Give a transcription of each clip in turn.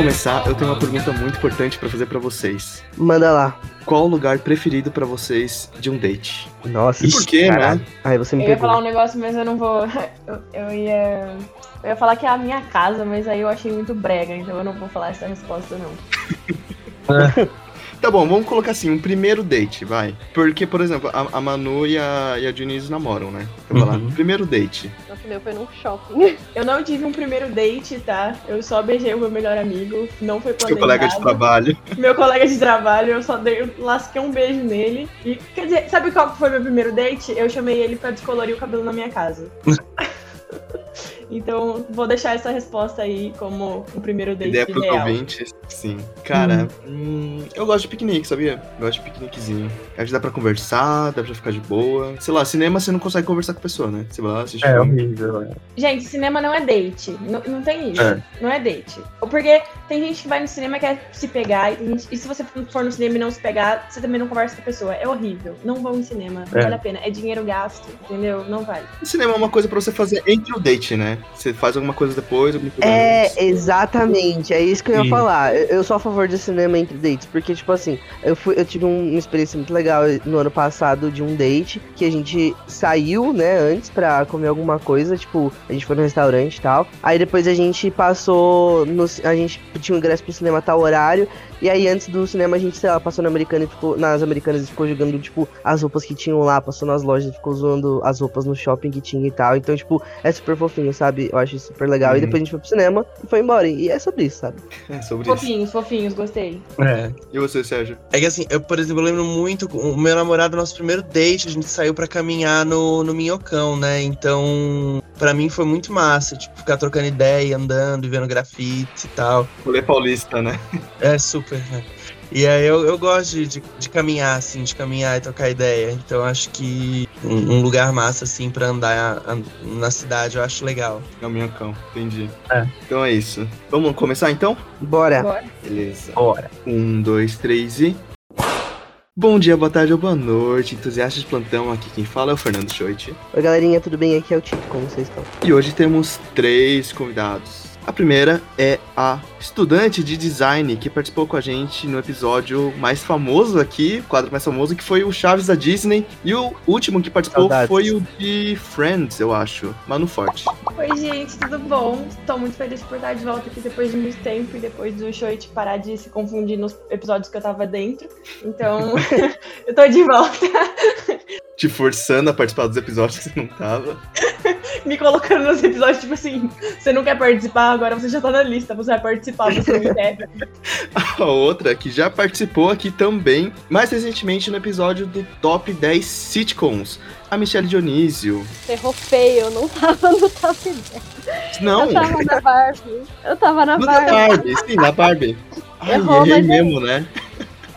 começar, eu tenho uma pergunta muito importante pra fazer pra vocês. Manda lá. Qual o lugar preferido pra vocês de um date? Nossa, E por quê, caralho. né? Aí você me Eu ia pegou. falar um negócio, mas eu não vou. Eu, eu ia. Eu ia falar que é a minha casa, mas aí eu achei muito brega, então eu não vou falar essa resposta, não. Tá bom, vamos colocar assim, um primeiro date, vai. Porque, por exemplo, a, a Manu e a, e a Diniz namoram, né? Eu vou lá. Uhum. Primeiro date. Nossa, meu foi num shopping. Eu não tive um primeiro date, tá? Eu só beijei o meu melhor amigo, não foi Seu planejado. colega de trabalho. Meu colega de trabalho, eu só dei, eu lasquei um beijo nele. E, quer dizer, sabe qual foi meu primeiro date? Eu chamei ele pra descolorir o cabelo na minha casa. então, vou deixar essa resposta aí como o primeiro date Ideia ideal. ouvintes, sim. Cara, hum, eu gosto de piquenique, sabia? Eu gosto de piqueniquezinho. Acho que dá pra conversar, dá pra ficar de boa. Sei lá, cinema você não consegue conversar com a pessoa, né? Você vai lá, assiste É filme. horrível. é. Gente, cinema não é date. Não, não tem isso. É. Não é date. Porque tem gente que vai no cinema e quer se pegar. E, tem gente- e se você for no cinema e não se pegar, você também não conversa com a pessoa. É horrível. Não vão em cinema. Não É. vale a pena. É dinheiro gasto, entendeu? Não vale. O cinema é uma coisa pra você fazer entre o date, né? Você faz alguma coisa depois, alguma coisa antes. É, exatamente. É isso que eu ia Sim. falar. Eu, sou a favor de cinema entre dates, porque, tipo assim, eu, fui, eu tive um- uma experiência muito legal no ano passado de um date que a gente saiu, né, antes pra comer alguma coisa, tipo, a gente foi no restaurante e tal. Aí depois a gente passou. No, a gente tinha um ingresso pro cinema a tal horário. E aí antes do cinema a gente, sei lá, passou na americana e ficou. Nas americanas e ficou jogando, tipo, as roupas que tinham lá, passou nas lojas e ficou zoando as roupas no shopping que tinha e tal. Então, tipo, é super fofinho, sabe? Eu acho isso super legal. E Uhum. depois a gente foi pro cinema e foi embora. E é sobre isso, sabe? É sobre isso. Fofinhos, fofinhos, gostei. É. E você, Sérgio? É que assim, eu, por exemplo, eu lembro muito, o meu namorado, nosso primeiro date, a gente saiu pra caminhar no, no Minhocão, né? Então, pra mim foi muito massa, tipo, ficar trocando ideia, andando, e vendo grafite e tal. Rolê paulista, né? É super, né? E aí eu, eu gosto de, de, de caminhar, assim, de caminhar e trocar ideia. Então acho que um, um lugar massa, assim, pra andar an- na cidade, eu acho legal. O minhocão, entendi. É. Então é isso. Vamos começar então? Bora. Bora. Beleza. Bora. Um, dois, três e. Bom dia, boa tarde ou boa noite, entusiastas de plantão. Aqui quem fala é o Fernando Schoit. Oi, galerinha, tudo bem? Aqui é o Tito, como vocês estão? E hoje temos três convidados. A primeira é a estudante de design que participou com a gente no episódio mais famoso aqui, o quadro mais famoso, que foi o Chaves da Disney. E o último que participou Saudades. foi o de Friends, eu acho. Manu Forte. Oi, gente, tudo bom? Estou muito feliz por estar de volta aqui depois de muito tempo e depois do show de parar de se confundir nos episódios que eu tava dentro. Então, eu tô de volta, Te forçando a participar dos episódios que você não tava. me colocando nos episódios, tipo assim, você não quer participar, agora você já tá na lista, você vai participar, não quer. A outra que já participou aqui também, mais recentemente no episódio do Top 10 Sitcoms, a Michelle Dionísio. Errou feio, eu não tava no top 10. Não, Eu tava na Barbie. Eu tava na da Barbie. Barbie, sim, na Barbie. Ai, Errou, errei mas é- mesmo, né?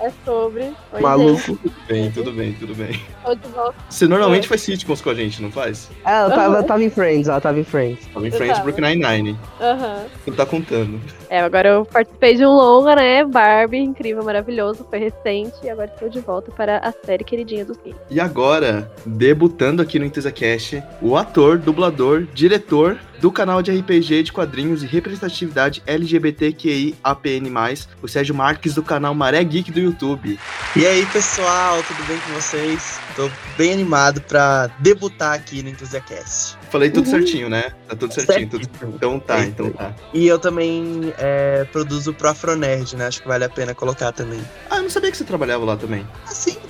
É sobre. Oi, Maluco. Tudo bem, tudo bem, tudo bem. tô de volta. Você normalmente É. faz sitcoms com a gente, não faz? Ah, ela tava, Aham. tava em Friends, ela tava em Friends. Tava em frente tava. pro Nine-Nine. Aham. Não tá contando. É, agora eu participei de um longa, né? Barbie, incrível, maravilhoso, foi recente. E agora estou de volta para a série queridinha dos gays. E agora, debutando aqui no EntesaCast, o ator, dublador, diretor do canal de RPG de quadrinhos e representatividade LGBTQIAPN+, o Sérgio Marques do canal Maré Geek do YouTube. E aí, pessoal, tudo bem com vocês? Tô bem animado pra debutar aqui no Enthusiacast. Falei tudo Uhum. certinho, né? Tá tudo certinho. tudo-. Então tá, então tá. E eu também é, produzo pro Afronerd, né? Acho que vale a pena colocar também. Ah, eu não sabia que você trabalhava lá também.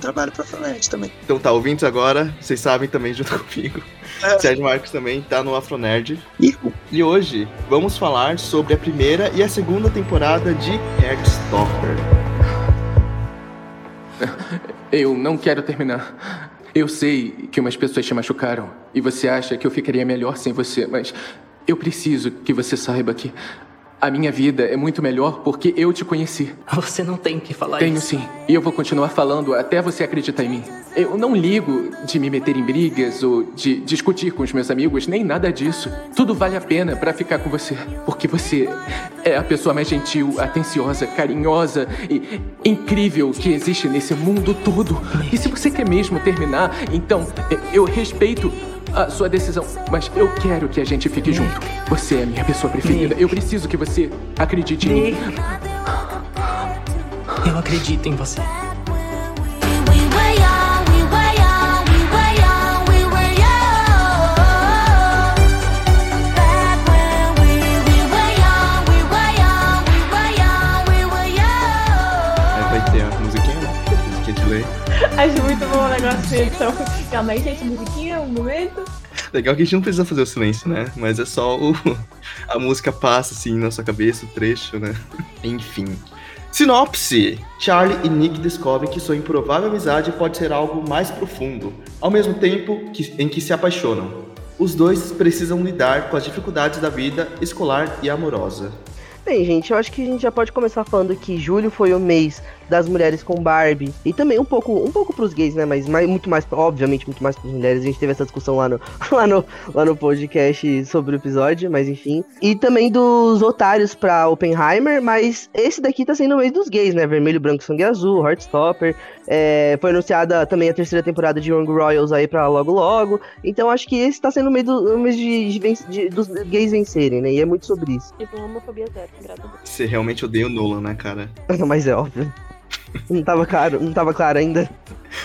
Trabalho pro Afronerd também. Então tá, ouvintes agora, vocês sabem também junto comigo. É. Sérgio Marques também tá no Afronerd. Ihu. E hoje vamos falar sobre a primeira e a segunda temporada de Heartstopper. Eu não quero terminar. Eu sei que umas pessoas te machucaram e você acha que eu ficaria melhor sem você, mas eu preciso que você saiba que a minha vida é muito melhor porque eu te conheci. Você não tem que falar Tenho isso. sim, e eu vou continuar falando até você acreditar em mim. Eu não ligo de me meter em brigas ou de discutir com os meus amigos, nem nada disso. Tudo vale a pena pra ficar com você, porque você é a pessoa mais gentil, atenciosa, carinhosa e incrível que existe nesse mundo todo. E se você quer mesmo terminar, então eu respeito a sua decisão, mas eu quero que a gente fique junto. Você é a minha pessoa preferida. Eu preciso que você acredite em mim. Eu acredito em você. Acho muito bom o negócio de edição. Calma aí, gente, musiquinha, um momento. Legal que a gente não precisa fazer o silêncio, né? Mas é só o. A música passa assim na sua cabeça, o trecho, né? Enfim. Sinopse: Charlie e Nick descobrem que sua improvável amizade pode ser algo mais profundo, ao mesmo tempo que- em que se apaixonam. Os dois precisam lidar com as dificuldades da vida escolar e amorosa. Bem, gente, eu acho que a gente já pode começar falando que julho foi o mês das mulheres com Barbie. E também um pouco, um pouco pros gays, né? Mas mais, muito mais, obviamente, muito mais pras mulheres. A gente teve essa discussão lá no, lá no, lá no podcast sobre o episódio, mas enfim. E também dos otários pra Oppenheimer, mas esse daqui tá sendo o mês dos gays, né? Vermelho, branco, sangue azul, Heartstopper. É, foi anunciada também a terceira temporada de Young Royals aí pra logo logo. Então acho que esse tá sendo o mês, do, o mês de, de ven- de- dos gays vencerem, né? E é muito sobre isso. E com homofobia zero, graças a Deus. Você realmente odeia o Nolan, né, cara? mas é óbvio. Não tava claro, não tava claro ainda,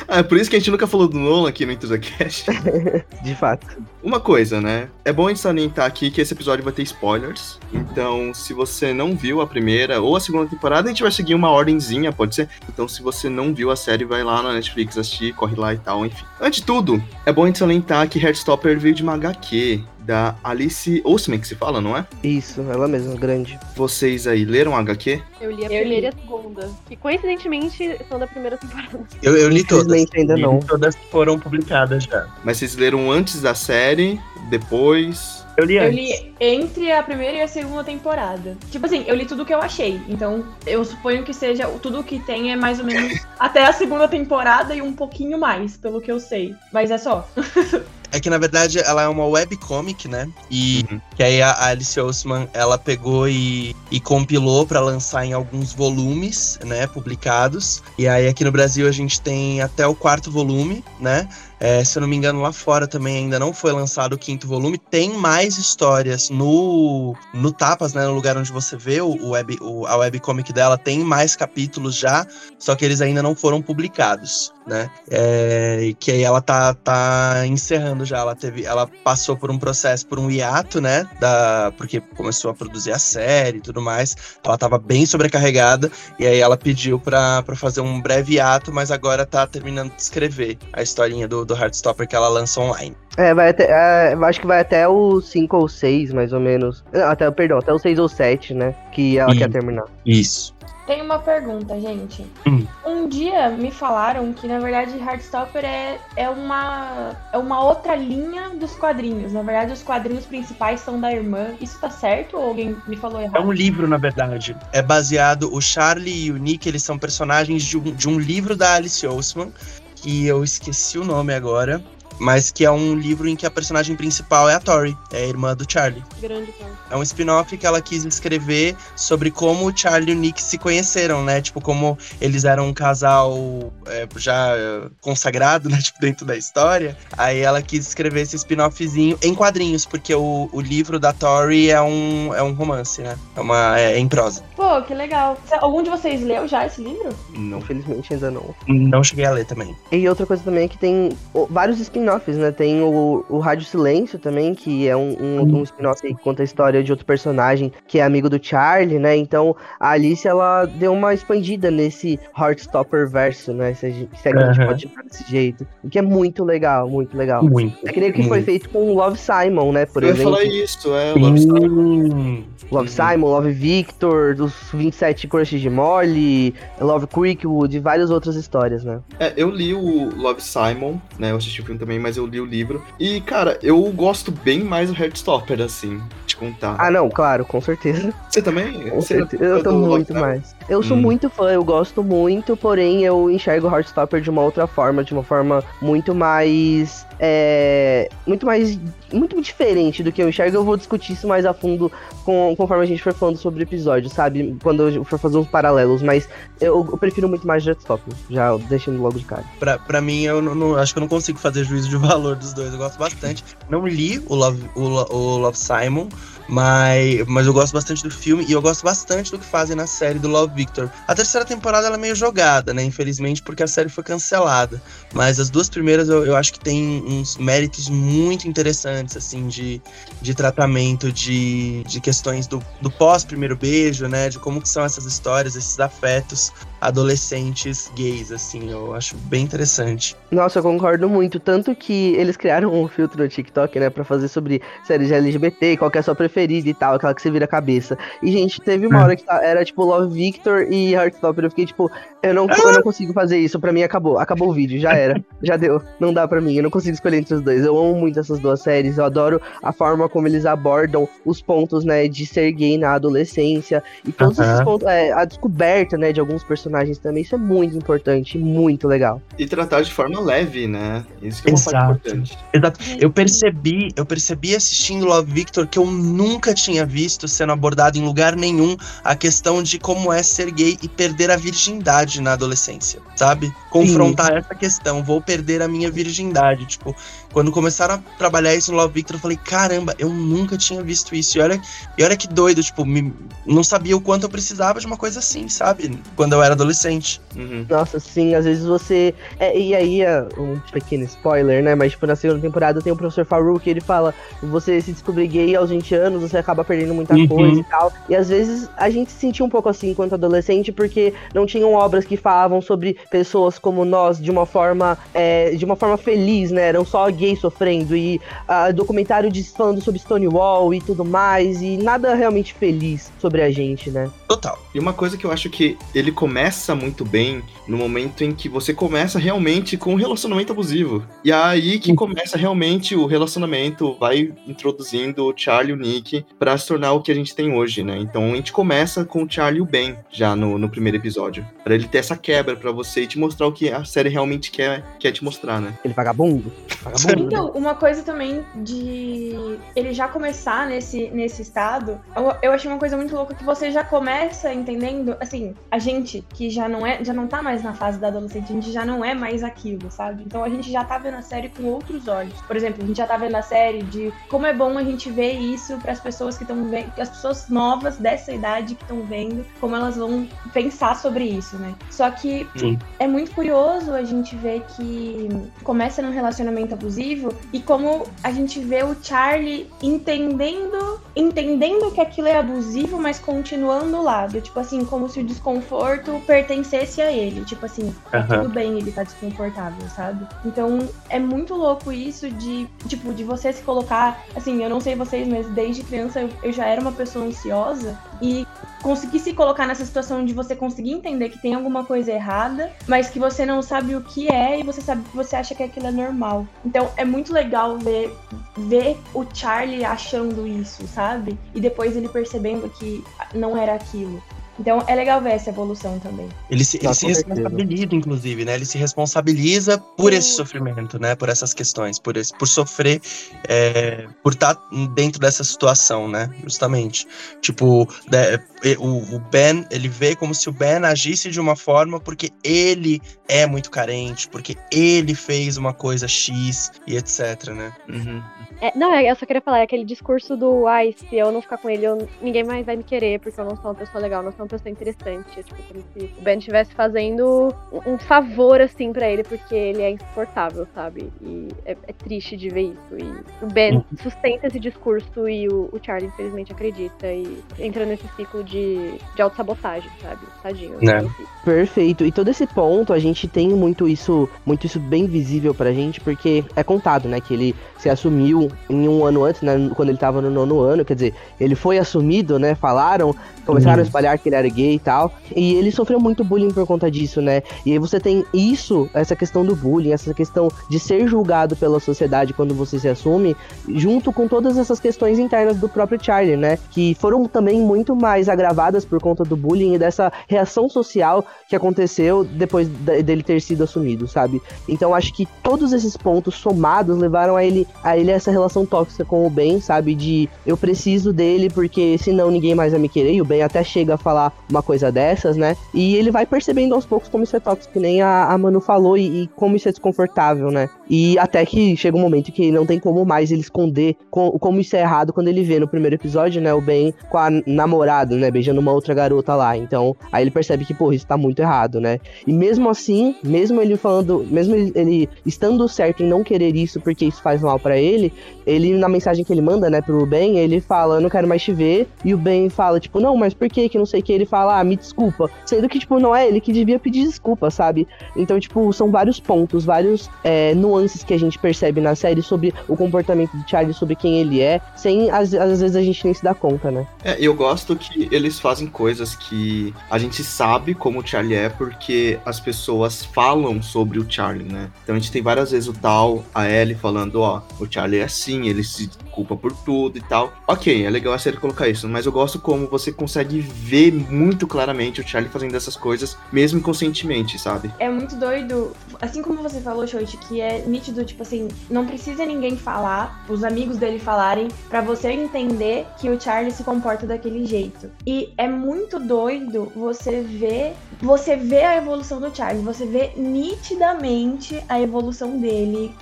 Ah, é por isso que a gente nunca falou do Nolan aqui no IntoTheCast. de fato. Uma coisa, né? É bom a gente salientar aqui que esse episódio vai ter spoilers. Então, se você não viu a primeira ou a segunda temporada, a gente vai seguir uma ordemzinha, pode ser. Então, se você não viu a série, vai lá na Netflix assistir, corre lá e tal, enfim. Antes de tudo, é bom a gente salientar que Heartstopper veio de uma HQ da Alice Oseman, que se fala, não é? Isso, ela mesma, grande. Vocês aí leram a HQ? Eu li a Eu primeira e li. a segunda. Que coincidentemente são da primeira temporada. Eu, eu li todas. Ainda não. Todas foram publicadas já. Mas vocês leram antes da série, depois. Eu li Eu li entre a primeira e a segunda temporada. Tipo assim, eu li tudo que eu achei. Então, eu suponho que seja tudo que tem é mais ou menos até a segunda temporada e um pouquinho mais, pelo que eu sei. Mas é só. É que, na verdade, ela é uma webcomic, né? E Uhum. que aí a Alice Oseman, ela pegou e, e compilou pra lançar em alguns volumes, né? Publicados. E aí, aqui no Brasil, a gente tem até o quarto volume, né? É, se eu não me engano, lá fora também ainda não foi lançado o quinto volume. Tem mais histórias no, no Tapas, né? No lugar onde você vê o, o web, o- a webcomic dela. Tem mais capítulos já, só que eles ainda não foram publicados, né? É, e que aí ela tá, tá encerrando já. Ela teve, ela passou por um processo, por um hiato, né? Da, porque começou a produzir a série e tudo mais. Ela tava bem sobrecarregada e aí ela pediu pra, pra fazer um breve hiato, mas agora tá terminando de escrever a historinha do, do Heartstopper que ela lança online. É, vai até. é, eu acho que vai até o 5 ou 6, mais ou menos. Não, até, perdão, até o 6 ou 7, né? Que ela Sim. quer terminar. Isso. Tem uma pergunta, gente. Hum. Um dia me falaram que, na verdade, Heartstopper é, é, uma, é uma outra linha dos quadrinhos. Na verdade, os quadrinhos principais são da irmã. Isso tá certo ou alguém me falou É errado? um livro, na verdade. É baseado. O Charlie e o Nick, eles são personagens de um, de um livro da Alice Oseman, que eu esqueci o nome agora. Mas que é um livro em que a personagem principal é a Tori, é a irmã do Charlie. Grande cara. É um spin-off que ela quis escrever sobre como o Charlie e o Nick se conheceram, né? Tipo, como eles eram um casal é, já é, consagrado, né? Tipo, dentro da história. Aí ela quis escrever esse spin-offzinho em quadrinhos, porque o, o livro da Tori é um, é um romance, né? É, uma, é em prosa. Pô, que legal. Algum de vocês leu já esse livro? Não. Infelizmente ainda não. Não cheguei a ler também. E outra coisa também é que tem vários spin-offs, né? Tem o, o Rádio Silêncio também, que é um, um, um spin-off que conta a história de outro personagem que é amigo do Charlie, né? Então a Alice, ela deu uma expandida nesse Heartstopper verso, né? Se a gente, se que a gente Aham. pode chamar desse jeito. O que é muito legal, muito legal. Muito. É que nem o que foi feito com o Love Simon, né? Por eu ia exemplo. falar isso, é. o Love Story. Love Simon, Love Victor, dos 27 Crushes de Molly, Love Creekwood e várias outras histórias, né? É, eu li o Love Simon, né? Eu assisti o filme também, mas eu li o livro. E, cara, eu gosto bem mais do Heartstopper, assim. Contar. Ah, não, claro, com certeza. Você também? Com Você é certeza. Eu tô muito Lockdown? mais. Eu sou Hum. muito fã, eu gosto muito, porém eu enxergo o Heartstopper de uma outra forma, de uma forma muito mais. É, muito mais. Muito diferente do que eu enxergo. Eu vou discutir isso mais a fundo com, conforme a gente for falando sobre o episódio, sabe? Quando eu for fazer uns paralelos, mas eu, eu prefiro muito mais Heartstopper, já deixando logo de cara. Pra, pra mim, eu não, não- acho que eu não consigo fazer juízo de valor dos dois. Eu gosto bastante. Não li o Love, o, o Love Simon, mas, mas eu gosto bastante do filme e eu gosto bastante do que fazem na série do Love Victor. A terceira temporada ela é meio jogada, né? Infelizmente, porque a série foi cancelada. Mas as duas primeiras eu, eu acho que tem uns méritos muito interessantes, assim, de, de tratamento de, de questões do, do pós-primeiro beijo, né? De como que são essas histórias, esses afetos adolescentes gays, assim. Eu acho bem interessante. Nossa, eu concordo muito. Tanto que eles criaram um filtro no TikTok, né, pra fazer sobre séries LGBT, qual que é a sua preferida e tal, aquela que você vira a cabeça. E, gente, teve uma Hum. hora que tá- era tipo Love Victor e Heartstopper. Eu fiquei tipo, eu não, eu não consigo fazer isso. Pra mim acabou. Acabou o vídeo, já era. já deu. Não dá pra mim. Eu não consigo escolher entre os dois. Eu amo muito essas duas séries. Eu adoro a forma como eles abordam os pontos, né, de ser gay na adolescência. E todos esses Aham. pontos. é, a descoberta, né, de alguns personagens também. Isso é muito importante. e Muito legal. E tratar de forma leve, né? Isso que é uma Exato. parte importante. Exato. Eu percebi, eu percebi assistindo Love Victor que eu nunca tinha visto sendo abordado em lugar nenhum a questão de como é ser gay e perder a virgindade na adolescência, sabe? Confrontar essa questão, vou perder a minha virgindade, tipo, quando começaram a trabalhar isso no Love Victor, eu falei, caramba, eu nunca tinha visto isso. E olha, e olha que doido, tipo, me- não sabia o quanto eu precisava de uma coisa assim, sabe? Quando eu era adolescente. Uhum. Nossa, sim, às vezes você. é, e aí, é um pequeno spoiler, né? Mas, tipo, na segunda temporada tem o professor Farouk, ele fala: você se descobrir gay aos 20 anos, você acaba perdendo muita Uhum. coisa e tal. E às vezes a gente se sentia um pouco assim enquanto adolescente, porque não tinham obras que falavam sobre pessoas como nós de uma forma. é, de uma forma feliz, né? Eram só gays sofrendo. E ah, documentário de, falando sobre Stonewall e tudo mais. E nada realmente feliz sobre a gente, né? Total. E uma coisa que eu acho que ele começa muito bem no momento em que você começa realmente com um relacionamento abusivo. E é aí que começa realmente o relacionamento, vai introduzindo o Charlie e o Nick pra se tornar o que a gente tem hoje, né? Então a gente começa com o Charlie e o Ben já no, no primeiro episódio. Pra ele ter essa quebra pra você e te mostrar o que a série realmente quer, quer te mostrar, né? Aquele vagabundo. Vagabundo. né? Então, uma coisa também de ele já começar nesse, nesse estado, eu, eu achei uma coisa muito louca que você já começa entendendo, assim, a gente que já não é, já não tá mais na fase da adolescente, a gente já não é mais aquilo, sabe? Então a gente já tá vendo a série com outros olhos. Por exemplo, a gente já tá vendo a série de como é bom a gente ver isso para as pessoas que estão vendo, as pessoas novas dessa idade que estão vendo, como elas vão pensar sobre isso, né? Só que Sim. é muito curioso a gente ver que começa num relacionamento abusivo e como a gente vê o Charlie entendendo entendendo que aquilo é abusivo, mas continuando o lado. Tipo assim, como se o desconforto pertencesse a ele. Tipo assim, Aham. tudo bem ele tá desconfortável, sabe? Então é muito louco isso de, tipo, de você se colocar. Assim, eu não sei vocês, mas desde criança eu, eu já era uma pessoa ansiosa e conseguir se colocar nessa situação de você conseguir entender que tem alguma coisa errada, mas que você não sabe o que é e você sabe você acha que aquilo é normal. Então é muito legal ver ver o Charlie achando isso, sabe? E depois ele percebendo que não era aquilo. Então é legal ver essa evolução também. Ele se, ele Ah, se responsabiliza, inclusive, né? Ele se responsabiliza por esse Sim. sofrimento, né? Por essas questões, por, esse, por sofrer, é, por estar dentro dessa situação, né? Justamente. Tipo, né, o, o Ben, ele vê como se o Ben agisse de uma forma porque ele é muito carente, porque ele fez uma coisa X e etc, né? Uhum. É, não, é, eu só queria falar, é aquele discurso do ai, se eu não ficar com ele, eu- ninguém mais vai me querer, porque eu não sou uma pessoa legal, não sou uma pessoa interessante. Tipo como se o Ben estivesse fazendo um, favor, assim, pra ele, porque ele é insuportável, sabe? E é, é triste de ver isso. E o Ben Uhum. sustenta esse discurso e o, o Charlie, infelizmente, acredita e entra nesse ciclo de, de autossabotagem, sabe? Tadinho. Né. Perfeito. E todo esse ponto, a gente tem muito isso, muito isso bem visível pra gente, porque é contado, né, que ele se assumiu em um ano antes, né, quando ele tava no nono ano, quer dizer, ele foi assumido, né, falaram, começaram a Uhum. espalhar que ele era gay e tal. E ele sofreu muito bullying por conta disso, né? E aí você tem isso, essa questão do bullying, essa questão de ser julgado pela sociedade quando você se assume, junto com todas essas questões internas do próprio Charlie, né? Que foram também muito mais agravadas por conta do bullying e dessa reação social que aconteceu depois dele ter sido assumido, sabe? Então acho que todos esses pontos somados levaram a ele a ele essa relação tóxica com o Ben, sabe? De eu preciso dele porque senão ninguém mais vai me querer. E o Ben até chega a falar uma coisa dessas, né? E ele vai percebendo aos poucos como isso é tóxico, que nem a, a Manu falou, e, e como isso é desconfortável, né? E até que chega um momento que não tem como mais ele esconder co- como isso é errado quando ele vê no primeiro episódio, né? O Ben com a namorada, né? Beijando uma outra garota lá. Então, aí ele percebe que, pô, isso tá muito errado, né? E mesmo assim, mesmo ele falando, mesmo ele, ele estando certo em não querer isso porque isso faz mal pra ele, ele, na mensagem que ele manda, né, pro Ben, ele fala, eu não quero mais te ver. E o Ben fala, tipo, não, mas por que que não sei o que? Ele fala, ah, me desculpa. Sendo que, tipo, não é ele que devia pedir desculpa, sabe? Então, tipo, são vários pontos, vários é, nuances que a gente percebe na série sobre o comportamento do Charlie, sobre quem ele é, sem, às, às vezes, a gente nem se dá conta, né? É, eu gosto que eles fazem coisas que a gente sabe como o Charlie é porque as pessoas falam sobre o Charlie, né? Então a gente tem várias vezes o tal, a Ellie falando, ó, o Charlie é assim, ele se culpa por tudo e tal. Ok, é legal a série colocar isso, mas eu gosto como você consegue ver muito claramente o Charlie fazendo essas coisas, mesmo inconscientemente, sabe? É muito doido, assim como você falou, Shoichi, que é nítido, tipo assim, não precisa ninguém falar, os amigos dele falarem, pra você entender que o Charlie se comporta daquele jeito. E é muito doido você ver, você vê a evolução do Charlie, você vê nitidamente a evolução dele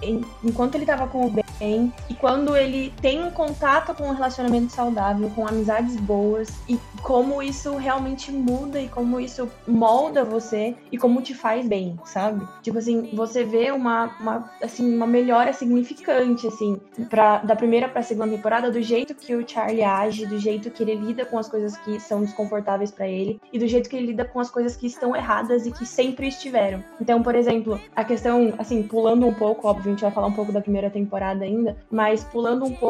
enquanto ele tava com o Ben e quando ele tem um contato com um relacionamento saudável, com amizades boas e como isso realmente muda e como isso molda você e como te faz bem, sabe? Tipo assim, você vê uma, uma, assim, uma melhora significante, assim, pra, da primeira pra segunda temporada, do jeito que o Charlie age, do jeito que ele lida com as coisas que são desconfortáveis pra ele e do jeito que ele lida com as coisas que estão erradas e que sempre estiveram. Então, por exemplo, a questão, assim, pulando um pouco, óbvio, a gente vai falar um pouco da primeira temporada ainda, mas pulando um pouco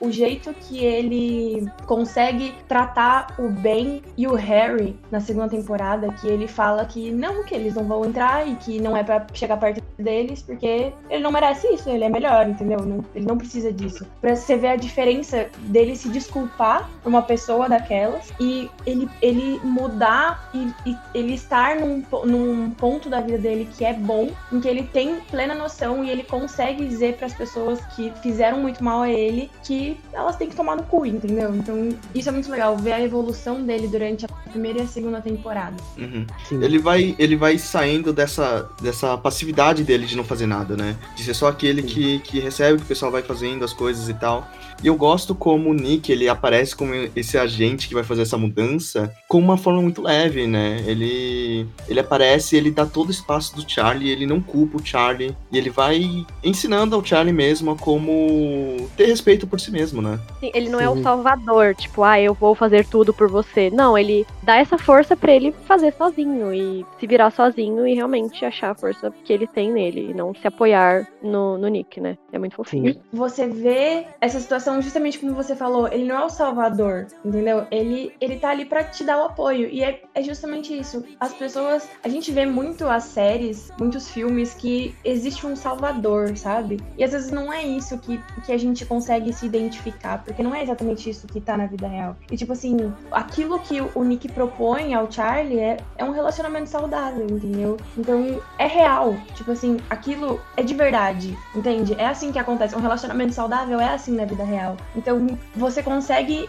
o jeito que ele consegue tratar o Ben e o Harry na segunda temporada, que ele fala que não, que eles não vão entrar e que não é pra chegar perto deles, porque ele não merece isso, ele é melhor, entendeu? Não- ele não precisa disso. Pra você ver a diferença dele se desculpar por uma pessoa daquelas e ele, ele mudar e, e ele estar num, num ponto da vida dele que é bom, em que ele tem plena noção e ele consegue dizer pras pessoas que fizeram muito mal a ele que elas têm que tomar no cu, entendeu? Então, isso é muito legal, ver a evolução dele durante a primeira e a segunda temporada. Uhum. Sim. Ele vai, ele vai saindo dessa, dessa passividade dele de não fazer nada, né? De ser só aquele que, que recebe, que o pessoal vai fazendo as coisas e tal. E eu gosto como o Nick, ele aparece como esse agente que vai fazer essa mudança com uma forma muito leve, né? Ele, ele aparece, ele dá todo o espaço do Charlie, ele não culpa o Charlie. E ele vai ensinando ao Charlie mesmo a como ter respeito por si mesmo, né? Sim, ele não é o Sim. salvador, tipo, ah, eu vou fazer tudo por você. Não, ele dá essa força pra ele fazer sozinho e se virar sozinho e realmente achar a força que ele tem nele e não se apoiar no, no Nick, né? É muito fofinho. Sim. você vê essa situação justamente como você falou, ele não é o salvador, entendeu? Ele, ele tá ali pra te dar o apoio. E é, é justamente isso. As pessoas. A gente vê muito as séries, muitos filmes que existe um salvador, sabe? E às vezes não é isso que, que a gente consegue se identificar, porque não é exatamente isso que tá na vida real. E tipo assim, aquilo que o Nick propõe ao Charlie é, é um relacionamento saudável, entendeu? Então é real. Tipo assim, aquilo é de verdade, entende? É assim que acontece. Um relacionamento saudável é assim na vida real. Então você consegue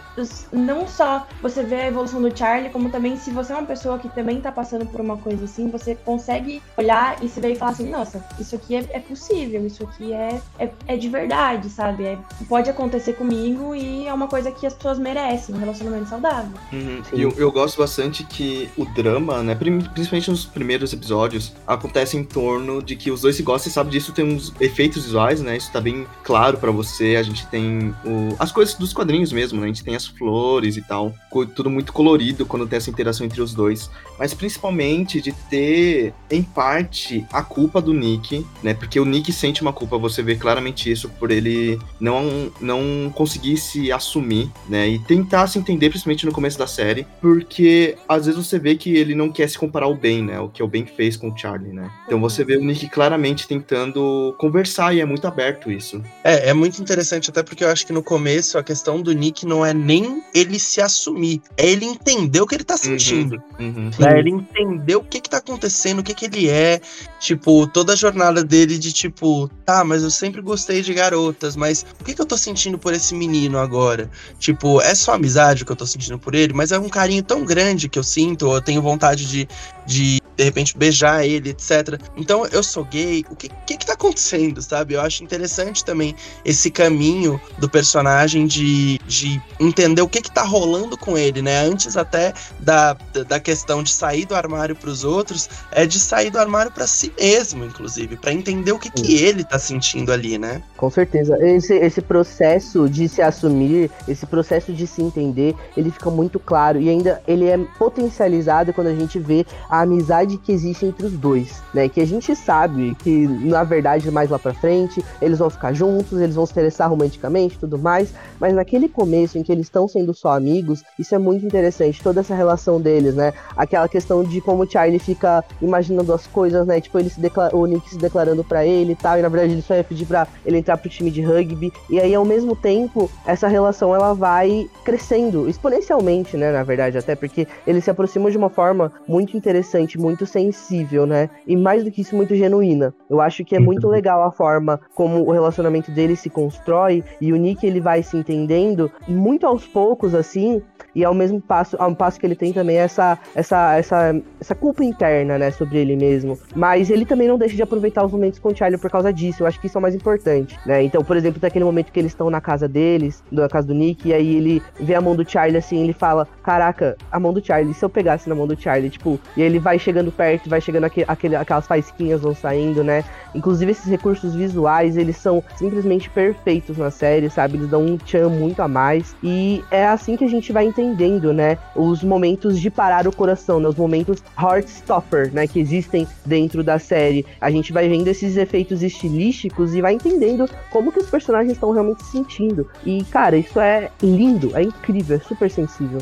não só você ver a evolução do Charlie, como também se você é uma pessoa que também tá passando por uma coisa assim, você consegue olhar e se ver e falar assim, nossa, isso aqui é, é possível, isso aqui é, é, é de verdade, sabe? É- pode acontecer comigo e é uma coisa que as pessoas merecem, um relacionamento saudável. Uhum. E eu, eu gosto bastante que o drama, né, principalmente nos primeiros episódios, acontece em torno de que os dois se gostam, você sabe disso, tem uns efeitos visuais, né? Isso tá bem claro pra você. A gente tem o- as coisas dos quadrinhos mesmo, né? A gente tem as flores e tal. Tudo muito colorido quando tem essa interação entre os dois. Mas principalmente de ter, em parte, a culpa do Nick, né? Porque o Nick sente uma culpa, você vê claramente isso, por ele não, não conseguir se assumir, né? E tentar se entender, principalmente no começo da série, porque às vezes você vê que ele não quer se comparar ao Ben, né? O que o Ben fez com o Charlie, né? Então você vê o Nick claramente tentando conversar e é muito aberto isso. É, é muito interessante, até porque eu acho que no começo a questão do Nick não é nem ele se assumir, é ele entender o que ele tá sentindo. Uhum. né? Ele entender o que que tá acontecendo, o que que ele é, tipo, toda a jornada dele de tipo, tá, mas eu sempre gostei de garotas, mas o que que eu tô sentindo por esse menino agora? Tipo, é só amizade que eu tô sentindo por ele, mas é um carinho tão grande que eu sinto, eu tenho vontade de, de de repente beijar ele, etc. Então eu sou gay, o que, que que tá acontecendo, sabe? Eu acho interessante também esse caminho do personagem de, de entender o que que tá rolando com ele, né? Antes até da, da- questão de sair do armário pros outros, é de sair do armário pra si mesmo, inclusive, pra entender o que que ele tá sentindo ali, né? Com certeza. Esse, esse processo de se assumir, esse processo de se entender, ele fica muito claro. E ainda ele é potencializado quando a gente vê a amizade que existe entre os dois, né? Que a gente sabe que, na verdade, mais lá pra frente, eles vão ficar juntos, eles vão se interessar romanticamente tudo mais. Mas naquele começo em que eles estão sendo só amigos, isso é muito interessante. Toda essa relação deles, né? Aquela questão de como o Charlie fica imaginando as coisas, né? Tipo, ele se declara, o Nick se declarando pra ele e tal, e na verdade ele só ia pedir pra ele entrar pro time de rugby. E aí, ao mesmo tempo, essa relação ela vai crescendo exponencialmente, né? Na verdade, até porque eles se aproximam de uma forma muito interessante, muito sensível, né? E mais do que isso, muito genuína. Eu acho que é muito legal a forma como o relacionamento deles se constrói e o Nick ele vai se entendendo muito aos poucos, assim, e ao mesmo passo, ao passo que ele tem também essa, essa, essa, essa culpa interna, né, sobre ele mesmo. Mas ele também não deixa de aproveitar os momentos com o Charlie por causa disso. Eu acho que isso é o mais importante, né? Então, por exemplo, tem aquele momento que eles estão na casa deles, na casa do Nick, e aí ele vê a mão do Charlie assim, ele fala: Caraca, a mão do Charlie, se eu pegasse na mão do Charlie, tipo, e ele vai chegando perto, vai chegando aquele, aquele, aquelas faísquinhas vão saindo, né? Inclusive, esses recursos visuais, eles são simplesmente perfeitos na série, sabe? Eles dão um tchan muito a mais. E é assim que a gente vai entendendo, né? Os momentos de parar o coração, né? Os momentos heartstopper, né? Que existem dentro da série. A gente vai vendo esses efeitos estilísticos e vai entendendo como que os personagens estão realmente se sentindo. E, cara, isso é lindo, é incrível, é super sensível.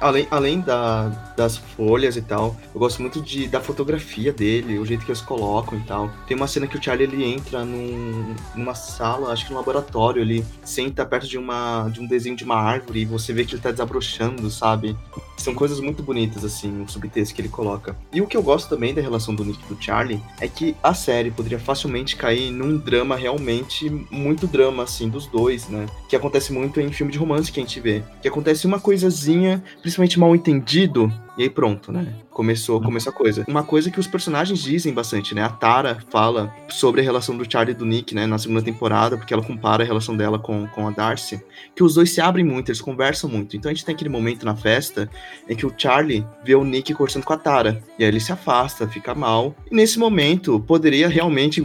Além, além da, das folhas e tal, eu gosto muito de, da fotografia dele, o jeito que eles colocam e tal. Tem uma cena que o Charlie ele entra num, numa sala, acho que num laboratório, ele senta perto de, uma, de um desenho de uma árvore e você vê que ele tá desabrochando, sabe? São coisas muito bonitas, assim, o subtexto que ele coloca. E o que eu gosto também da relação do Nick e do Charlie é que a série poderia facilmente cair num drama realmente muito drama, assim, dos dois, né? Que acontece muito em filme de romance que a gente vê. Que acontece uma coisazinha, principalmente mal entendido, e aí pronto, né? Começou, começou a coisa. Uma coisa que os personagens dizem bastante, né? A Tara fala sobre a relação do Charlie e do Nick, né? Na segunda temporada, porque ela compara a relação dela com, com a Darcy. Que os dois se abrem muito, eles conversam muito. Então a gente tem aquele momento na festa em que o Charlie vê o Nick conversando com a Tara. E aí ele se afasta, fica mal. E nesse momento, poderia realmente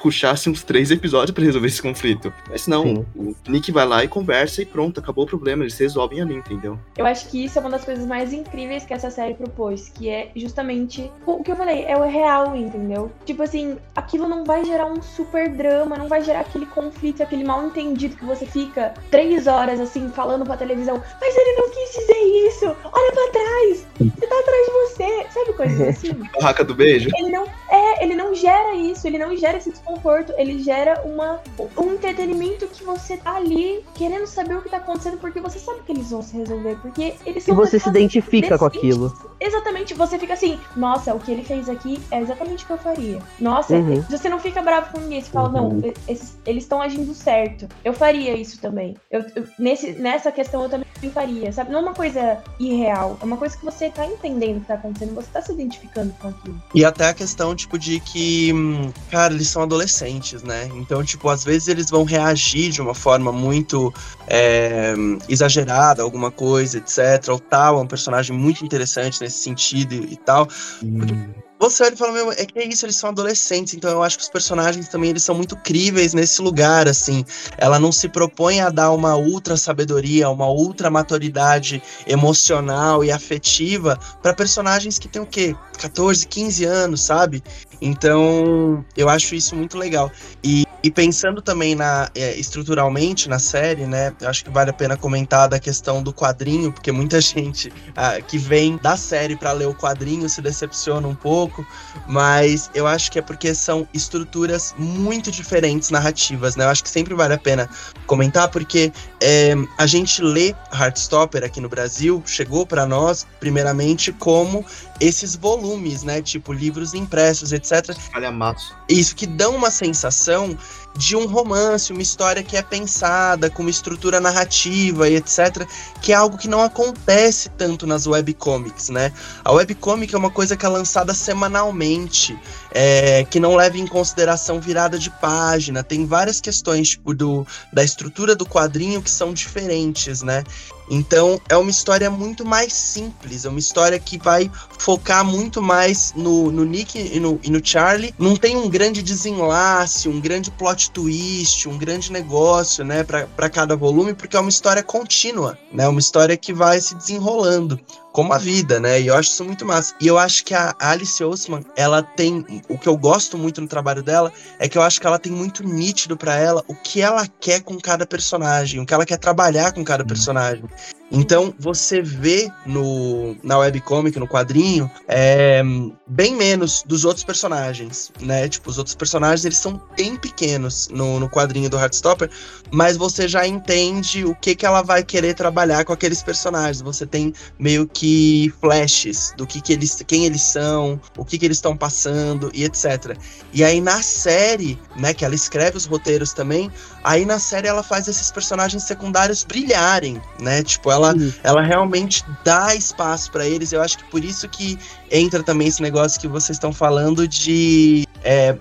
puxar-se uns três episódios pra resolver esse conflito. Mas não, Sim. o Nick vai lá e conversa e pronto, acabou o problema. Eles resolvem ali, entendeu? Eu acho que isso é uma das coisas mais incríveis que essa série propôs, que é justamente o que eu falei, é o real, entendeu? Tipo assim, aquilo não vai gerar um super drama, não vai gerar aquele conflito, aquele mal entendido que você fica três horas assim falando pra televisão, mas ele não quis dizer isso, olha pra trás, ele tá atrás de você, sabe coisas assim? Barraca do beijo. ele não é, ele não gera isso, ele não gera esse desconforto, ele gera uma um entretenimento que você tá ali querendo saber o que tá acontecendo porque você sabe que eles vão se resolver, porque eles E são você se identifica com aquilo. Exatamente, você fica assim, nossa, o que ele fez aqui é exatamente o que eu faria. Nossa, Uhum. você não fica bravo com ninguém, você fala, não, esses- eles estão agindo certo. Eu faria isso também. Eu, eu- nesse, nessa questão eu também faria, sabe? Não é uma coisa irreal, é uma coisa que você tá entendendo o que tá acontecendo, você tá se identificando com aquilo. E até a questão, tipo, de que, hum, cara, eles são adolescentes, né? Então, tipo, às vezes eles vão reagir de uma forma muito é, exagerada, alguma coisa, etc. O tal é um personagem muito interessante nesse sentido e, e tal. Você olha e fala, meu, é que é isso, eles são adolescentes, então eu acho que os personagens também, eles são muito críveis nesse lugar, assim. Ela não se propõe a dar uma ultra sabedoria, uma ultra maturidade emocional e afetiva para personagens que têm o quê? 14, 15 anos, sabe? Então, eu acho isso muito legal. E, e pensando também na é, estruturalmente na série, né? Eu acho que vale a pena comentar da questão do quadrinho, porque muita gente ah, que vem da série para ler o quadrinho se decepciona um pouco, mas eu acho que é porque são estruturas muito diferentes narrativas, né? Eu acho que sempre vale a pena comentar, porque é, a gente lê Heartstopper aqui no Brasil, chegou para nós, primeiramente, como esses volumes, né? Tipo, livros impressos, etc. Calhamaço. Isso que dão uma sensação de um romance, uma história que é pensada, com uma estrutura narrativa e etc, que é algo que não acontece tanto nas webcomics, né? A webcomic é uma coisa que é lançada semanalmente, é, que não leva em consideração virada de página, tem várias questões tipo, do, da estrutura do quadrinho que são diferentes, né? Então é uma história muito mais simples, é uma história que vai focar muito mais no, no Nick e no, e no Charlie. Não tem um grande desenlace, um grande plot twist, um grande negócio, né, para cada volume, porque é uma história contínua, né? Uma história que vai se desenrolando como a vida, né? E eu acho isso muito massa. E eu acho que a Alice Oseman, ela tem. O que eu gosto muito no trabalho dela é que eu acho que ela tem muito nítido para ela o que ela quer com cada personagem, o que ela quer trabalhar com cada personagem. Então, você vê no, na webcomic, no quadrinho, é, bem menos dos outros personagens, né? Tipo, os outros personagens, eles são bem pequenos no, no quadrinho do Heartstopper, mas você já entende o que, que ela vai querer trabalhar com aqueles personagens. Você tem meio que flashes do que, que eles, quem eles são, o que, que eles estão passando e etc. E aí na série, né, que ela escreve os roteiros também, aí na série ela faz esses personagens secundários brilharem, né? Tipo, ela, ela realmente dá espaço para eles. Eu acho que por isso que entra também esse negócio que vocês estão falando de. É,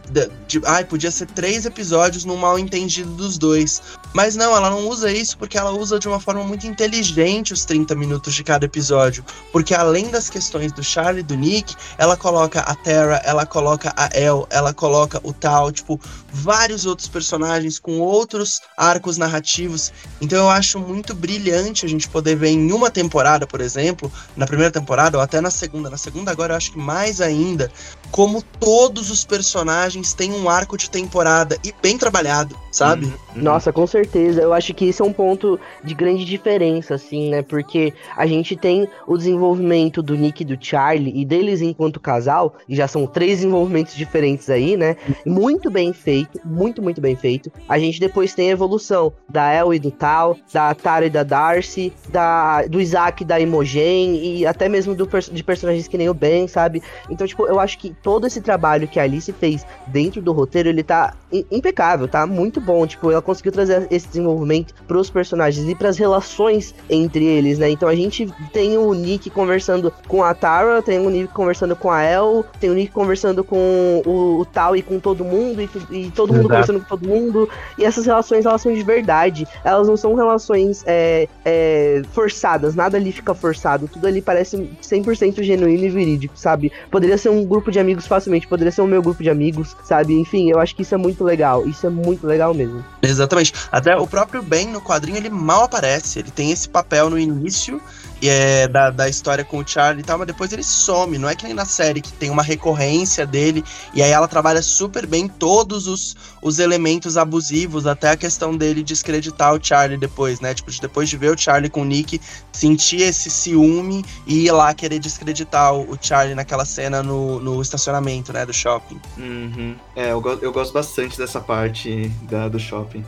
de, ai, podia ser três episódios no mal entendido dos dois. Mas não, ela não usa isso porque ela usa de uma forma muito inteligente os 30 minutos de cada episódio. Porque além das questões do Charlie e do Nick, ela coloca a Terra, ela coloca a El, ela coloca o Tal, tipo, vários outros personagens com outros arcos narrativos. Então eu acho muito brilhante a gente poder ver em uma temporada, por exemplo, na primeira temporada ou até na segunda. Na segunda agora eu acho que mais ainda, como todos os personagens têm um arco de temporada e bem trabalhado, sabe? Nossa, com certeza. Eu acho que isso é um ponto de grande diferença, assim, né? Porque a gente tem o desenvolvimento do Nick e do Charlie e deles enquanto casal, e já são três desenvolvimentos diferentes aí, né? Muito bem feito, muito, muito bem feito. A gente depois tem a evolução da El e do Tal, da Tara e da Darcy, da, do Isaac e da Imogen, e até mesmo do, de personagens que nem o Ben, sabe? Então, tipo, eu acho que todo esse trabalho que a Alice fez dentro do roteiro, ele tá impecável, tá muito bom. Tipo, ela conseguiu trazer esse desenvolvimento pros personagens e pras relações entre eles, né? Então a gente tem o Nick conversando com a Tara, tem o Nick conversando com a El, tem o Nick conversando com o, o Tal e com todo mundo, e, e todo mundo Exato. conversando com todo mundo. E essas relações, elas são de verdade. Elas não são relações é, é, forçadas, nada ali fica forçado. Tudo ali parece 100% genuíno e verídico, sabe? Poderia ser um grupo de amigos facilmente, poderia ser o meu grupo de amigos, sabe? Enfim, eu acho que isso é muito legal. Isso é muito legal mesmo. Exatamente. Até o próprio Ben no quadrinho ele mal aparece. Ele tem esse papel no início é, da, da história com o Charlie e tal, mas depois ele some. Não é que nem na série que tem uma recorrência dele e aí ela trabalha super bem todos os, os elementos abusivos, até a questão dele descreditar o Charlie depois, né? Tipo, de- depois de ver o Charlie com o Nick, sentir esse ciúme e ir lá querer descreditar o, o Charlie naquela cena no, no estacionamento, né? Do shopping. Uhum. É, eu, go- eu gosto bastante dessa parte da, do shopping.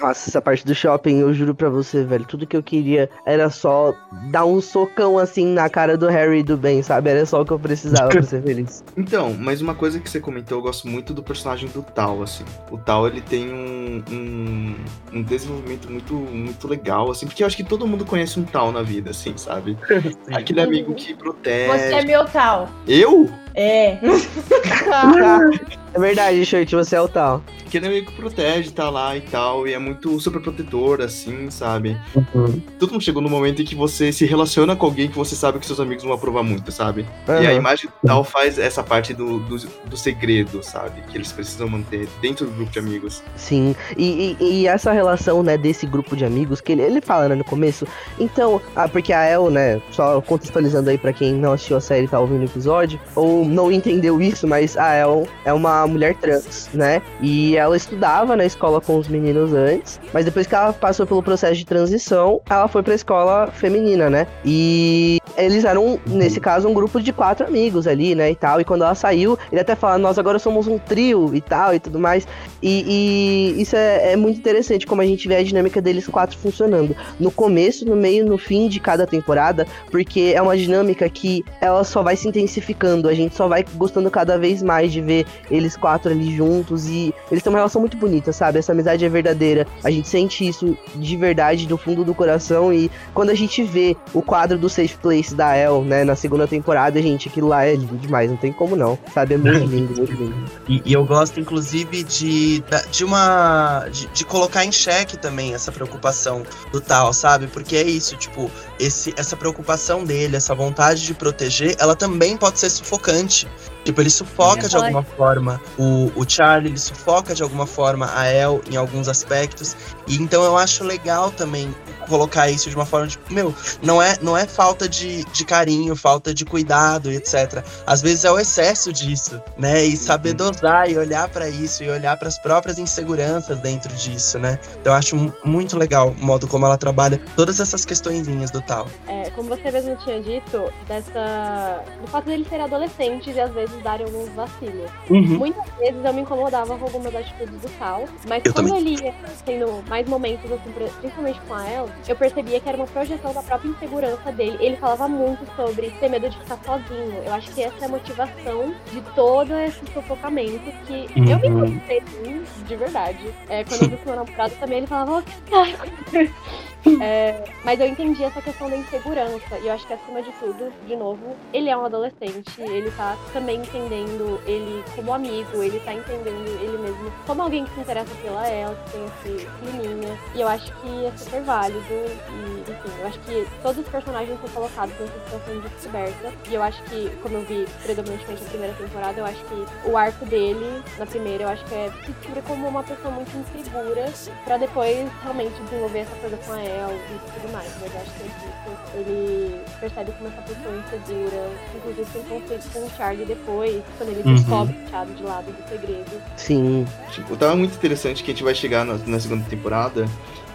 Nossa, essa parte do shopping, eu juro pra você, velho. Tudo que eu queria era só dar um socão assim na cara do Harry e do Ben, sabe? Era só o que eu precisava pra ser feliz. Então, mas uma coisa que você comentou, eu gosto muito do personagem do Tal, assim. O Tal, ele tem um, um, um desenvolvimento muito, muito legal, assim, porque eu acho que todo mundo conhece um Tal na vida, assim, sabe? Aquele amigo que protege. Você é meu tal. Eu? É. É verdade, Shirt, você é o tal. Que ele meio que protege, tá lá e tal, e é muito super protetor, assim, sabe? Todo mundo chegou no momento em que você se relaciona com alguém que você sabe que seus amigos vão aprovar muito, sabe? E a Aham. imagem do tal faz essa parte do, do, do segredo, sabe? Que eles precisam manter dentro do grupo de amigos. Sim, e, e, e essa relação, né, desse grupo de amigos, que ele, ele fala, né, no começo. Então, ah, porque a El, né, só contextualizando aí pra quem não assistiu a série e tá ouvindo o episódio, ou não entendeu isso, mas a El é uma mulher trans, né? E ela estudava na escola com os meninos antes, mas depois que ela passou pelo processo de transição, ela foi pra escola feminina, né? E eles eram, nesse caso, um grupo de quatro amigos ali, né, e tal. E quando ela saiu, ele até fala, nós agora somos um trio e tal, e tudo mais. E, e isso é, é muito interessante, como a gente vê a dinâmica deles quatro funcionando. No começo, no meio, no fim de cada temporada, porque é uma dinâmica que ela só vai se intensificando. A gente só vai gostando cada vez mais de ver eles quatro ali juntos. E eles têm uma relação muito bonita, sabe? Essa amizade é verdadeira. A gente sente isso de verdade, do fundo do coração. E quando a gente vê o quadro do Safe Place da El, né, na segunda temporada, gente, aquilo lá é lindo demais, não tem como não, sabe? É muito lindo, muito lindo. E, e eu gosto, inclusive, de, de uma. De, de colocar em xeque também essa preocupação do tal, sabe? Porque é isso, tipo, esse, essa preocupação dele, essa vontade de proteger, ela também pode ser sufocante. Tipo, ele sufoca de Ai. alguma forma o, o Charlie, ele sufoca de alguma forma a El em alguns aspectos. E então eu acho legal também colocar isso de uma forma de, meu, não é, não é falta de, de carinho, falta de cuidado, etc. Às vezes é o excesso disso, né? E saber dosar e olhar pra isso e olhar para as próprias inseguranças dentro disso, né? Então eu acho mu- muito legal o modo como ela trabalha todas essas questõezinhas do tal. É, como você mesmo tinha dito, dessa. do fato deles serem adolescentes e às vezes darem alguns vacilos. Muitas vezes eu me incomodava com algumas atitudes do Tal, mas Eu quando ele ia tendo mais momentos, assim, pri- principalmente com a El, eu percebia que era uma projeção da própria insegurança dele. Ele falava muito sobre ter medo de ficar sozinho. Eu acho que essa é a motivação de todo esse sufocamento que eu me Uhum. sim, de verdade. É, quando eu vi meu namorado também, ele falava, ó, que. É, mas eu entendi essa questão da insegurança. E eu acho que, acima de tudo, de novo, ele é um adolescente. Ele tá também entendendo ele como amigo. Ele tá entendendo ele mesmo como alguém que se interessa pela ela, que tem esse climinha. E eu acho que é super válido. E, enfim, eu acho que todos os personagens são colocados nessa situação de descoberta. E eu acho que, como eu vi predominantemente na primeira temporada, eu acho que o arco dele, na primeira, eu acho que é se descobrir como uma pessoa muito insegura. Pra depois realmente desenvolver essa coisa com a El e tudo mais. Mas eu acho que é isso. Ele percebe como essa pessoa insegura. Inclusive tem conflito com o Charlie depois, quando ele Uhum. descobre o Thiago de lado do segredo. Sim, Tipo, tava muito interessante que a gente vai chegar na, na segunda temporada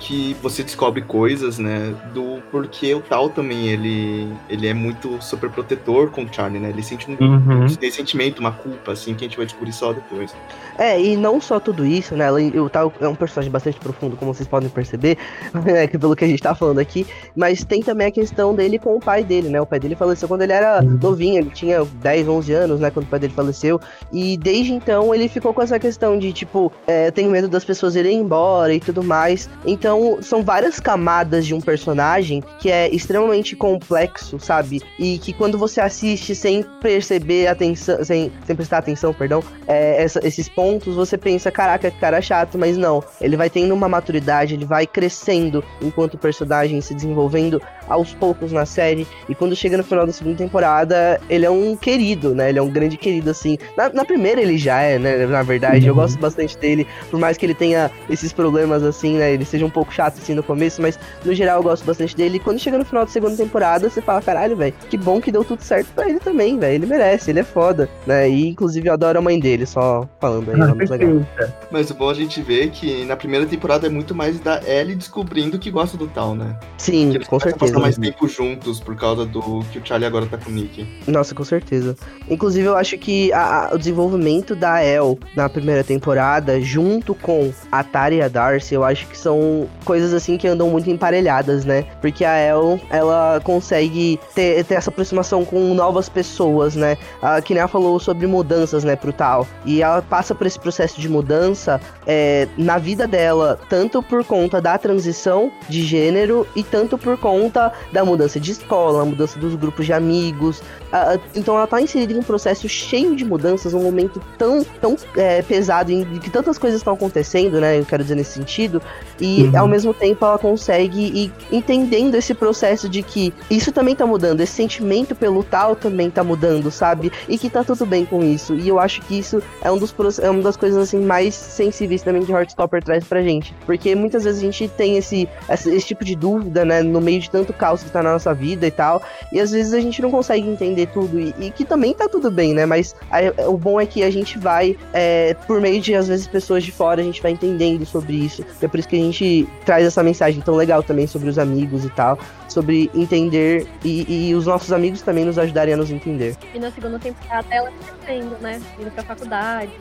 que você descobre coisas, né, do porquê o Tal também, ele, ele é muito super protetor com o Charlie, né, ele sente um, Uhum. um ressentimento, uma culpa, assim, que a gente vai descobrir só depois. É, e não só tudo isso, né? O Tal é um personagem bastante profundo, como vocês podem perceber, né, que pelo que a gente tá falando aqui. Mas tem também a questão dele com o pai dele, né? O pai dele faleceu quando ele era novinho, ele tinha 10, 11 anos, né? Quando o pai dele faleceu. E desde então ele ficou com essa questão de, tipo, é, tenho medo das pessoas irem embora e tudo mais. Então são várias camadas de um personagem que é extremamente complexo, sabe? E que quando você assiste sem perceber atenção, sem, sem prestar atenção, perdão, é, essa- esses pontos, você pensa, caraca, que cara chato, mas não. Ele vai tendo uma maturidade, ele vai crescendo enquanto personagem, se desenvolvendo aos poucos na série. E quando chega no final da segunda temporada, ele é um querido, né? Ele é um grande querido, assim. Na, na primeira ele já é, né? Na verdade, eu gosto bastante dele. Por mais que ele tenha esses problemas, assim, né? Ele seja um pouco chato, assim, no começo, mas no geral eu gosto bastante dele. E quando chega no final da segunda temporada, você fala, caralho, velho, que bom que deu tudo certo pra ele também, velho. Ele merece, ele é foda, né? E inclusive eu adoro a mãe dele, só falando aí, ela é legal. Mas o bom a gente ver que na primeira temporada é muito mais da Ellie descobrindo que gosta do Tal, né? Sim, com certeza. Mais tempo juntos por causa do que o Charlie agora tá com o Nick. Nossa, com certeza. Inclusive, eu acho que a- a- o desenvolvimento da El na primeira temporada, junto com a Tara e a Darcy, eu acho que são coisas assim que andam muito emparelhadas, né? Porque a El, ela consegue ter, ter essa aproximação com novas pessoas, né? A ela falou sobre mudanças, né, pro tal. E ela passa por esse processo de mudança é, na vida dela, tanto por conta da transição de gênero e tanto por conta da, da mudança de escola, a mudança dos grupos de amigos. a- a- então ela tá inserida em um processo cheio de mudanças, um momento tão, tão é, pesado, em que tantas coisas estão acontecendo, né? Eu quero dizer nesse sentido. E Uhum. ao mesmo tempo ela consegue ir entendendo esse processo de que isso também tá mudando, esse sentimento pelo tal também tá mudando, sabe? E que tá tudo bem com isso. E eu acho que isso é, um dos, é uma das coisas assim mais sensíveis também que Heartstopper traz pra gente. Porque muitas vezes a gente tem esse, esse, esse tipo de dúvida, né? No meio de tanto caos que tá na nossa vida e tal. E às vezes a gente não consegue entender tudo. E, e que também tá tudo bem, né? Mas a- o bom é que a gente vai, é, por meio de, às vezes, pessoas de fora, a gente vai entendendo sobre isso. É por isso que a gente traz essa mensagem tão legal também sobre os amigos e tal. Sobre entender e, e os nossos amigos também nos ajudarem a nos entender. E na segunda temporada ela crescendo, né? Indo pra faculdade.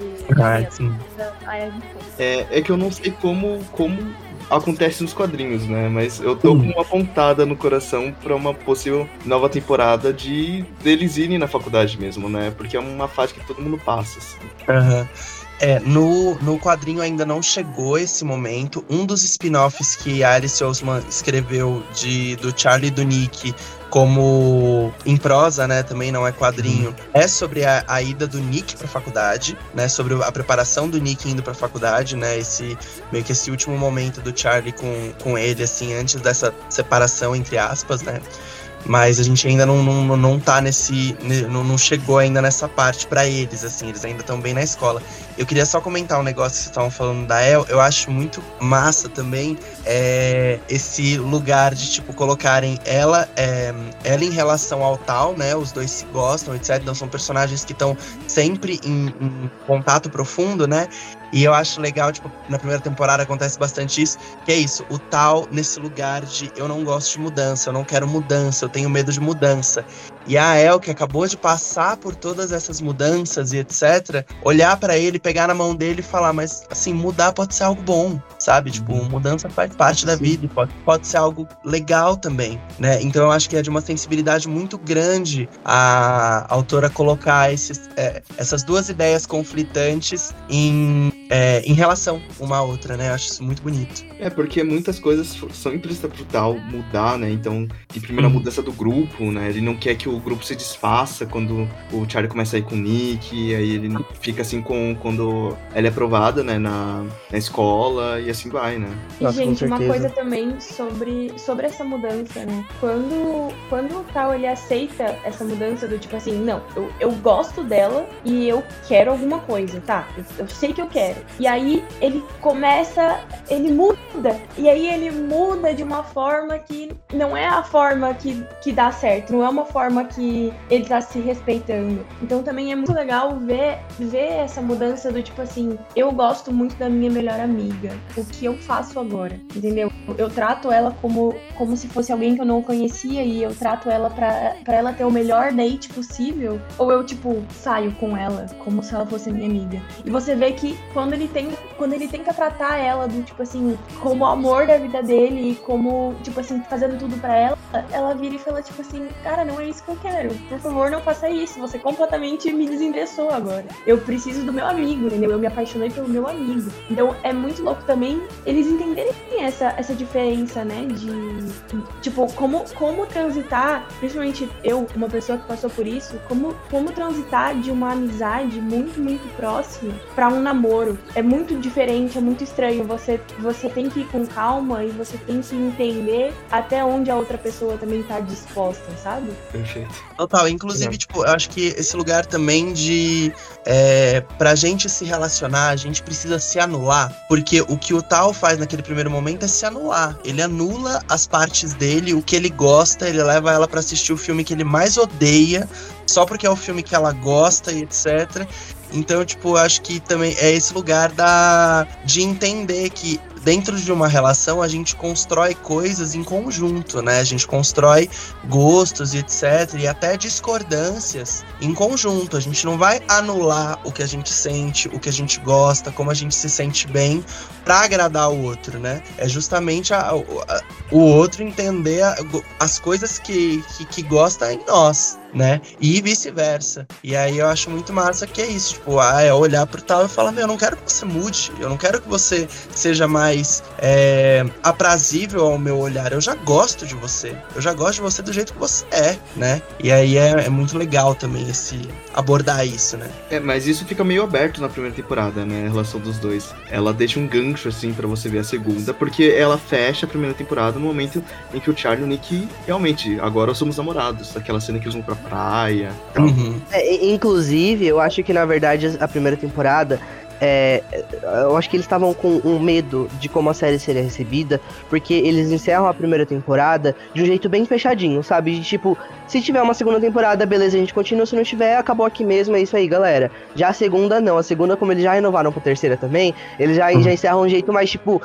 Ah, sim. Aí a gente É, é que eu não sei como, como acontece nos quadrinhos, né? Mas eu tô com uma pontada no coração pra uma possível nova temporada de deles irem na faculdade mesmo, né? Porque é uma fase que todo mundo passa. assim. Aham. É, no, no quadrinho ainda não chegou esse momento. Um dos spin-offs que Alice Ousman escreveu de, do Charlie e do Nick como em prosa, né, também não é quadrinho, é sobre a, a ida do Nick pra faculdade, né, sobre a preparação do Nick indo pra faculdade, né, esse meio que esse último momento do Charlie com, com ele, assim, antes dessa separação, entre aspas, né, mas a gente ainda não, não, não tá nesse. ne- Não, chegou ainda nessa parte pra eles, assim, eles ainda estão bem na escola. Eu queria só comentar um negócio que vocês estavam falando da El, eu acho muito massa também é, esse lugar de, tipo, colocarem ela, é, ela em relação ao tal, né? Os dois se gostam, etc. Então são personagens que estão sempre em, em contato profundo, né? E eu acho legal, tipo, na primeira temporada acontece bastante isso, que é isso, o tal nesse lugar de eu não gosto de mudança, eu não quero mudança, eu tenho medo de mudança. E a El, que acabou de passar por todas essas mudanças e etc., olhar pra ele, pegar na mão dele e falar, mas assim, mudar pode ser algo bom, sabe? Tipo, mudança faz parte da vida, pode, pode ser algo legal também, né? Então eu acho que é de uma sensibilidade muito grande a autora colocar esses, é, essas duas ideias conflitantes em, é, em relação uma à outra, né? Eu acho isso muito bonito. É, porque muitas coisas são implícitas pro Tal mudar, né? Então, tem primeiro a Uhum. mudança do grupo, né? Ele não quer que o grupo se desfaça quando o Charlie começa a ir com o Nick, aí ele fica assim com quando ela é aprovada, né, na, na escola, e assim vai, né? E, Nossa, gente, uma coisa também sobre, sobre essa mudança, né? Quando, quando o Tal ele aceita essa mudança do tipo assim, não, eu, eu gosto dela e eu quero alguma coisa, tá? Eu, eu sei que eu quero. E aí ele começa, ele muda. E aí ele muda de uma forma que não é a forma que, que dá certo, não é uma forma que ele tá se respeitando. Então também é muito legal ver, ver essa mudança do tipo assim, eu gosto muito da minha melhor amiga. O que eu faço agora? Entendeu? Eu trato ela como, como se fosse alguém que eu não conhecia e eu trato ela pra, pra ela ter o melhor date possível. Ou eu, tipo, saio com ela como se ela fosse minha amiga. E você vê que quando ele tem, quando ele tenta tratar ela do tipo assim, como o amor da vida dele como, tipo assim, fazendo tudo pra ela, ela vira e fala, tipo assim, cara, não é isso que eu quero. Por favor, não faça isso. Você completamente me desinteressou agora. Eu preciso do meu amigo, entendeu? Eu me apaixonei pelo meu amigo. Então é muito louco também eles entenderem essa, essa diferença, né? De tipo, como, como transitar, principalmente eu, uma pessoa que passou por isso, como, como transitar de uma amizade muito, muito próxima pra um namoro. É muito diferente, é muito estranho. Você, você tem que ir com calma e você tem que entender até onde a outra pessoa também tá disposta, sabe? Perfeito. Total, inclusive, tipo, eu acho que esse lugar também de. É, pra gente se relacionar, a gente precisa se anular. Porque o que o Tal faz naquele primeiro momento é se anular. Ele anula as partes dele, o que ele gosta, ele leva ela pra assistir o filme que ele mais odeia, só porque é o filme que ela gosta e etc. Então, tipo, acho que também é esse lugar da de entender que dentro de uma relação a gente constrói coisas em conjunto, né? A gente constrói gostos e etc. E até discordâncias em conjunto. A gente não vai anular o que a gente sente, o que a gente gosta, como a gente se sente bem pra agradar o outro, né? É justamente a- a- o outro entender a- as coisas que, que, que gosta em nós. Né? E vice-versa. E aí eu acho muito massa que é isso, tipo, ah, é olhar pro tal e falar, meu, eu não quero que você mude, eu não quero que você seja mais é, aprazível ao meu olhar, eu já gosto de você, eu já gosto de você do jeito que você é, né? E aí é, é muito legal também esse abordar isso, né? É, mas isso fica meio aberto na primeira temporada, né? A relação dos dois. Ela deixa um gancho, assim, pra você ver a segunda, porque ela fecha a primeira temporada no momento em que o Charlie e o Nick realmente, agora somos namorados. Aquela cena que eles vão pra praia. Uhum. É, inclusive, eu acho que na verdade a primeira temporada. É, eu acho que eles estavam com um medo de como a série seria recebida, porque eles encerram a primeira temporada de um jeito bem fechadinho, sabe? De tipo, se tiver uma segunda temporada, beleza, a gente continua, se não tiver, acabou aqui mesmo, é isso aí, galera. Já a segunda, não. A segunda, como eles já renovaram pra terceira também, eles já, já encerram um jeito mais, tipo,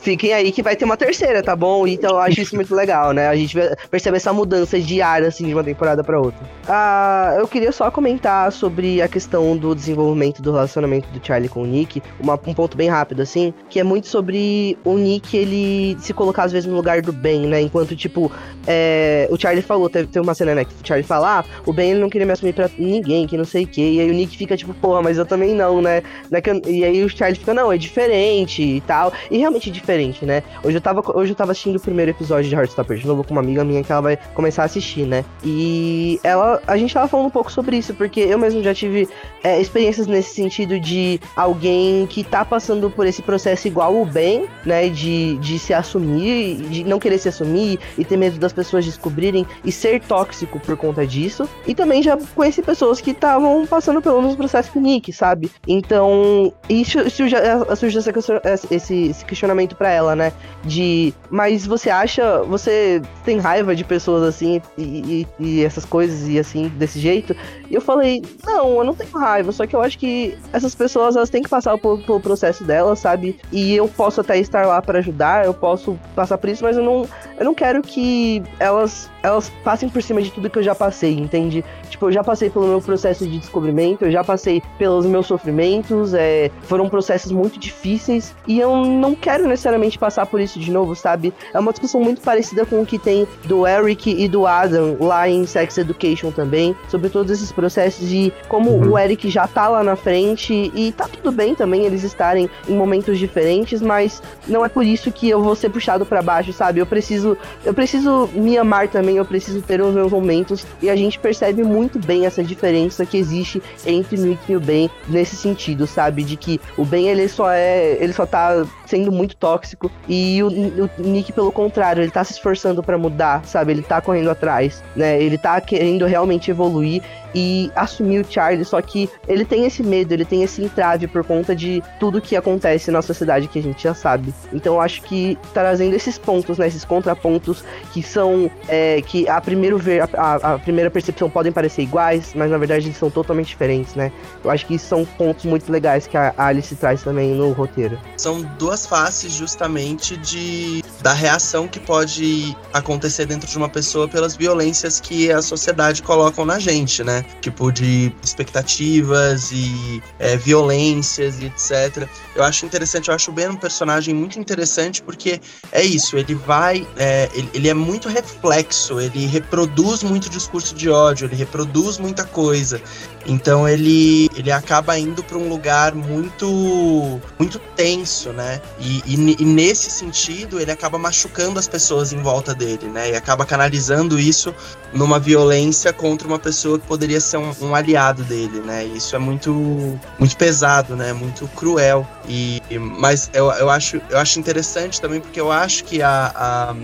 fiquem aí que vai ter uma terceira, tá bom? Então eu acho isso muito legal, né? A gente percebe essa mudança ar, assim, de uma temporada pra outra. Ah, eu queria só comentar sobre a questão do desenvolvimento do relacionamento do Charlie com o Nick, uma- um ponto bem rápido, assim, que é muito sobre o Nick, ele se colocar às vezes no lugar do Ben, né? Enquanto, tipo, é, o Charlie falou, teve, teve uma cena, né, que o Charlie fala, ah, o Ben ele não queria me assumir pra ninguém, que não sei o que, e aí o Nick fica tipo, porra, mas eu também não, né? É eu- e aí o Charlie fica, não, é diferente e tal, e realmente é diferente, né? Hoje eu tava, hoje eu tava assistindo o primeiro episódio de Heartstopper de novo com uma amiga minha que ela vai começar a assistir, né? E ela, a gente tava falando um pouco sobre isso, porque eu mesmo já tive é, experiências nesse sentido de alguém que tá passando por esse processo igual o Ben, né? De, de se assumir, de não querer se assumir e ter medo das pessoas descobrirem e ser tóxico por conta disso. E também já conheci pessoas que estavam passando pelo mesmo processo que o Nick, sabe? Então, isso surge essa questão- esse, esse questionamento pra ela, né? De, mas você acha, você tem raiva de pessoas assim e, e- e essas coisas e assim, desse jeito? E eu falei, não, eu não tenho raiva, só que eu acho que essas pessoas, elas têm que passar por- pelo processo delas, sabe? E eu posso até estar lá pra ajudar, eu posso passar por isso, mas eu não, eu não quero que elas, elas passem por cima de tudo que eu já passei, entende? Tipo, eu já passei pelo meu processo de descobrimento, eu já passei pelos meus sofrimentos, é, foram processos muito difíceis e eu não quero necessariamente passar por isso de novo, sabe? É uma discussão muito parecida com o que tem do Eric e do Adam lá em Sex Education também, sobre todos esses processos e como Uhum. o Eric já tá lá na frente e tá tudo bem também eles estarem em momentos diferentes, mas não é por isso que eu vou ser puxado pra baixo, sabe? Eu preciso, eu preciso me amar também, eu preciso ter os meus momentos e a gente percebe muito bem essa diferença que existe entre o Nick e o Ben nesse sentido, sabe? De que o Ben ele só é, ele só tá sendo muito tóxico e o, o Nick pelo contrário, ele tá se esforçando pra mudar, sabe? Ele tá correndo atrás, né? Ele tá querendo realmente evoluir e assumir o Charlie, só que ele tem esse medo, ele tem esse entrave por conta de tudo que acontece na sociedade que a gente já sabe. Então eu acho que trazendo esses pontos, né, esses contrapontos que são é, que a primeiro ver a, a- a primeira percepção podem parecer iguais, mas na verdade eles são totalmente diferentes, né? Eu acho que são pontos muito legais que a Alice traz também no roteiro. São duas faces justamente de da reação que pode acontecer dentro de uma pessoa pelas violências que a sociedade colocam na gente, né? Tipo de expectativas e é, violências e etc. Eu acho interessante, eu acho o Ben um personagem muito interessante porque é isso, ele vai, é, ele, ele é muito reflexo, ele reproduz muito discurso de ódio, ele reproduz muita coisa. Então ele, ele acaba indo para um lugar muito muito tenso, né? E, e e nesse sentido ele acaba machucando as pessoas em volta dele, né? E acaba canalizando isso numa violência contra uma pessoa que poderia ser um, um aliado dele, né? E isso é muito muito pesado, né? Muito cruel. E mas eu, eu acho eu acho interessante também porque eu acho que a, a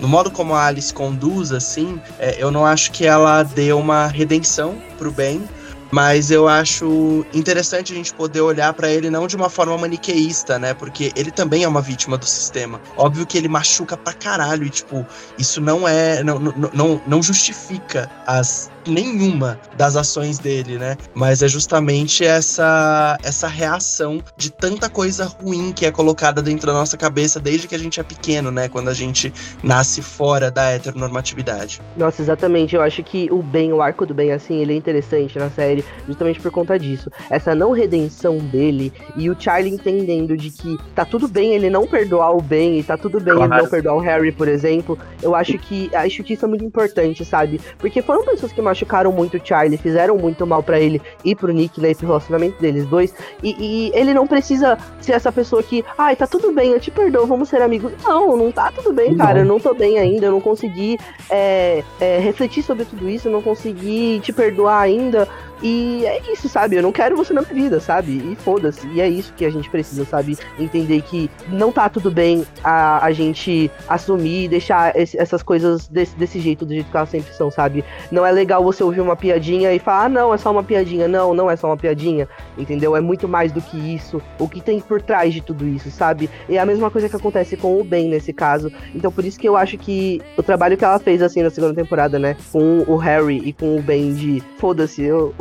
no modo como a Alice conduz, assim, é, eu não acho que ela dê uma redenção pro bem, mas eu acho interessante a gente poder olhar pra ele não de uma forma maniqueísta, né? Porque ele também é uma vítima do sistema. Óbvio que ele machuca pra caralho e, tipo, isso não é. Não, não, não, não justifica as nenhuma das ações dele, né? Mas é justamente essa essa reação de tanta coisa ruim que é colocada dentro da nossa cabeça desde que a gente é pequeno, né? Quando a gente nasce fora da heteronormatividade. Nossa, exatamente. Eu acho que o Ben, o arco do Ben, assim, ele é interessante na série, justamente por conta disso. Essa não redenção dele e o Charlie entendendo de que tá tudo bem ele não perdoar o Ben e tá tudo bem ele Claro. não perdoar o Harry, por exemplo. Eu acho que acho que isso é muito importante, sabe? Porque foram pessoas que machucaram muito o Charlie, fizeram muito mal pra ele e pro Nick, né? E pro relacionamento deles dois. E, e ele não precisa ser essa pessoa que, ai, tá tudo bem, eu te perdoo, vamos ser amigos. Não, não tá tudo bem, cara. Eu não tô bem ainda, eu não consegui é, é, refletir sobre tudo isso, eu não consegui te perdoar ainda. E é isso, sabe? Eu não quero você na minha vida, sabe? E foda-se. E é isso que a gente precisa, sabe? Entender que não tá tudo bem a, a gente assumir e deixar esse- essas coisas desse, desse jeito, do jeito que elas sempre são, sabe? Não é legal você ouvir uma piadinha e falar, ah, não, é só uma piadinha. Não, não é só uma piadinha, entendeu? É muito mais do que isso. O que tem por trás de tudo isso, sabe? E é a mesma coisa que acontece com o Ben nesse caso. Então por isso que eu acho que o trabalho que ela fez, assim, na segunda temporada, né? Com o Harry e com o Ben de foda-se, eu,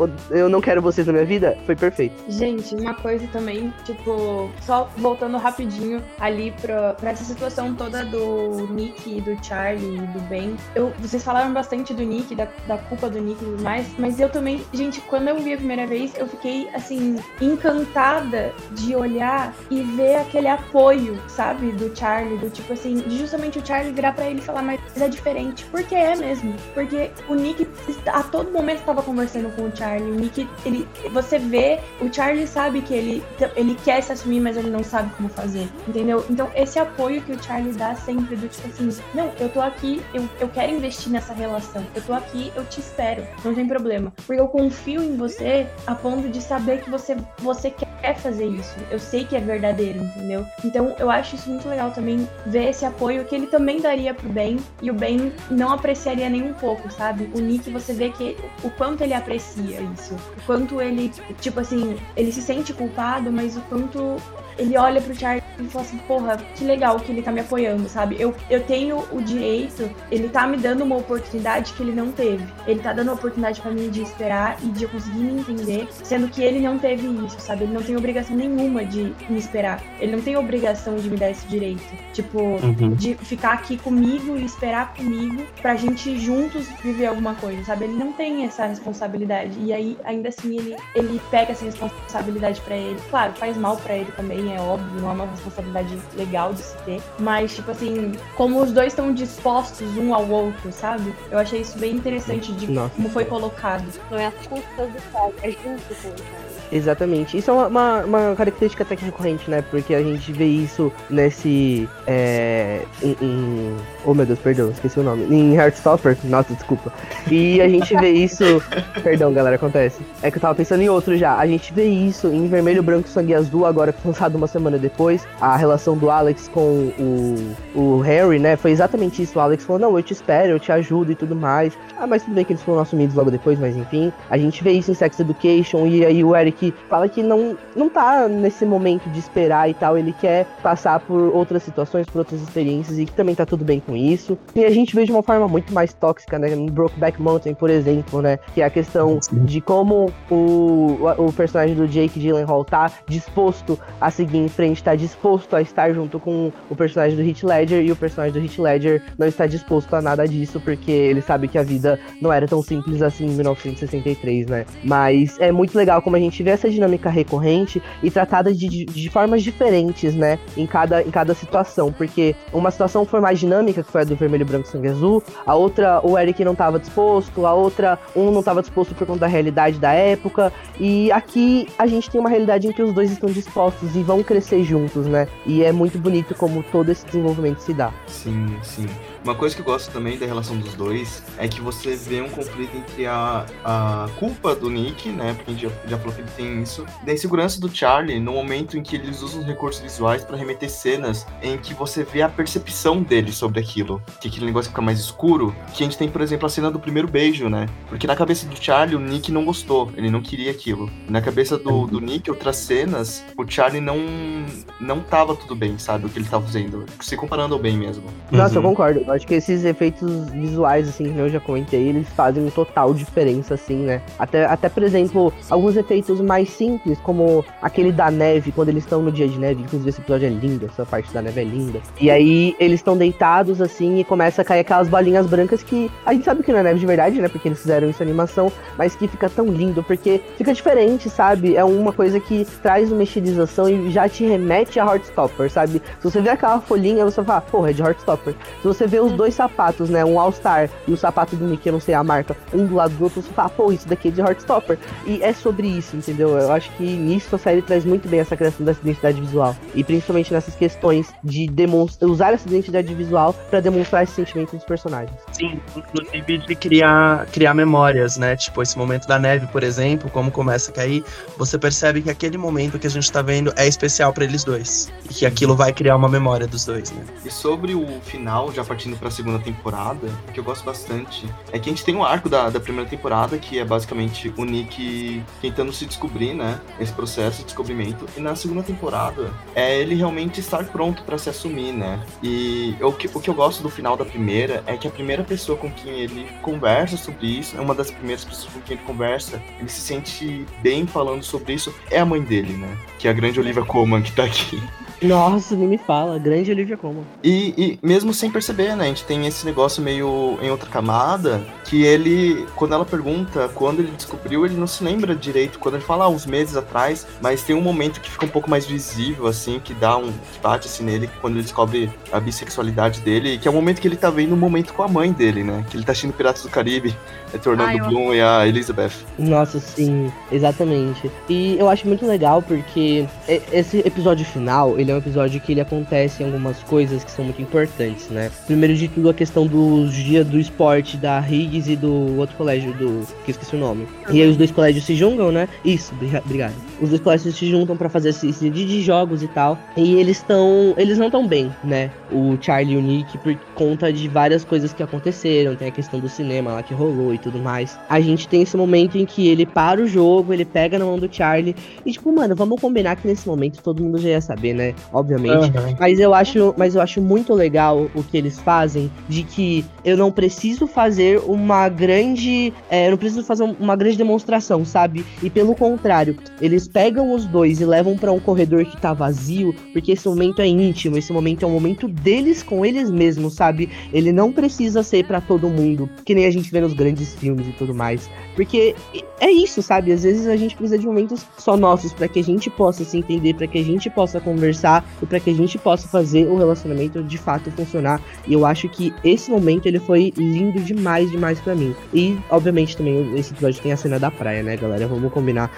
não quero vocês na minha vida, foi perfeito. Gente, uma coisa também, tipo, só voltando rapidinho ali pra, pra essa situação toda do Nick do Charlie do Ben. Eu, vocês falaram bastante do Nick, da, da culpa do Nick e tudo mais, mas eu também, gente, quando eu vi a primeira vez, eu fiquei, assim, encantada de olhar e ver aquele apoio, sabe, do Charlie, do tipo assim, de justamente o Charlie virar pra ele e falar, mas é diferente, porque é mesmo, porque o Nick a todo momento estava conversando com o Charlie, o Nick, ele, você vê, o Charlie sabe que ele, ele quer se assumir, mas ele não sabe como fazer, entendeu? Então, esse apoio que o Charlie dá sempre, do tipo assim, não, eu tô aqui, eu, eu quero investir nessa relação, eu tô aqui, eu te espero, não tem problema, porque eu confio em você a ponto de saber que você, você quer fazer isso, eu sei que é verdadeiro, entendeu? Então, eu acho isso muito legal também, ver esse apoio que ele também daria pro Ben, e o Ben não apreciaria nem um pouco, sabe? O Nick, você vê que o quanto ele aprecia isso, o quanto ele, tipo assim, ele se sente culpado, mas o quanto ele olha pro Charlie e fala assim, porra, que legal que ele tá me apoiando, sabe? Eu, eu tenho o direito, ele tá me dando uma oportunidade que ele não teve. Ele tá dando uma oportunidade pra mim de esperar e de eu conseguir me entender, sendo que ele não teve isso, sabe? Ele não tem obrigação nenhuma de me esperar. Ele não tem obrigação de me dar esse direito. Tipo, Uhum. de ficar aqui comigo e esperar comigo pra gente juntos viver alguma coisa, sabe? Ele não tem essa responsabilidade. E aí, ainda assim, ele, ele pega essa responsabilidade pra ele. Claro, faz mal pra ele também, é óbvio, não é uma responsabilidade legal de se ter. Mas, tipo assim, como os dois estão dispostos um ao outro, sabe? Eu achei isso bem interessante de Nossa. como foi colocado. Não é às custas do Charlie, é junto com o Charlie. Exatamente. Isso é uma, uma, uma característica até que recorrente, né? Porque a gente vê isso nesse. É, em, em- Oh meu Deus, perdão, esqueci o nome. Em Heartstopper, nossa, desculpa. E a gente vê isso. perdão, galera, acontece. É que eu tava pensando em outro já. A gente vê isso em Vermelho, Branco Sangue Azul, agora lançado uma semana depois. A relação do Alex com o, o Harry, né? Foi exatamente isso. O Alex falou: Não, eu te espero, eu te ajudo e tudo mais. Ah, mas tudo bem que eles foram assumidos logo depois, mas enfim. A gente vê isso em Sex Education e aí o Eric fala que não, não tá nesse momento de esperar e tal. Ele quer passar por outras situações, por outras experiências e que também tá tudo bem com isso. E a gente vê de uma forma muito mais tóxica, né? Em Brokeback Mountain, por exemplo, né? Que é a questão de como o, o personagem do Jake Gyllenhaal tá disposto a seguir em frente, tá disposto a estar junto com o personagem do Heath Ledger e o personagem do Heath Ledger não está disposto a nada disso porque ele sabe que a vida não era tão simples assim em 1963, né? Mas é muito legal como a gente vê essa dinâmica recorrente e tratada de, de, formas diferentes, né? Em cada, em cada situação, porque uma situação foi mais dinâmica, que foi a do vermelho, branco, sangue azul, a outra o Eric não estava disposto, a outra um não estava disposto por conta da realidade da época, e aqui a gente tem uma realidade em que os dois estão dispostos e vão crescer juntos, né? E é muito bonito como todo esse desenvolvimento se dá. Sim, sim. Uma coisa que eu gosto também da relação dos dois é que você vê um conflito entre a, a culpa do Nick, né? Porque a gente já, já falou que ele tem isso, da insegurança do Charlie no momento em que eles usam os recursos visuais para remeter cenas em que você vê a percepção dele sobre aquilo. Que aquele negócio fica mais escuro. Que a gente tem, por exemplo, a cena do primeiro beijo, né? Porque na cabeça do Charlie, o Nick não gostou, ele não queria aquilo. Na cabeça do, do Nick, outras cenas, o Charlie não, não tava tudo bem, sabe? O que ele tava fazendo. Se comparando ao bem mesmo. Nossa, eu Uhum. concordo. Eu acho que esses efeitos visuais, assim, que eu já comentei, eles fazem total diferença, assim, né? Até, até por exemplo, alguns efeitos mais simples, como aquele da neve, quando eles estão no dia de neve, inclusive esse episódio é lindo, essa parte da neve é linda. E aí eles estão deitados assim e começa a cair aquelas bolinhas brancas que a gente sabe que não é neve de verdade, né? Porque eles fizeram isso em animação, mas que fica tão lindo, porque fica diferente, sabe? É uma coisa que traz uma estilização e já te remete a Heartstopper, sabe? Se você vê aquela folhinha, você fala, porra, é de Heartstopper. Se você vê os dois sapatos, né? Um All-Star e o sapato do Mickey, eu não sei a marca, um do lado do outro, você fala, pô, isso daqui é de Heartstopper. E é sobre isso, entendeu? Eu acho que nisso a série traz muito bem essa criação dessa identidade visual. E principalmente nessas questões de demonstrar, usar essa identidade visual pra demonstrar esse sentimento dos personagens. Sim, inclusive de criar, criar memórias, né? Tipo, esse momento da neve, por exemplo, como começa a cair, você percebe que aquele momento que a gente tá vendo é especial pra eles dois. E que aquilo vai criar uma memória dos dois, né? E sobre o final, já partindo pra segunda temporada, que eu gosto bastante, é que a gente tem um arco da, da primeira temporada, que é basicamente o Nick tentando se descobrir, né? Esse processo de descobrimento. E na segunda temporada, é ele realmente estar pronto pra se assumir, né? E o que, o que eu gosto do final da primeira é que a primeira pessoa com quem ele conversa sobre isso, é uma das primeiras pessoas com quem ele conversa, ele se sente bem falando sobre isso, é a mãe dele, né? Que é a grande Olivia Colman que tá aqui. Nossa, nem me fala, grande Olivia Colman. E, e mesmo sem perceber, né? A gente tem esse negócio meio em outra camada, que ele, quando ela pergunta quando ele descobriu, ele não se lembra direito. Quando ele fala ah, uns meses atrás, mas tem um momento que fica um pouco mais visível, assim, que dá um. que bate assim nele, quando ele descobre a bissexualidade dele, que é o momento que ele tá vendo um momento com a mãe dele, né? Que ele tá assistindo Piratas do Caribe, retornando eu o Bloom e a Elizabeth. Nossa, sim, exatamente. E eu acho muito legal porque esse episódio final, ele é um episódio que ele acontece em algumas coisas que são muito importantes, né? Primeiro de tudo, a questão dos dias do esporte da Higgs e do outro colégio, do. que esqueci o nome. E aí os dois colégios se juntam, né? Isso, bri- obrigado. Os dois colégios se juntam pra fazer dia de jogos e tal. E eles estão. Eles não estão bem, né? O Charlie e o Nick, por conta de várias coisas que aconteceram. Tem a questão do cinema lá que rolou e tudo mais. A gente tem esse momento em que ele para o jogo, ele pega na mão do Charlie. E tipo, mano, vamos combinar que nesse momento todo mundo já ia saber, né? Obviamente. Mas eu acho, mas eu acho muito legal o que eles fazem de que eu não preciso fazer uma grande, é, eu não preciso fazer um- uma grande demonstração, sabe? E pelo contrário, eles pegam os dois e levam pra um corredor que tá vazio, porque esse momento é íntimo, esse momento é um momento deles com eles mesmos, sabe? Ele não precisa ser pra todo mundo, que nem a gente vê nos grandes filmes e tudo mais. Porque é isso, sabe? Às vezes a gente precisa de momentos só nossos pra que a gente possa se entender, pra que a gente possa conversar e pra que a gente possa fazer o relacionamento de fato funcionar. E eu acho que esse momento ele foi lindo demais, demais pra mim. E obviamente também esse episódio tem a cena da praia, né, galera? Vamos combinar.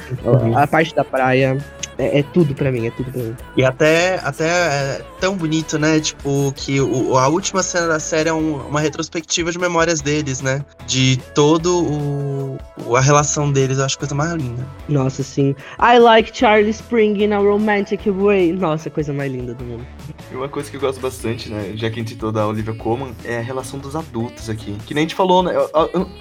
A parte da praia é, é tudo pra mim, é tudo pra mim. E até, até é tão bonito, né? Tipo, que o, a última cena da série é um- uma retrospectiva de memórias deles, né? De todo o, o- a relação deles, eu acho a coisa mais linda. Nossa, sim. I like Charlie Spring in a romantic way. Nossa, coisa mais linda do mundo. E uma coisa que eu gosto bastante, né, já que a gente citou da Olivia Colman, é a relação dos adultos aqui. Que nem a gente falou, né?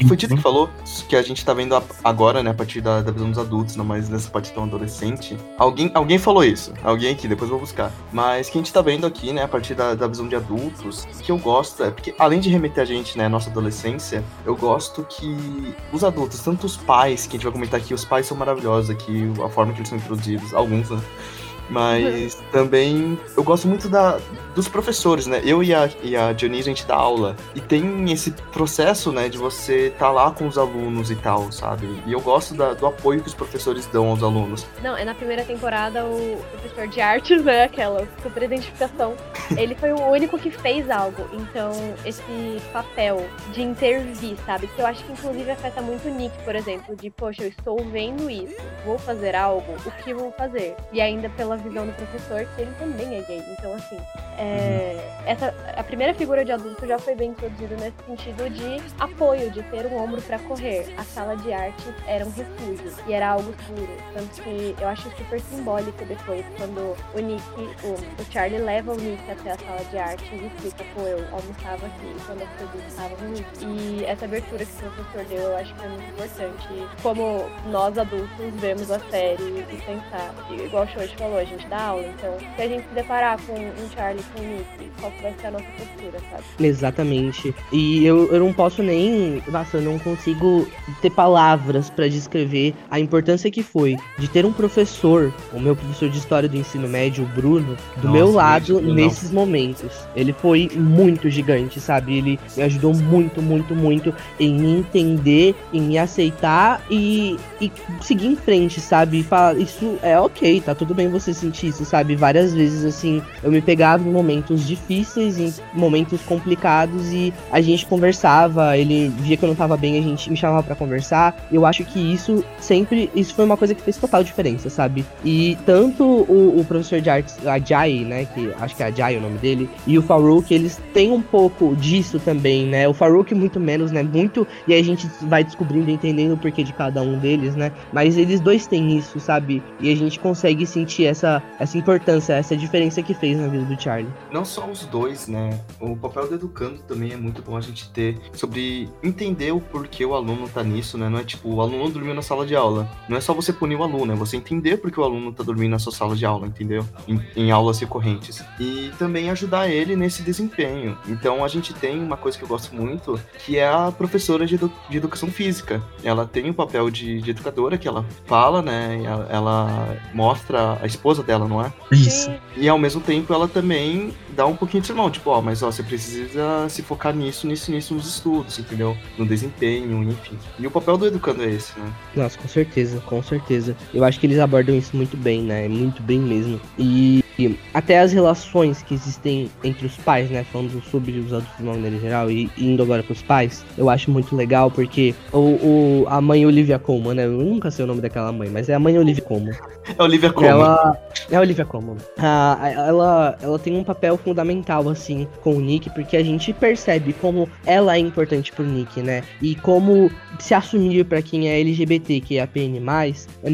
Foi Tito que falou que a gente tá vendo agora, né, a partir da, da visão dos adultos, não mais nessa parte tão adolescente. Alguém, alguém falou isso, alguém aqui, depois vou buscar. Mas que a gente tá vendo aqui, né, a partir da, da visão de adultos, que eu gosto, é porque além de remeter a gente, né, à nossa adolescência, eu gosto que os adultos, tanto os pais, que a gente vai comentar aqui, os pais são maravilhosos aqui, a forma que eles são introduzidos, alguns, né? Mas também eu gosto muito da, dos professores, né? Eu e a, e a Dionísio, a gente dá aula. E tem esse processo, né, de você estar lá com os alunos e tal, sabe? E eu gosto da- do apoio que os professores dão aos alunos. Não, é na primeira temporada o professor de artes, né? Aquela super identificação. Ele foi o único que fez algo. Então, esse papel de intervir, sabe? Que eu acho que inclusive afeta muito o Nick, por exemplo, de poxa, eu estou vendo isso, vou fazer algo, o que vou fazer? E ainda pela visão do professor, que ele também é gay. Então, assim, é, essa, a primeira figura de adulto já foi bem introduzida nesse sentido de apoio, de ter um ombro pra correr. A sala de arte era um refúgio e era algo seguro. Tanto que eu acho super simbólico depois, quando o Nick, o, o Charlie leva o Nick até a sala de arte e explica, pô, eu almoçava aqui quando as coisas estavam ruins. E essa abertura que o professor deu, eu acho que é muito importante. Como nós adultos vemos a série e pensar, igual o Shoji falou, a gente dá aula. Então, se a gente se deparar com um Charlie, com um Nick, qual que vai ser a nossa postura, sabe? Exatamente. E eu, eu não posso nem. Nossa, eu não consigo ter palavras pra descrever a importância que foi de ter um professor, o meu professor de história do ensino médio, o Bruno, do Nossa, meu lado gente, não. nesses momentos. Ele foi muito gigante, sabe? Ele me ajudou muito, muito, muito em me entender, em me aceitar e, e seguir em frente, sabe? E falar, isso é ok, tá tudo bem você sentir isso, sabe? Várias vezes, assim, eu me pegava em momentos difíceis, em momentos complicados e a gente conversava, ele via que eu não tava bem, a gente me chamava pra conversar. Eu acho que isso sempre, isso foi uma coisa que fez total diferença, sabe? E tanto o, o professor de artes, a Jai, né, que acho que é a Jai o nome dele, e o Farouk, eles têm um pouco disso também, né? O Farouk muito menos, né? Muito, e aí a gente vai descobrindo e entendendo o porquê de cada um deles, né? Mas eles dois têm isso, sabe? E a gente consegue sentir essa, essa importância, essa diferença que fez na vida do Charlie. Não só os dois, né? O papel do educando também é muito bom a gente ter sobre entender o porquê o aluno tá nisso, né? Não é tipo, o aluno dormiu na sala de aula. Não é só você punir o aluno, é você entender porque o aluno tá dormindo na sua sala de aula, entendeu? Em, em aulas recorrentes. E também ajudar ele nesse desempenho. Então a gente tem uma coisa que eu gosto muito, que é a professora de, edu- de educação física. Ela tem o papel de, de educadora, que ela fala, né? Ela, ela mostra a esposa dela, não é? Isso. E ao mesmo tempo ela também dá um pouquinho de sermão, tipo, ó, mas ó, você precisa se focar nisso, nisso, nisso nos estudos, entendeu? No desempenho, enfim. E o papel do educando é esse, né? Nossa, com certeza, com certeza. Eu acho que eles abordam isso muito bem, né? Muito bem mesmo. E e até as relações que existem entre os pais, né? Falando sobre os adultos de uma maneira geral e indo agora pros pais, eu acho muito legal porque o, o- a mãe Olivia Colman, né? Eu nunca sei o nome daquela mãe, mas é a mãe Olivia Colman. É Olivia Colman. Ela. É Olivia Colman. Ah, ela, ela tem um papel fundamental, assim, com o Nick, porque a gente percebe como ela é importante pro Nick, né? E como se assumir pra quem é LGBT, que é a PN,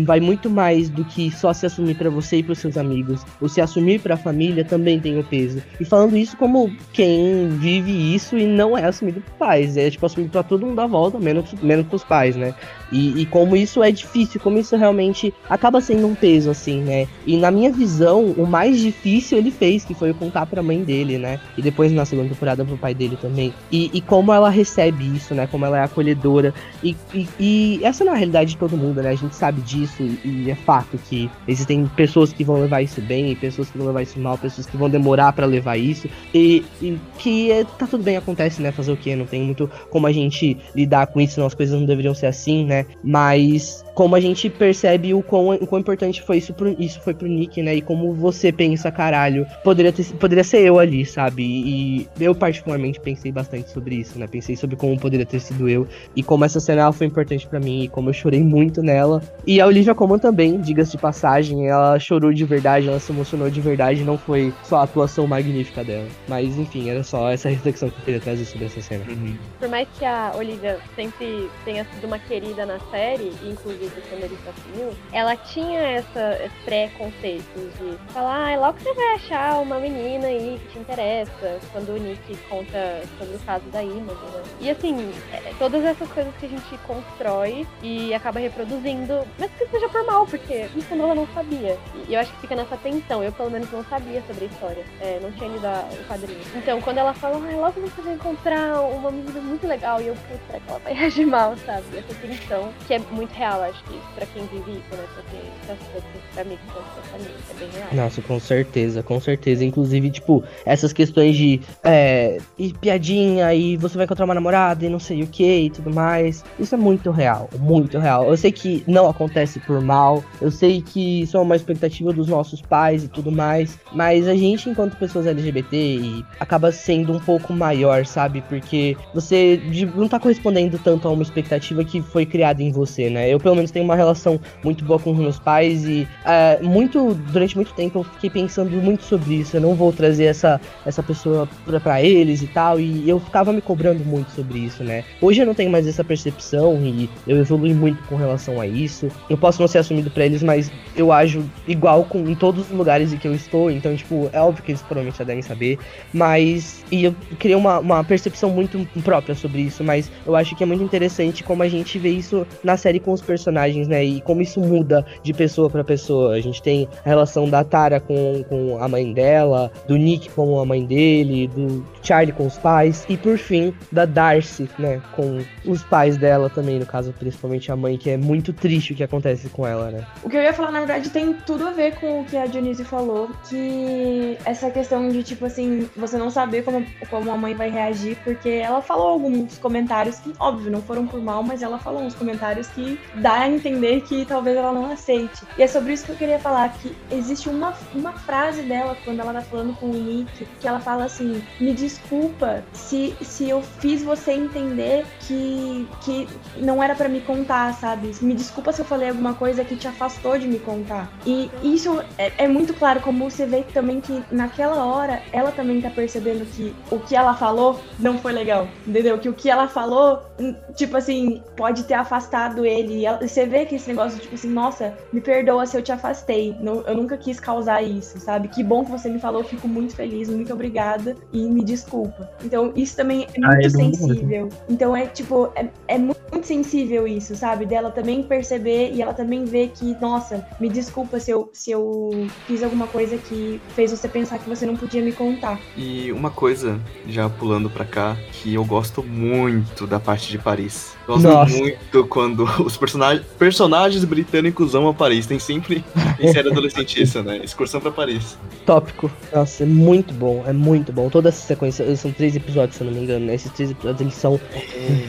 vai muito mais do que só se assumir pra você e pros seus amigos. O se assumir pra família também tem o peso. E falando isso como quem vive isso e não é assumido por pais. É tipo assumido pra todo mundo à volta, menos, menos pros pais, né? E, e como isso é difícil, como isso realmente acaba sendo um peso, assim, né? E na minha visão, o mais difícil ele fez, que foi contar pra mãe dele, né? E depois na segunda temporada pro pai dele também. E, e como ela recebe isso, né? Como ela é acolhedora. E, e, essa não é a realidade de todo mundo, né? A gente sabe disso e, e é fato que existem pessoas que vão levar isso bem, e pessoas que vão levar isso mal, pessoas que vão demorar pra levar isso. E, e que é, tá tudo bem, acontece, né? Fazer o quê? Não tem muito como a gente lidar com isso, não, as coisas não deveriam ser assim, né? Mas como a gente percebe o quão, o quão importante foi isso, pro, isso foi pro Nick, né? E como você pensa, caralho, poderia, ter, poderia ser eu ali, sabe? E eu particularmente pensei bastante sobre isso, né? Pensei sobre como poderia ter sido eu e como essa cena foi importante pra mim e como eu chorei muito nela. E a Olivia Colman também, diga-se de passagem, ela chorou de verdade, ela se emocionou de verdade, não foi só a atuação magnífica dela. Mas enfim, era só essa reflexão que eu queria trazer sobre essa cena. Uhum. Por mais que a Olivia sempre tenha sido uma querida na série, inclusive quando ele assumiu, ela tinha essa esse preconceito de falar, ah, logo você vai achar uma menina aí que te interessa, quando o Nick conta sobre o caso da Imogen, né? E assim, é, todas essas coisas que a gente constrói e acaba reproduzindo, mas que seja por mal, porque fundo ela não sabia. E eu acho que fica nessa tensão, eu pelo menos não sabia sobre a história, é, não tinha lido o quadrinho. Então, quando ela fala, ah, logo você vai encontrar uma menina muito legal, e eu, que ela vai reagir mal, sabe? Essa tensão, que é muito real, acho que pra quem vive isso, né? Pra quem pra, pra mim, sou família, é bem real. Nossa, com certeza, com certeza. Inclusive, tipo, essas questões de é, e piadinha e você vai encontrar uma namorada e não sei o que e tudo mais. Isso é muito real, muito real. Eu sei que não acontece por mal, eu sei que isso é uma expectativa dos nossos pais e tudo mais, mas a gente, enquanto pessoas LGBT, acaba sendo um pouco maior, sabe? Porque você não tá correspondendo tanto a uma expectativa que foi criada em você, né? Eu, pelo menos, tenho uma relação muito boa com os meus pais e é, muito durante muito tempo eu fiquei pensando muito sobre isso. Eu não vou trazer essa, essa pessoa pra eles e tal. E eu ficava me cobrando muito sobre isso, né? Hoje eu não tenho mais essa percepção e eu evolui muito com relação a isso. Eu posso não ser assumido pra eles, mas eu ajo igual com, em todos os lugares que eu estou, então, tipo, é óbvio que eles provavelmente já devem saber, mas. E eu criei uma, uma percepção muito própria sobre isso, mas eu acho que é muito interessante como a gente vê isso na série com os personagens, né? E como isso muda de pessoa pra pessoa. A gente tem a relação da Tara com, com a mãe dela, do Nick com a mãe dele, do Charlie com os pais, e por fim, da Darcy, né? Com os pais dela também, no caso, principalmente a mãe, que é muito triste o que acontece com ela, né? O que eu ia falar, na verdade, tem tudo a ver com o que a Dionísio falou, que essa questão de, tipo assim, você não saber como, como a mãe vai reagir, porque ela falou alguns comentários que, óbvio, não foram por mal, mas ela falou uns comentários que dá a entender que talvez ela não aceite. E é sobre isso que eu queria falar, que existe uma, uma frase dela, quando ela tá falando com o Nick, que ela fala assim, me desculpa se, se eu fiz você entender que, que não era pra me contar, sabe? Me desculpa se eu falei alguma coisa que te afastou de me contar. E isso é, é muito claro, como você vê também que naquela hora ela também tá percebendo que o que ela falou não foi legal, entendeu? Que o que ela falou, hum, tipo assim, pode ter afastado ele. Ela- você vê que esse negócio, tipo assim, nossa, me perdoa se eu te afastei. Não- eu nunca quis causar isso, sabe? Que bom que você me falou, fico muito feliz, muito obrigada e me desculpa. Então, isso também é Ah, muito é bom sensível. Então, é tipo, é, é muito sensível isso, sabe? Dela também perceber e ela também ver que, nossa, me desculpa se eu, se eu fiz alguma coisa que fez você pensar que você não podia me contar. E uma coisa, já pulando pra cá, que eu gosto muito da parte de Paris. Gosto Nossa. muito quando os personagens, personagens britânicos amam Paris. Tem sempre em série adolescente isso, né? Excursão pra Paris. Tópico. Nossa, é muito bom, é muito bom. Toda essa sequência, são três episódios, se eu não me engano, né? Esses três episódios, eles são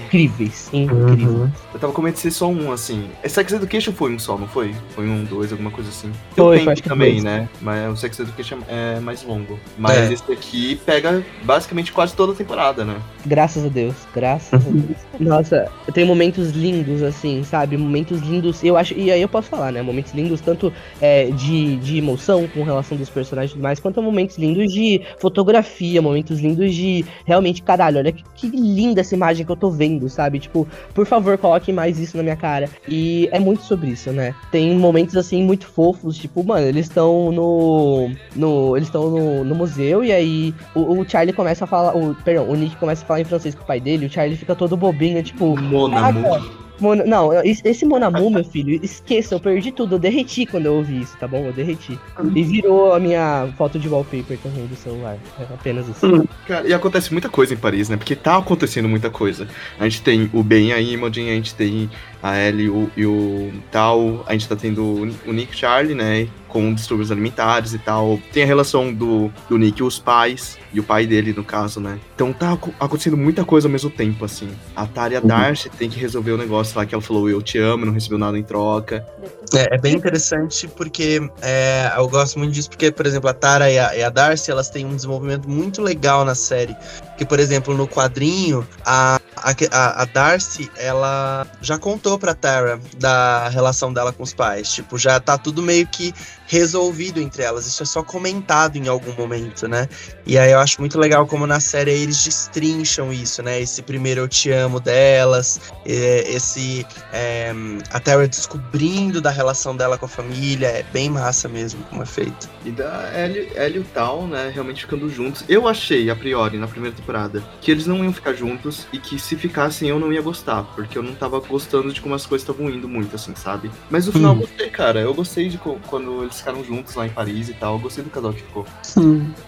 incríveis, incríveis. Uhum. Eu tava comentando ser só um, assim. É Sex Education foi um só, não foi? Foi um, dois, alguma coisa assim. Tem Foi, foi, acho que também, dois. né? Mas o Sex Education é mais longo. Mas É. esse aqui pega basicamente quase toda a temporada, né? Graças a Deus, graças a Deus. Nossa, tem momentos lindos, assim, sabe? Momentos lindos, eu acho, e aí eu posso falar, né? Momentos lindos tanto é, de, de emoção com relação dos personagens e tudo mais, quanto momentos lindos de fotografia, momentos lindos de realmente, caralho, olha que, que linda essa imagem que eu tô vendo, sabe? Tipo, por favor, coloque mais isso na minha cara. E é muito sobre isso, né? Tem momentos assim muito fofos, tipo, mano, eles estão no. no eles estão no, no museu e aí o, o Charlie começa a falar. O, perdão, o Nick começa a falar em francês com o pai dele, o Charlie fica todo bobinho, tipo. Monamu. "Caraca, Mona, não, esse Monamu, meu filho, esqueça, eu perdi tudo, eu derreti quando eu ouvi isso, tá bom? Eu derreti. E virou a minha foto de wallpaper também do celular. É apenas isso. Cara, e acontece muita coisa em Paris, né? Porque tá acontecendo muita coisa. A gente tem o Ben e a Imogen, a gente tem a Ellie e o, e o Tal, a gente tá tendo o- o Nick Charlie, né? Com distúrbios alimentares e tal. Tem a relação do, do Nick e os pais, e o pai dele, no caso, né? Então tá aco- acontecendo muita coisa ao mesmo tempo, assim. A Tara e a Darcy tem que resolver o negócio lá que ela falou, eu te amo, não recebeu nada em troca. É, é bem interessante porque é, eu gosto muito disso, porque, por exemplo, a Tara e a, e a Darcy, elas têm um desenvolvimento muito legal na série. Que, por exemplo, no quadrinho, a, a, a- Darcy, ela já contou pra Tara da relação dela com os pais. Tipo, já tá tudo meio que resolvido entre elas. Isso é só comentado em algum momento, né? E aí eu acho muito legal como na série eles destrincham isso, né? Esse primeiro eu te amo delas, esse é, a descobrindo da relação dela com a família, é bem massa mesmo como é feito. E da Ellie, Ellie e o Tal, né, realmente ficando juntos. Eu achei, a priori, na primeira temporada, que eles não iam ficar juntos e que se ficassem eu não ia gostar, porque eu não tava gostando de como as coisas estavam indo muito, assim, sabe? Mas no final eu gostei, cara. Eu gostei de quando eles ficaram juntos lá em Paris e tal. Eu gostei do casal que ficou.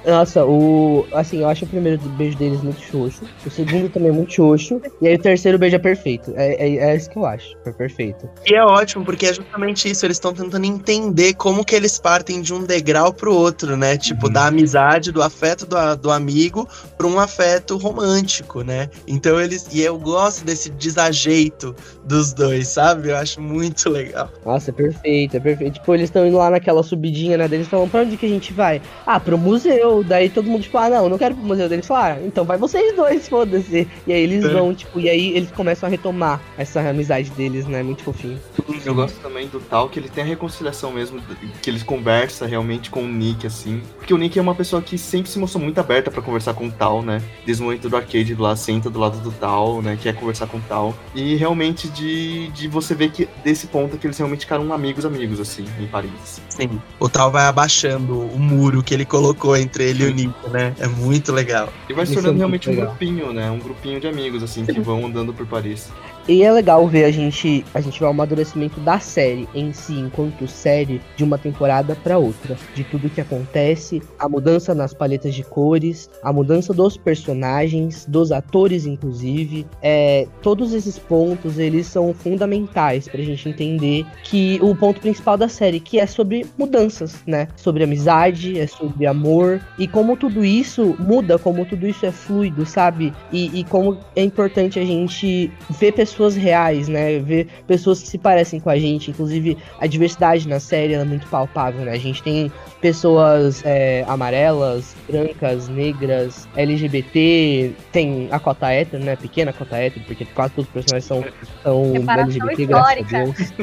Nossa, o. Assim, eu acho o primeiro beijo deles muito xoxo. O segundo também muito xoxo. E aí o terceiro beijo é perfeito. É, é, é isso que eu acho. Foi perfeito. E é ótimo, porque é justamente isso, eles estão tentando entender como que eles partem de um degrau pro outro, né? Tipo, da amizade, do afeto do, do amigo pra um afeto romântico, né? Então eles. E eu gosto desse desajeito dos dois, sabe? Eu acho muito legal. Nossa, é perfeito, é perfeito. Tipo, eles estão indo lá naquela subidinha, né? Eles falam, pra onde que a gente vai? Ah, pro museu. Daí todo mundo, tipo, ah, não, eu não quero pro museu. Daí Eles falam, ah, então vai vocês dois, foda-se. E aí eles É. vão, tipo, e aí eles começam a retomar essa amizade deles, né? Muito fofinho. Eu gosto também do Tal, que ele tem a reconciliação mesmo, que eles conversam realmente com o Nick, assim. Porque o Nick é uma pessoa que sempre se mostrou muito aberta pra conversar com o Tal, né? Desde o momento do arcade lá, senta do lado do Tal, né? Quer conversar com o Tal. E realmente de, de você ver que desse ponto que eles realmente ficaram amigos, amigos, assim, em Paris. Sim. o Tal vai abaixando o muro que ele colocou entre ele e o Nick, né? É muito legal. E vai se é tornando muito realmente um grupinho, né? Um grupinho de amigos, assim, que vão andando por Paris. E é legal ver a gente, a gente ver o amadurecimento da série em si, enquanto série, de uma temporada pra outra. De tudo que acontece, a mudança nas paletas de cores, a mudança dos personagens, dos atores, inclusive. É, todos esses pontos, eles são fundamentais pra gente entender que o ponto principal da série, que é sobre mudanças, né? Sobre amizade, é sobre amor, e como tudo isso muda, como tudo isso é fluido, sabe? E, e como é importante a gente ver pessoas reais, né? Ver pessoas que se parecem com a gente. Inclusive, a diversidade na série é muito palpável, né? A gente tem pessoas é, amarelas, brancas, negras, LGBT, tem a cota hétero, né? Pequena cota hétero, porque quase todos os personagens são, são LGBT, graças a histórica. Deus.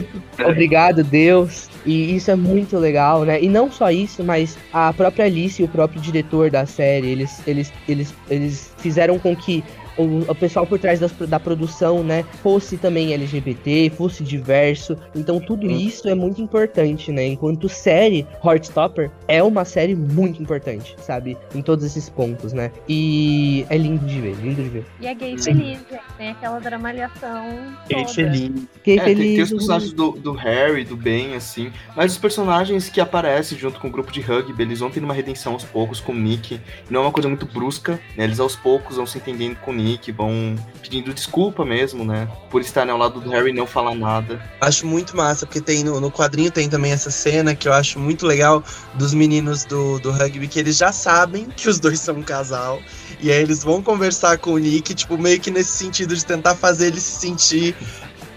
Obrigado, Deus. E isso é muito legal, né? E não só isso, mas a própria Alice e o próprio diretor da série, eles, eles, eles, eles fizeram com que o, o pessoal por trás das- da produção, né, fosse também LGBT, fosse diverso. Então tudo isso é muito importante, né? Enquanto série, Heartstopper é uma série muito importante, sabe? Em todos esses pontos, né? E é lindo de ver, lindo de ver. E é gay Sim. feliz, gente. Tem aquela dramalhação Fiquei toda. feliz. Fiquei É, tem, feliz. tem os personagens do, do Harry, do Ben, assim. Mas os personagens que aparecem junto com o grupo de rugby, eles vão tendo uma redenção aos poucos com o Nick. Não é uma coisa muito brusca, né? Eles aos poucos vão se entendendo com o Nick, vão pedindo desculpa mesmo, né? Por estar né, ao lado do Harry e não falar nada. Acho muito massa, porque tem no, no quadrinho tem também essa cena que eu acho muito legal dos meninos do, do rugby, que eles já sabem que os dois são um casal. E aí eles vão conversar com o Nick, tipo, meio que nesse sentido de tentar fazer ele se sentir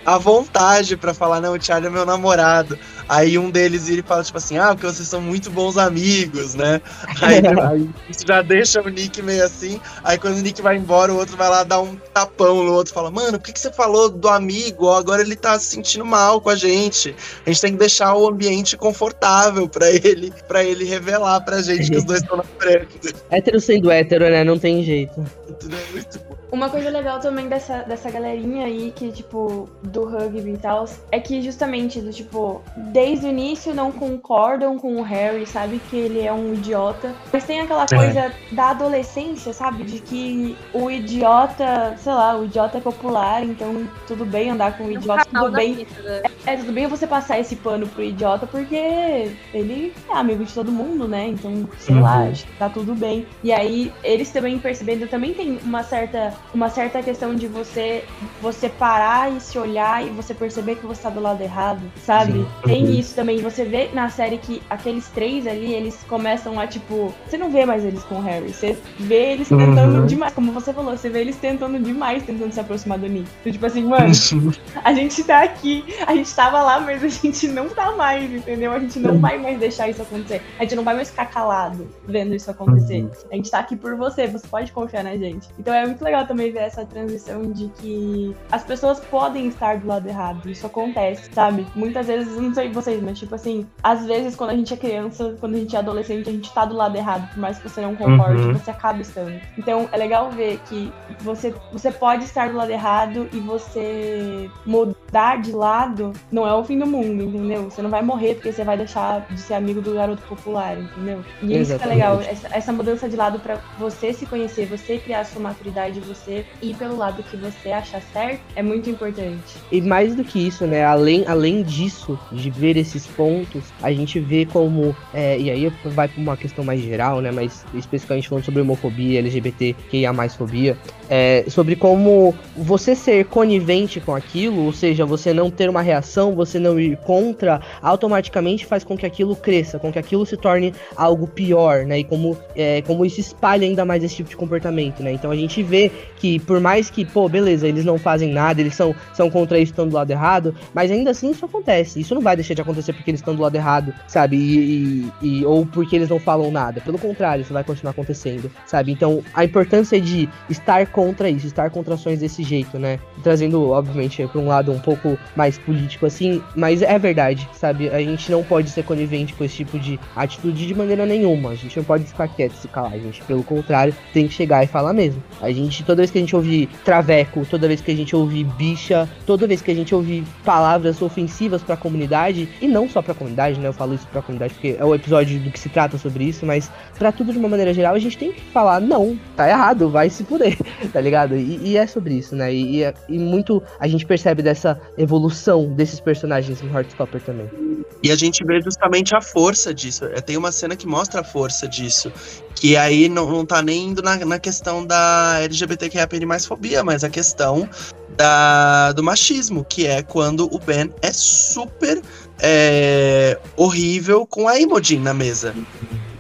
à vontade pra falar, não, o Charlie é meu namorado. Aí um deles vira e fala, tipo assim, ah, porque vocês são muito bons amigos, né? Aí, aí isso já deixa o Nick meio assim. Aí quando o Nick vai embora, o outro vai lá dar um tapão no outro, fala, mano, por que, que você falou do amigo? Agora ele tá se sentindo mal com a gente. A gente tem que deixar o ambiente confortável pra ele, para ele revelar pra gente que os dois estão namorando. Hétero sendo hétero, né? Não tem jeito. É muito bom. Uma coisa legal também dessa, dessa galerinha aí, que, tipo, do rugby e tal, é que justamente, do tipo, desde o início não concordam com o Harry, sabe? Que ele é um idiota. Mas tem aquela coisa da adolescência, sabe? De que o idiota, sei lá, o idiota é popular, então tudo bem andar com o idiota, tudo bem vida. é, tudo bem você passar esse pano pro idiota, porque ele é amigo de todo mundo, né? Então, sei Uhum. lá, acho que tá tudo bem. E aí, eles também percebendo, também tem uma certa, uma certa questão de você você parar e se olhar e você perceber que você tá do lado errado, sabe? Sim. Tem Uhum. isso também. Você vê na série que aqueles três ali, eles começam a, tipo. Você não vê mais eles com o Harry. Você vê eles tentando Uhum. demais. Como você falou, você vê eles tentando demais, tentando se aproximar do Nick. Então, tipo assim, mano. A gente tá aqui, a gente tava lá, mas a gente não tá mais, entendeu? A gente não vai mais deixar isso acontecer. A gente não vai mais ficar calado vendo isso acontecer. A gente tá aqui por você, você pode confiar na gente. Então é muito legal também ver essa transição de que as pessoas podem estar do lado errado. Isso acontece, sabe? Muitas vezes, não sei vocês, mas tipo assim, às vezes quando a gente é criança, quando a gente é adolescente, a gente tá do lado errado, por mais que você não concorde, Uhum. você acaba estando. Então é legal ver que você, você pode estar do lado errado e você mudar de lado não é o fim do mundo, entendeu? Você não vai morrer porque você vai deixar de ser amigo do garoto popular, entendeu? E isso que é Exatamente. legal, essa, essa mudança de lado pra você se conhecer, você criar sua maturidade, você ir pelo lado que você acha certo, é muito importante. E mais do que isso, né? Além, além disso, de ver esses pontos, a gente vê como. é, e aí vai pra uma questão mais geral, né? Mas especificamente falando sobre homofobia, LGBT, que a mais fobia. É, sobre como você ser conivente com aquilo, ou seja, você não ter uma reação, você não ir contra, automaticamente faz com que aquilo cresça, com que aquilo se torne algo pior, né? E como, é, como isso espalha ainda mais esse tipo de comportamento, né? Então a gente vê que por mais que, pô, beleza, eles não fazem nada, eles são, são contra isso, estão do lado errado, mas ainda assim isso acontece. Isso não vai deixar de acontecer porque eles estão do lado errado, sabe? E, e- e- ou porque eles não falam nada. Pelo contrário, isso vai continuar acontecendo, sabe? Então a importância de estar contra isso, estar contra ações desse jeito, né? Trazendo, obviamente, para um lado um pouco mais político assim, mas é verdade, sabe? A gente não pode ser conivente com esse tipo de atitude de maneira nenhuma. A gente não pode ficar quieto e se calar. A gente, pelo contrário, tem que chegar e falar mesmo. A gente, toda vez que a gente ouvir traveco, toda vez que a gente ouvir bicha, toda vez que a gente ouvir palavras ofensivas pra comunidade, e não só pra comunidade, né? Eu falo isso pra comunidade porque é o episódio do que se trata sobre isso, mas pra tudo de uma maneira geral, a gente tem que falar, não, tá errado, vai se fuder, tá ligado? E, e é sobre isso, né? E, e é- e muito a gente percebe dessa evolução desses personagens em Heartstopper também. E a gente vê justamente a força disso. É, Tem uma cena que mostra a força disso. Que aí não, não tá nem indo na, na questão da LGBTQIA mais fobia, mas a questão da, do machismo, que é quando o Ben é super é, horrível com a Imogen na mesa.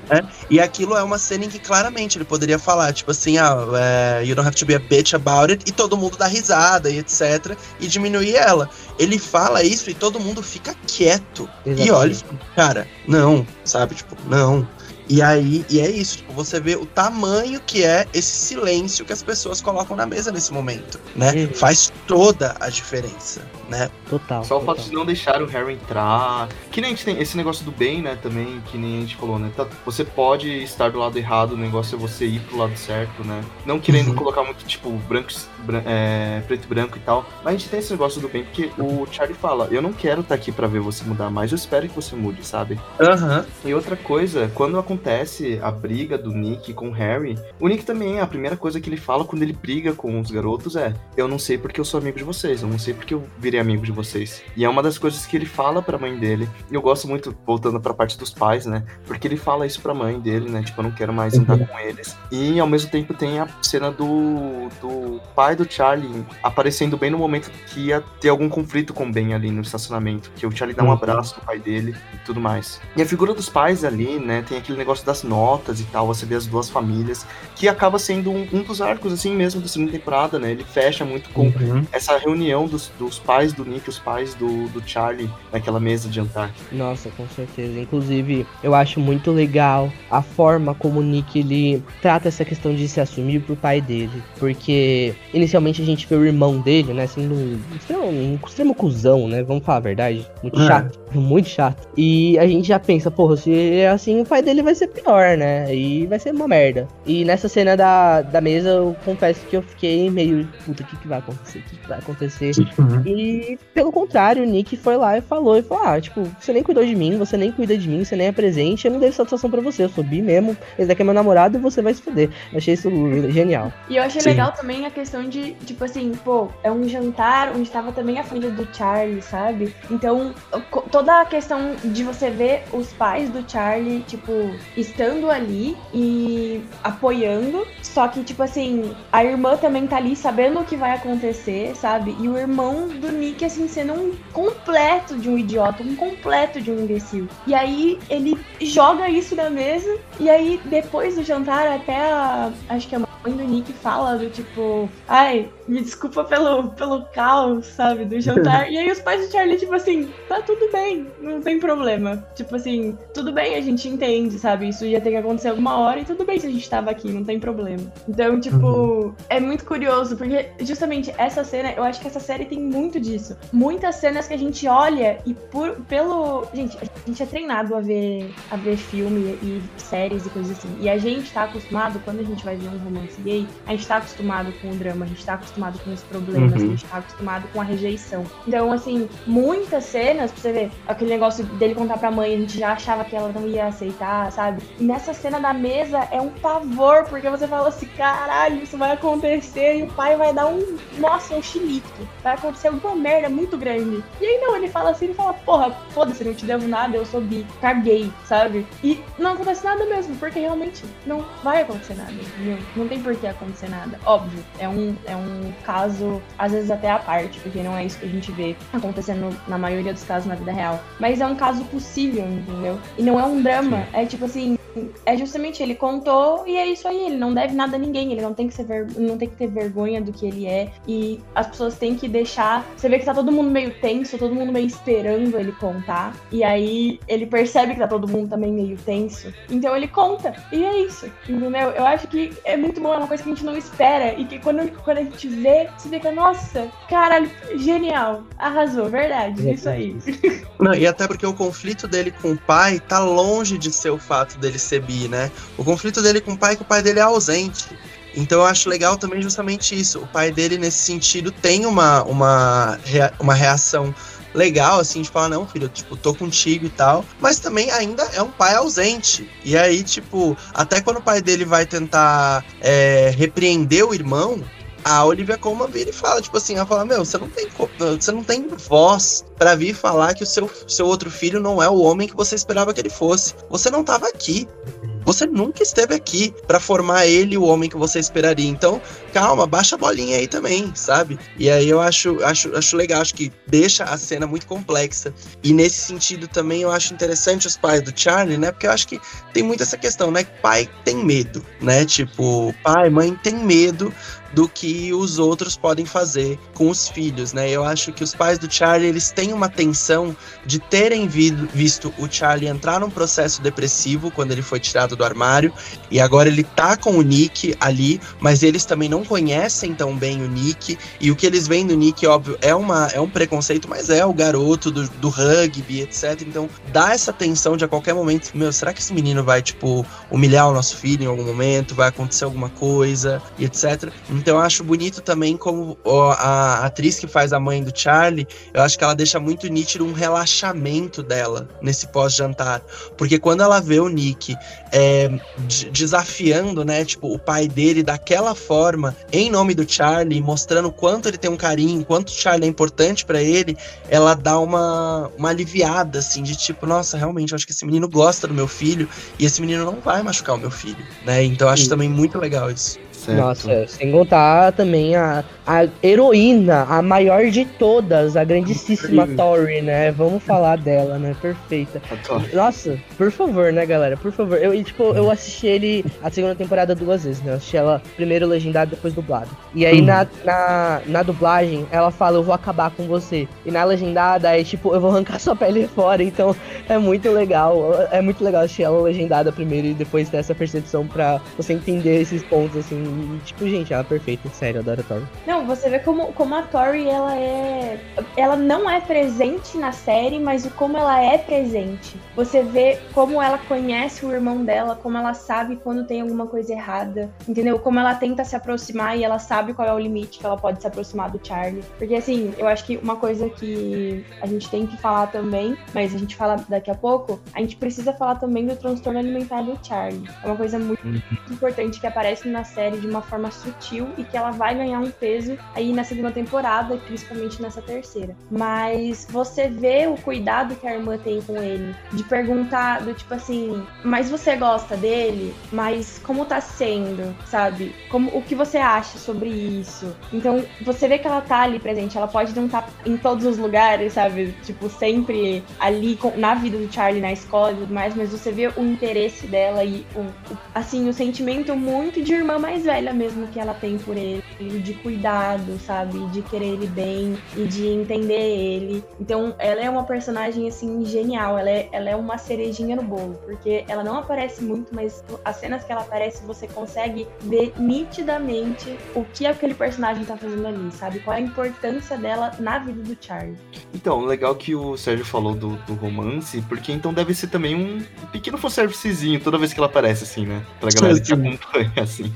né? E aquilo é uma cena em que claramente ele poderia falar, tipo assim, ah, é, you don't have to be a bitch about it, e todo mundo dá risada e etc, e diminuir ela. Ele fala isso e todo mundo fica quieto. E olha, cara, não, sabe? Tipo, não. E aí, e é isso, tipo, você vê o tamanho que é esse silêncio que as pessoas colocam na mesa nesse momento, né? Uhum. Faz toda a diferença, né? Total. Só o fato de não deixar o Harry entrar. Que nem a gente tem esse negócio do bem, né? Também, que nem a gente falou, né? Tá- Você pode estar do lado errado, o negócio é você ir pro lado certo, né? Não querendo Uhum. colocar muito, tipo, branco, bran- é, preto e branco e tal. Mas a gente tem esse negócio do bem, porque o Charlie fala: Eu não quero estar aqui pra ver você mudar, mas eu espero que você mude, sabe? Aham. E outra coisa, quando acontece a briga do Nick com o Harry, o Nick também, a primeira coisa que ele fala quando ele briga com os garotos é: Eu não sei porque eu sou amigo de vocês, eu não sei porque eu virei amigo de vocês. E é uma das coisas que ele fala pra mãe dele. E eu gosto muito, voltando pra parte dos pais, né? Porque ele fala isso pra mãe dele, né? Tipo, eu não quero mais andar com eles. E ao mesmo tempo tem a cena do, do pai do Charlie aparecendo bem no momento que ia ter algum conflito com o Ben ali no estacionamento. Que o Charlie dá um Uhum. abraço no pai dele e tudo mais. E a figura dos pais ali, né? Tem aquele negócio das notas e tal, você vê as duas famílias, que acaba sendo um, um dos arcos, assim mesmo, da segunda temporada, né? Ele fecha muito com Uhum. essa reunião dos, dos pais do Nick, os pais do, do Charlie, naquela mesa de jantar. Nossa, com certeza. Inclusive, eu acho muito legal a forma como o Nick ele trata essa questão de se assumir pro pai dele. Porque inicialmente a gente vê o irmão dele, né, sendo um extremo, um extremo cuzão, né? Vamos falar a verdade. Muito É. chato, muito chato. E a gente já pensa, porra, se é assim, o pai dele vai ser pior, né? E vai ser uma merda. E nessa cena da, da mesa, eu confesso que eu fiquei meio, puta, o que, que vai acontecer? O que, que vai acontecer? E pelo contrário, o Nick foi lá e falou, e falou, ah, tipo, você nem cuidou de mim, você nem cuida de mim, você nem é presente, eu não dei satisfação pra você, eu sou bi mesmo, esse daqui é meu namorado e você vai se fuder. Eu achei isso genial. E eu achei Sim. legal também a questão de, tipo assim, pô, é um jantar onde tava também a família do Charlie, sabe? Então, toda a questão de você ver os pais do Charlie, tipo, estando ali e apoiando, só que, tipo assim, a irmã também tá ali sabendo o que vai acontecer, sabe? E o irmão do Nick, assim, sendo um completo de um idiota, um completo de um imbecil. E aí ele joga isso na mesa, e aí depois do jantar, até a. Acho que a mãe do Nick fala do tipo, ai, me desculpa pelo, pelo caos, sabe, do jantar. e aí os pais do Charlie, tipo assim, tá tudo bem, não tem problema. Tipo assim, tudo bem, a gente entende, sabe? Isso ia ter que acontecer alguma hora e tudo bem se a gente tava aqui, não tem problema. Então, tipo, é muito curioso, porque justamente essa cena, eu acho que essa série tem muito disso. Muitas cenas que a gente olha e por, pelo. Gente, a gente é treinado a ver, a ver filme e séries e coisas assim. E a gente tá acostumado, quando a gente vai ver um romance gay, a gente tá acostumado com o drama, a gente tá acostumado com os problemas, Uhum. a gente tá acostumado com a rejeição. Então, assim, muitas cenas, pra você ver, aquele negócio dele contar pra mãe, a gente já achava que ela não ia aceitar, sabe? E nessa cena da mesa é um pavor, porque você fala assim, caralho, isso vai acontecer e o pai vai dar um, nossa, um chilique. Vai acontecer alguma merda muito grande. E aí não, ele fala assim, ele fala, porra, foda-se, não te devo nada, eu sou bi, caguei, sabe? E não acontece nada mesmo, porque realmente não vai acontecer nada, entendeu? Não tem por que acontecer nada. Óbvio, é um, é um caso, às vezes até à parte, porque não é isso que a gente vê acontecendo na maioria dos casos na vida real. Mas é um caso possível, entendeu? E não é um drama, é tipo assim, é justamente ele contou e é isso aí. Ele não deve nada a ninguém. Ele não tem que ser ver- não tem que ter vergonha do que ele é. E as pessoas têm que deixar. Você vê que tá todo mundo meio tenso, todo mundo meio esperando ele contar. E aí ele percebe que tá todo mundo também meio tenso. Então ele conta. E é isso. Entendeu? Eu acho que é muito bom, é uma coisa que a gente não espera. E que quando, quando a gente vê, você fica, nossa, caralho, genial. Arrasou, verdade. Isso aí. Não, e até porque o conflito dele com o pai tá longe de ser o fato dele ser bi, né? O conflito dele com o pai é que o pai dele é ausente. Então eu acho legal também justamente isso. O pai dele, nesse sentido, tem uma, uma, rea- uma reação legal, assim, de falar, não, filho, tipo, tô contigo e tal. Mas também ainda é um pai ausente. E aí, tipo, até quando o pai dele vai tentar é, repreender o irmão, a Olivia Colman vira e fala, tipo assim, ela fala, meu, você não tem, você não tem voz pra vir falar que o seu, seu outro filho não é o homem que você esperava que ele fosse. Você não tava aqui. Você nunca esteve aqui pra formar ele o homem que você esperaria. Então, calma, baixa a bolinha aí também, sabe? E aí eu acho, acho, acho legal, acho que deixa a cena muito complexa. E nesse sentido também eu acho interessante os pais do Charlie, né? Porque eu acho que tem muito essa questão, né? Pai tem medo, né? Tipo, pai, mãe tem medo do que os outros podem fazer com os filhos, né? Eu acho que os pais do Charlie, eles têm uma tensão de terem vi- visto o Charlie entrar num processo depressivo quando ele foi tirado do armário, e agora ele tá com o Nick ali, mas eles também não conhecem tão bem o Nick, e o que eles veem do Nick, óbvio, é, uma, é um preconceito, mas é o garoto do, do rugby, etc. Então dá essa tensão de a qualquer momento, meu, será que esse menino vai, tipo, humilhar o nosso filho em algum momento, vai acontecer alguma coisa, e etc. Então eu acho bonito também como a atriz que faz a mãe do Charlie, eu acho que ela deixa muito nítido um relaxamento dela nesse pós-jantar. Porque quando ela vê o Nick é, de- desafiando, né, tipo, o pai dele daquela forma, em nome do Charlie, mostrando o quanto ele tem um carinho, quanto o Charlie é importante pra ele, ela dá uma, uma aliviada, assim, de tipo, nossa, realmente, eu acho que esse menino gosta do meu filho, e esse menino não vai machucar o meu filho, né? Então eu acho Sim. também muito legal isso. Certo. Nossa, sem contar também a, a heroína, a maior de todas, a grandíssima. Tori, né? Vamos falar dela, né? Perfeita. Nossa, por favor, né, galera? Por favor. Eu, tipo, eu assisti ele a segunda temporada duas vezes, né? Eu assisti ela primeiro legendado, depois dublado. E aí, Uhum. na, na, na dublagem, ela fala, eu vou acabar com você. E na legendada, é tipo, eu vou arrancar sua pele fora. Então, é muito legal. É muito legal assistir ela legendada primeiro e depois ter essa percepção pra você entender esses pontos, assim. E, tipo, gente, ela é perfeita. Sério, eu adoro a Tori. Não, você vê como, como a Tori, ela é. Ela não é presente na série, mas o como ela é presente. Você vê como ela conhece o irmão dela, como ela sabe quando tem alguma coisa errada, entendeu? Como ela tenta se aproximar e ela sabe qual é o limite que ela pode se aproximar do Charlie. Porque, assim, eu acho que uma coisa que a gente tem que falar também, mas a gente fala daqui a pouco, a gente precisa falar também do transtorno alimentar do Charlie. É uma coisa muito importante que aparece na série de uma forma sutil e que ela vai ganhar um peso aí na segunda temporada, e principalmente nessa terceira. Mas você vê o cuidado que a irmã tem com ele, de perguntar do tipo assim, mas você gosta dele? Mas como tá sendo, sabe? Como o que você acha sobre isso? Então, você vê que ela tá ali presente, ela pode não estar em todos os lugares, sabe? Tipo, sempre ali na vida do Charlie, na escola e tudo mais, mas você vê o interesse dela e o- assim, o sentimento muito de irmã mais velha mesmo que ela tem por ele, de cuidado, sabe? De querer ele bem e de entender ele. Então, ela é uma personagem assim genial, ela é, ela é uma cerejinha no bolo, porque ela não aparece muito, mas as cenas que ela aparece você consegue ver nitidamente o que aquele personagem tá fazendo ali, sabe? Qual é a importância dela na vida do Charlie. Então, legal que o Sérgio falou do, do romance, porque então deve ser também um pequeno fanservicezinho toda vez que ela aparece, assim, né? Pra galera que acompanha, assim.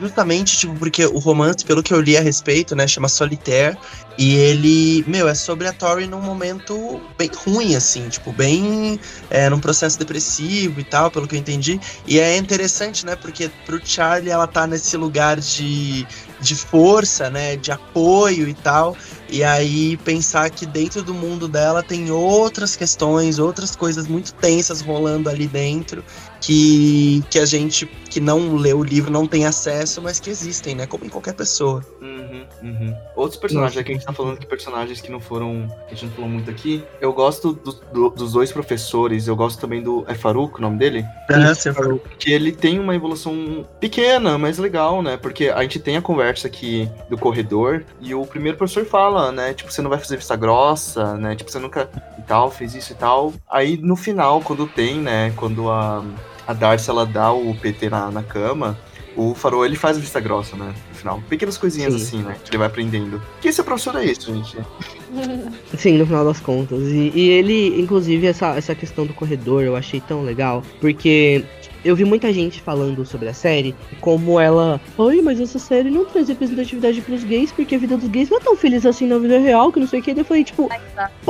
Justamente, tipo, porque o romance, pelo que eu li a respeito, né, chama Solitaire, e ele, meu, é sobre a Tori num momento bem ruim, assim, tipo, bem é, num processo depressivo e tal, pelo que eu entendi. E é interessante, né, porque pro Charlie ela tá nesse lugar de de força, né? De apoio e tal. E aí pensar que dentro do mundo dela tem outras questões, outras coisas muito tensas rolando ali dentro que, que a gente que não lê o livro não tem acesso, mas que existem, né? Como em qualquer pessoa. Uhum, uhum. Outros personagens, aqui a gente tá falando que personagens que não foram. que a gente não falou muito aqui. Eu gosto do- do- dos dois professores, eu gosto também do. É Faruq o nome dele? Você falou. Que ele tem uma evolução pequena, mas legal, né? Porque a gente tem a conversa aqui do corredor e o primeiro professor fala, né? Tipo, você não vai fazer vista grossa, né? Tipo, você nunca e tal, fez isso e tal. Aí no final, quando tem, né? Quando a, a Darcy ela dá o PT na, na cama. O Farol, ele faz vista grossa, né? No final. Pequenas coisinhas Sim. assim, né? Que ele vai aprendendo. Que esse professor é isso, gente. Sim, no final das contas. E, e ele, inclusive, essa, essa questão do corredor eu achei tão legal, porque eu vi muita gente falando sobre a série, como ela. Ai, mas essa série não traz representatividade pros gays, porque a vida dos gays não é tão feliz assim na vida real, que não sei o que. Daí Eu falei, tipo,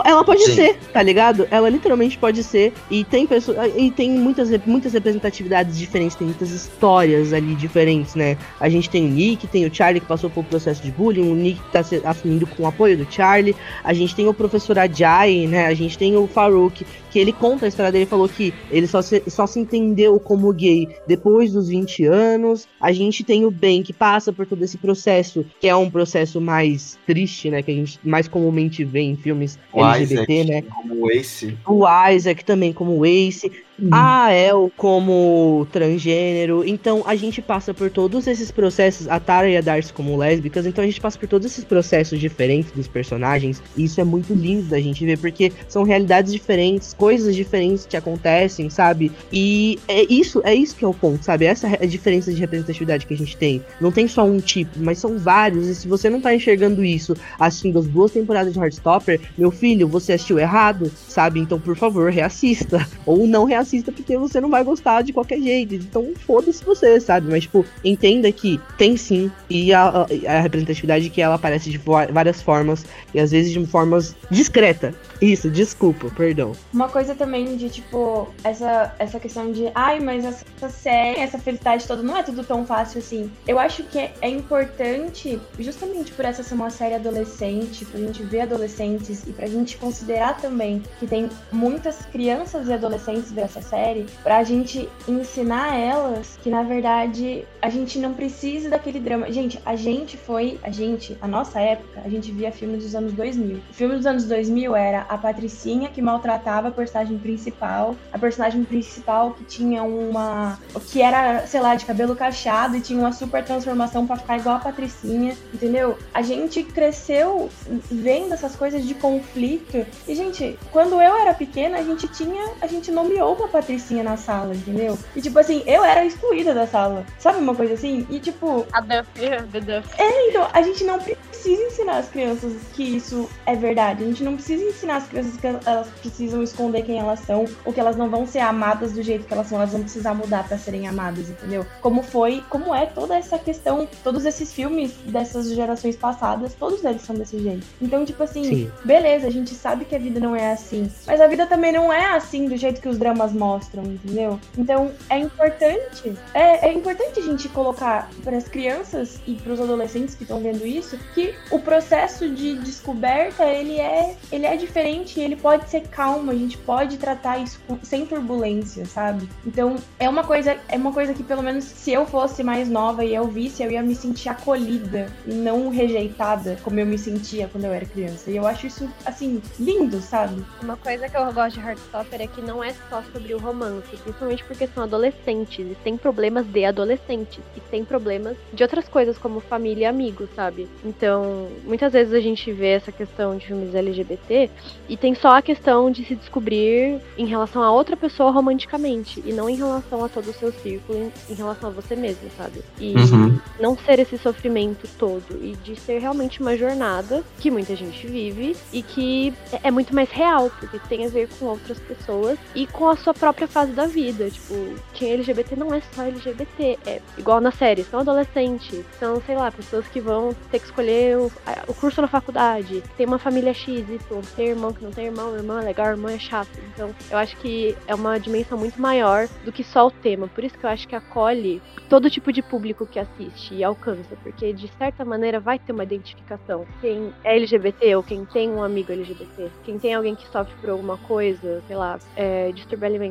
ela pode Sim. ser, tá ligado? Ela literalmente pode ser. E tem pessoas. E tem muitas, muitas representatividades diferentes, tem muitas histórias ali diferentes, né? A gente tem o Nick, tem o Charlie que passou por um processo de bullying, o Nick que tá se assumindo com o apoio do Charlie. A gente tem o professor Ajay, né? A gente tem o Farouk, que ele conta a história dele, falou que ele só se, só se entendeu como gay depois dos 20 anos. A gente tem o Ben, que passa por todo esse processo, que é um processo mais triste, né? Que a gente mais comumente vê em filmes O LGBT, Isaac, né? como o Ace. O Isaac também como Ace, a El como transgênero. Então a gente passa por todos esses processos, a Tara e a Darcy como lésbicas, então a gente passa por todos esses processos diferentes dos personagens. E isso é muito lindo da gente ver, porque são realidades diferentes, coisas diferentes que acontecem, sabe? E é isso, é isso que é o ponto, sabe? Essa é a diferença de representatividade que a gente tem. Não tem só um tipo, mas são vários. E se você não tá enxergando isso assistindo as duas temporadas de Heartstopper, meu filho, você assistiu errado, sabe? Então, por favor, reassista. Ou não reassista, porque você não vai gostar de qualquer jeito. Então, foda-se você, sabe? Mas, tipo, entenda que tem sim. E a, a- representatividade que ela aparece de várias formas. E às vezes de formas discreta. Isso, desculpa, perdão. Uma coisa também de, tipo, essa, essa questão de, ai, mas essa, série, essa felicidade toda não é tudo tão fácil assim. Eu acho que é, é importante, justamente por essa ser uma série adolescente, pra gente ver adolescentes e pra gente considerar também que tem muitas crianças e adolescentes dessa série, pra gente ensinar elas que, na verdade, a gente não precisa daquele drama. Gente, a gente foi, a gente, a nossa época, a gente via filmes dos anos 2000. O filme dos anos 2000 era a Patricinha que maltratava a personagem principal, a personagem principal que tinha uma. que era, sei lá, de cabelo cacheado e tinha uma super transformação pra ficar igual a Patricinha, entendeu? A gente cresceu vendo essas coisas de conflito. E, gente, quando eu era pequena, a gente tinha. a gente nomeou uma Patricinha na sala, entendeu? E, tipo assim, eu era excluída da sala. Sabe uma coisa assim? E, tipo, A Duffy, The Duffy. então, a gente não precisa ensinar as crianças que isso é verdade. A gente não precisa ensinar as crianças que elas precisam esconder quem elas são, ou que elas não vão ser amadas do jeito que elas são, elas vão precisar mudar pra serem amadas, entendeu? Como foi, como é toda essa questão, todos esses filmes dessas gerações passadas, todos eles são desse jeito. Então, tipo assim, Sim. beleza, a gente sabe que a vida não é assim, mas a vida também não é assim do jeito que os dramas mostram, entendeu? Então, é importante, é, é importante a gente colocar para as crianças e para os adolescentes que estão vendo isso que o processo de descoberta ele é, ele é diferente, ele pode ser calmo, a gente pode tratar isso sem turbulência, sabe? Então, é uma coisa, é uma coisa que pelo menos se eu fosse mais nova e eu visse, eu ia me sentir acolhida e não rejeitada como eu me sentia quando eu era criança. E eu acho isso assim lindo, sabe? Uma coisa que eu gosto de Heartstopper é que não é só sobre o romance, principalmente porque são adolescentes e tem problemas de adolescentes e tem problemas de outras coisas como família e amigos, sabe? Então, muitas vezes a gente vê essa questão de filmes LGBT e tem só a questão de se descobrir em relação a outra pessoa romanticamente e não em relação a todo o seu círculo, em, em relação a você mesmo, sabe? E Uhum. não ser esse sofrimento todo e de ser realmente uma jornada que muita gente vive e que é- é muito mais real, porque tem a ver com outras pessoas e com a sua sua própria fase da vida. Tipo, quem é LGBT não é só LGBT. É igual na série, são adolescentes, são, sei lá, pessoas que vão ter que escolher o, o curso na faculdade, tem uma família X, Y, tem irmão que não tem irmão, irmã é legal, irmã é chato. Então, eu acho que é uma dimensão muito maior do que só o tema. Por isso que eu acho que acolhe todo tipo de público que assiste e alcança, porque de certa maneira vai ter uma identificação. Quem é LGBT ou quem tem um amigo LGBT, quem tem alguém que sofre por alguma coisa, sei lá, é, distúrbio alimentar,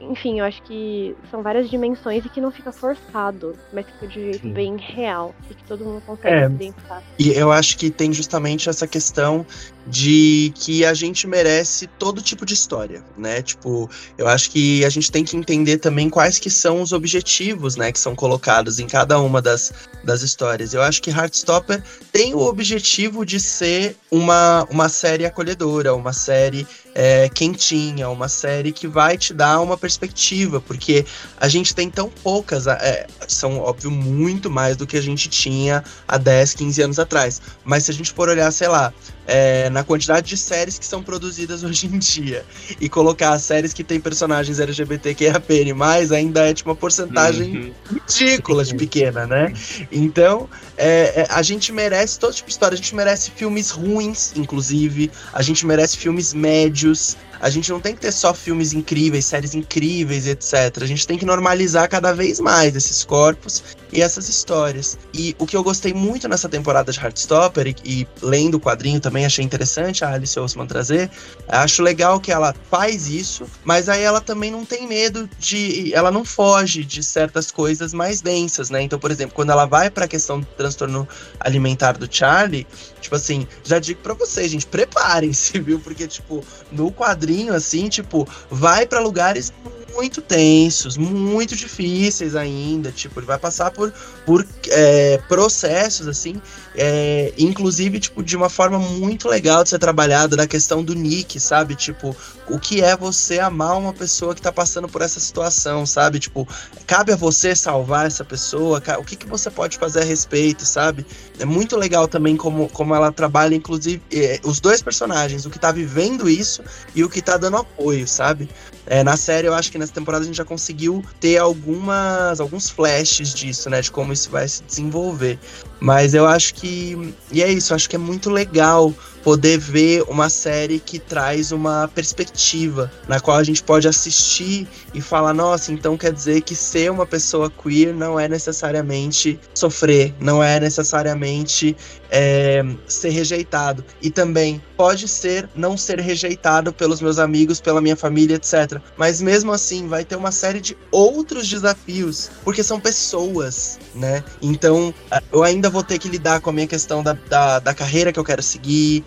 enfim, eu acho que são várias dimensões e que não fica forçado, mas fica de um jeito Sim. bem real e que todo mundo consegue É. se identificar. E eu acho que tem justamente essa questão de que a gente merece todo tipo de história, né? Tipo, eu acho que a gente tem que entender também quais que são os objetivos, né, que são colocados em cada uma das, das histórias. Eu acho que Heartstopper tem o objetivo de ser uma, uma série acolhedora, uma série é, quentinha, uma série que vai te dar uma perspectiva, porque a gente tem tão poucas, é, são óbvio muito mais do que a gente tinha há 10, 15 anos atrás. Mas se a gente for olhar, sei lá, é, na quantidade de séries que são produzidas hoje em dia e colocar séries que tem personagens LGBTQIAPN+, ainda é tipo uma porcentagem Uhum. ridícula de pequena, né? Então, é, é, a gente merece todo tipo de história. A gente merece filmes ruins, inclusive. A gente merece filmes médios. A gente não tem que ter só filmes incríveis, séries incríveis, etc. A gente tem que normalizar cada vez mais esses corpos e essas histórias. E o que eu gostei muito nessa temporada de Heartstopper, e, e lendo o quadrinho também achei interessante a Alice Ousman trazer, acho legal que ela faz isso, mas aí ela também não tem medo de. Ela não foge de certas coisas mais densas, né? Então, por exemplo, quando ela vai pra questão do transtorno alimentar do Charlie, tipo assim, já digo pra vocês, gente, preparem-se, viu? Porque, tipo, no quadrinho, assim, tipo, vai pra lugares muito tensos, muito difíceis ainda. Tipo, ele vai passar por, por é, processos, assim, é, inclusive, tipo, de uma forma muito legal de ser trabalhada da questão do Nick, sabe? Tipo, o que é você amar uma pessoa que tá passando por essa situação, sabe? Tipo, cabe a você salvar essa pessoa, o que, que você pode fazer a respeito, sabe? É muito legal também como, como ela trabalha, inclusive, eh, os dois personagens, o que tá vivendo isso e o que tá dando apoio, sabe? É, na série, eu acho que nessa temporada a gente já conseguiu ter algumas alguns flashes disso, né? De como isso vai se desenvolver. Mas eu acho que. E é isso, eu acho que é muito legal poder ver uma série que traz uma perspectiva na qual a gente pode assistir e falar, nossa, então quer dizer que ser uma pessoa queer não é necessariamente sofrer, não é necessariamente é, ser rejeitado. E também pode ser não ser rejeitado pelos meus amigos, pela minha família, etc. Mas mesmo assim, vai ter uma série de outros desafios, porque são pessoas, né? Então, eu ainda vou ter que lidar com a minha questão da, da, da carreira que eu quero seguir,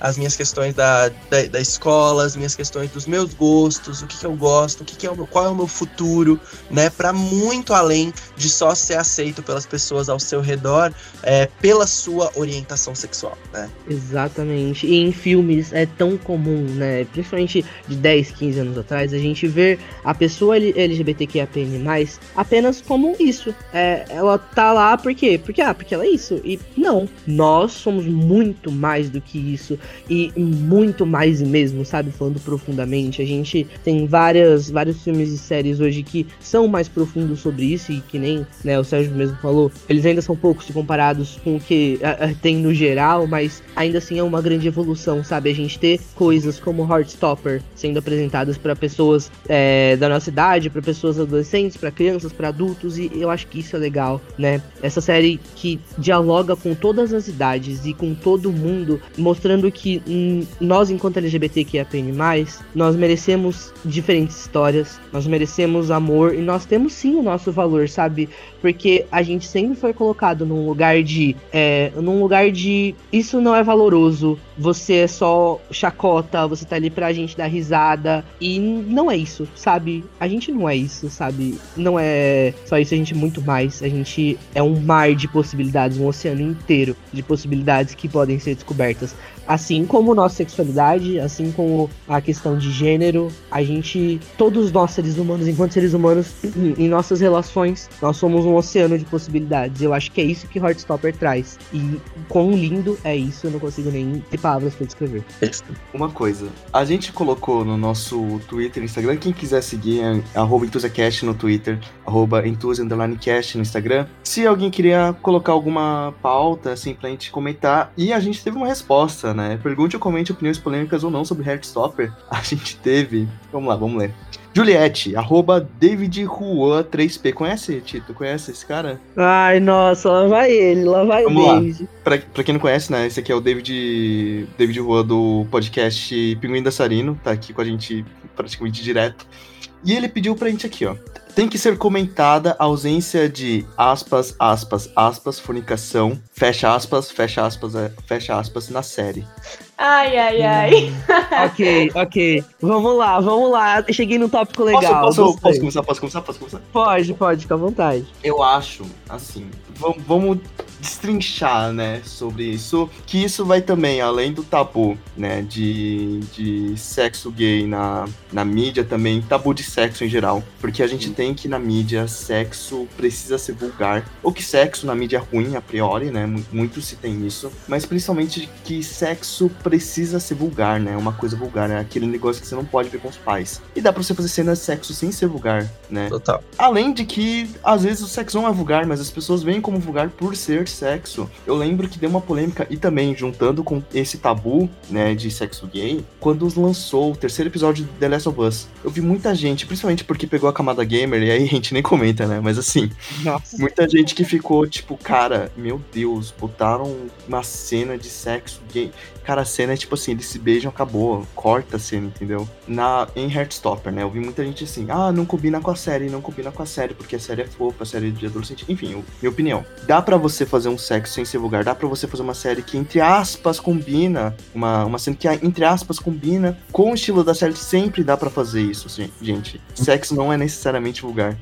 as minhas questões da, da, da escola, as minhas questões dos meus gostos, o que, que eu gosto, o que, que é o meu, qual é o meu futuro, né? Para muito além de só ser aceito pelas pessoas ao seu redor é, pela sua orientação sexual, né? Exatamente. E em filmes é tão comum, né? Principalmente de 10, 15 anos atrás, a gente ver a pessoa LGBTQIAPN+, apenas como isso. É, ela tá lá por quê? Porque, ah, porque ela é isso. E não, nós somos muito mais do que isso. E muito mais mesmo, sabe? Falando profundamente. A gente tem várias, vários filmes e séries hoje que são mais profundos sobre isso. E que nem né, o Sérgio mesmo falou, eles ainda são poucos se comparados com o que ah, ah, tem no geral, mas ainda assim é uma grande evolução, sabe? A gente ter coisas como Heartstopper sendo apresentadas para pessoas é, da nossa idade, para pessoas adolescentes, para crianças, para adultos, e eu acho que isso é legal, né? Essa série que dialoga com todas as idades e com todo mundo, mostrando que hum, nós, enquanto LGBTQIAPN+, nós merecemos diferentes histórias, nós merecemos amor e nós temos sim o nosso valor, sabe? Porque a gente sempre foi colocado num lugar de. É, num lugar de. Isso não é valoroso. Você é só chacota, você tá ali pra gente dar risada. E não é isso, sabe? A gente não é isso, sabe? Não é só isso, a gente é muito mais. A gente é um mar de possibilidades, um oceano inteiro de possibilidades que podem ser descobertas. assim como nossa sexualidade, assim como a questão de gênero, a gente, todos nós seres humanos, enquanto seres humanos, em nossas relações, nós somos um oceano de possibilidades. Eu acho que é isso que Heartstopper traz. E quão lindo é isso, eu não consigo nem ter palavras pra descrever. Uma coisa, a gente colocou no nosso Twitter Instagram, quem quiser seguir é arroba EntusiaCast no Twitter, arroba Entusia underline Cast no Instagram. Se alguém queria colocar alguma pauta, assim, pra gente comentar, e a gente teve uma resposta, né? Pergunte ou comente opiniões polêmicas ou não sobre Heartstopper. A gente teve. Vamos lá, vamos ler. Juliette, arroba David Juan 3P. Conhece, Tito? Conhece esse cara? Ai, nossa, lá vai ele, lá vai Vamos o lá. David. Pra, pra quem não conhece, né? Esse aqui é o David, David Juan do podcast Pinguim Dançarino. Tá aqui com a gente praticamente direto. E ele pediu pra gente aqui, ó. Tem que ser comentada a ausência de aspas, aspas, aspas, fornicação, fecha aspas, fecha aspas, é, fecha aspas na série. Ai, ai, ai. ok, ok. Vamos lá, vamos lá. Eu cheguei num tópico Posso, legal. posso, gostei. posso começar? Posso começar? Posso começar? Pode, pode, fica à vontade. Eu acho, assim, vamos, vamos destrinchar, né, sobre isso, que isso vai também, além do tabu, né, de, de sexo gay na, na mídia também, tabu de sexo em geral, porque a gente tem que na mídia sexo precisa ser vulgar, ou que sexo na mídia é ruim a priori, né, mu- muito se tem isso, mas principalmente que sexo precisa ser vulgar, né, uma coisa vulgar, né, aquele negócio que você não pode ver com os pais. E dá pra você fazer cena de sexo sem ser vulgar, né, Total. Além de que, às vezes, o sexo não é vulgar, mas as pessoas veem como vulgar por ser sexo. Eu lembro que deu uma polêmica, e também, juntando com esse tabu, né, de sexo gay, quando lançou o terceiro episódio de The Last of Us. Eu vi muita gente, principalmente porque pegou a camada gamer, e aí a gente nem comenta, né, mas assim, Nossa. muita gente que ficou, tipo, cara, meu Deus, botaram uma cena de sexo gay. Cara, a cena é tipo assim, eles se beijam, acabou, corta a cena, entendeu? Na, em Heartstopper, né? Eu vi muita gente assim, ah, não combina com a série, não combina com a série, porque a série é fofa, a série é de adolescente. Enfim, minha opinião. Dá pra você fazer um sexo sem ser vulgar, dá pra você fazer uma série que, entre aspas, combina, uma, uma cena que, entre aspas, combina com o estilo da série, sempre dá pra fazer isso, gente. Sexo não é necessariamente vulgar.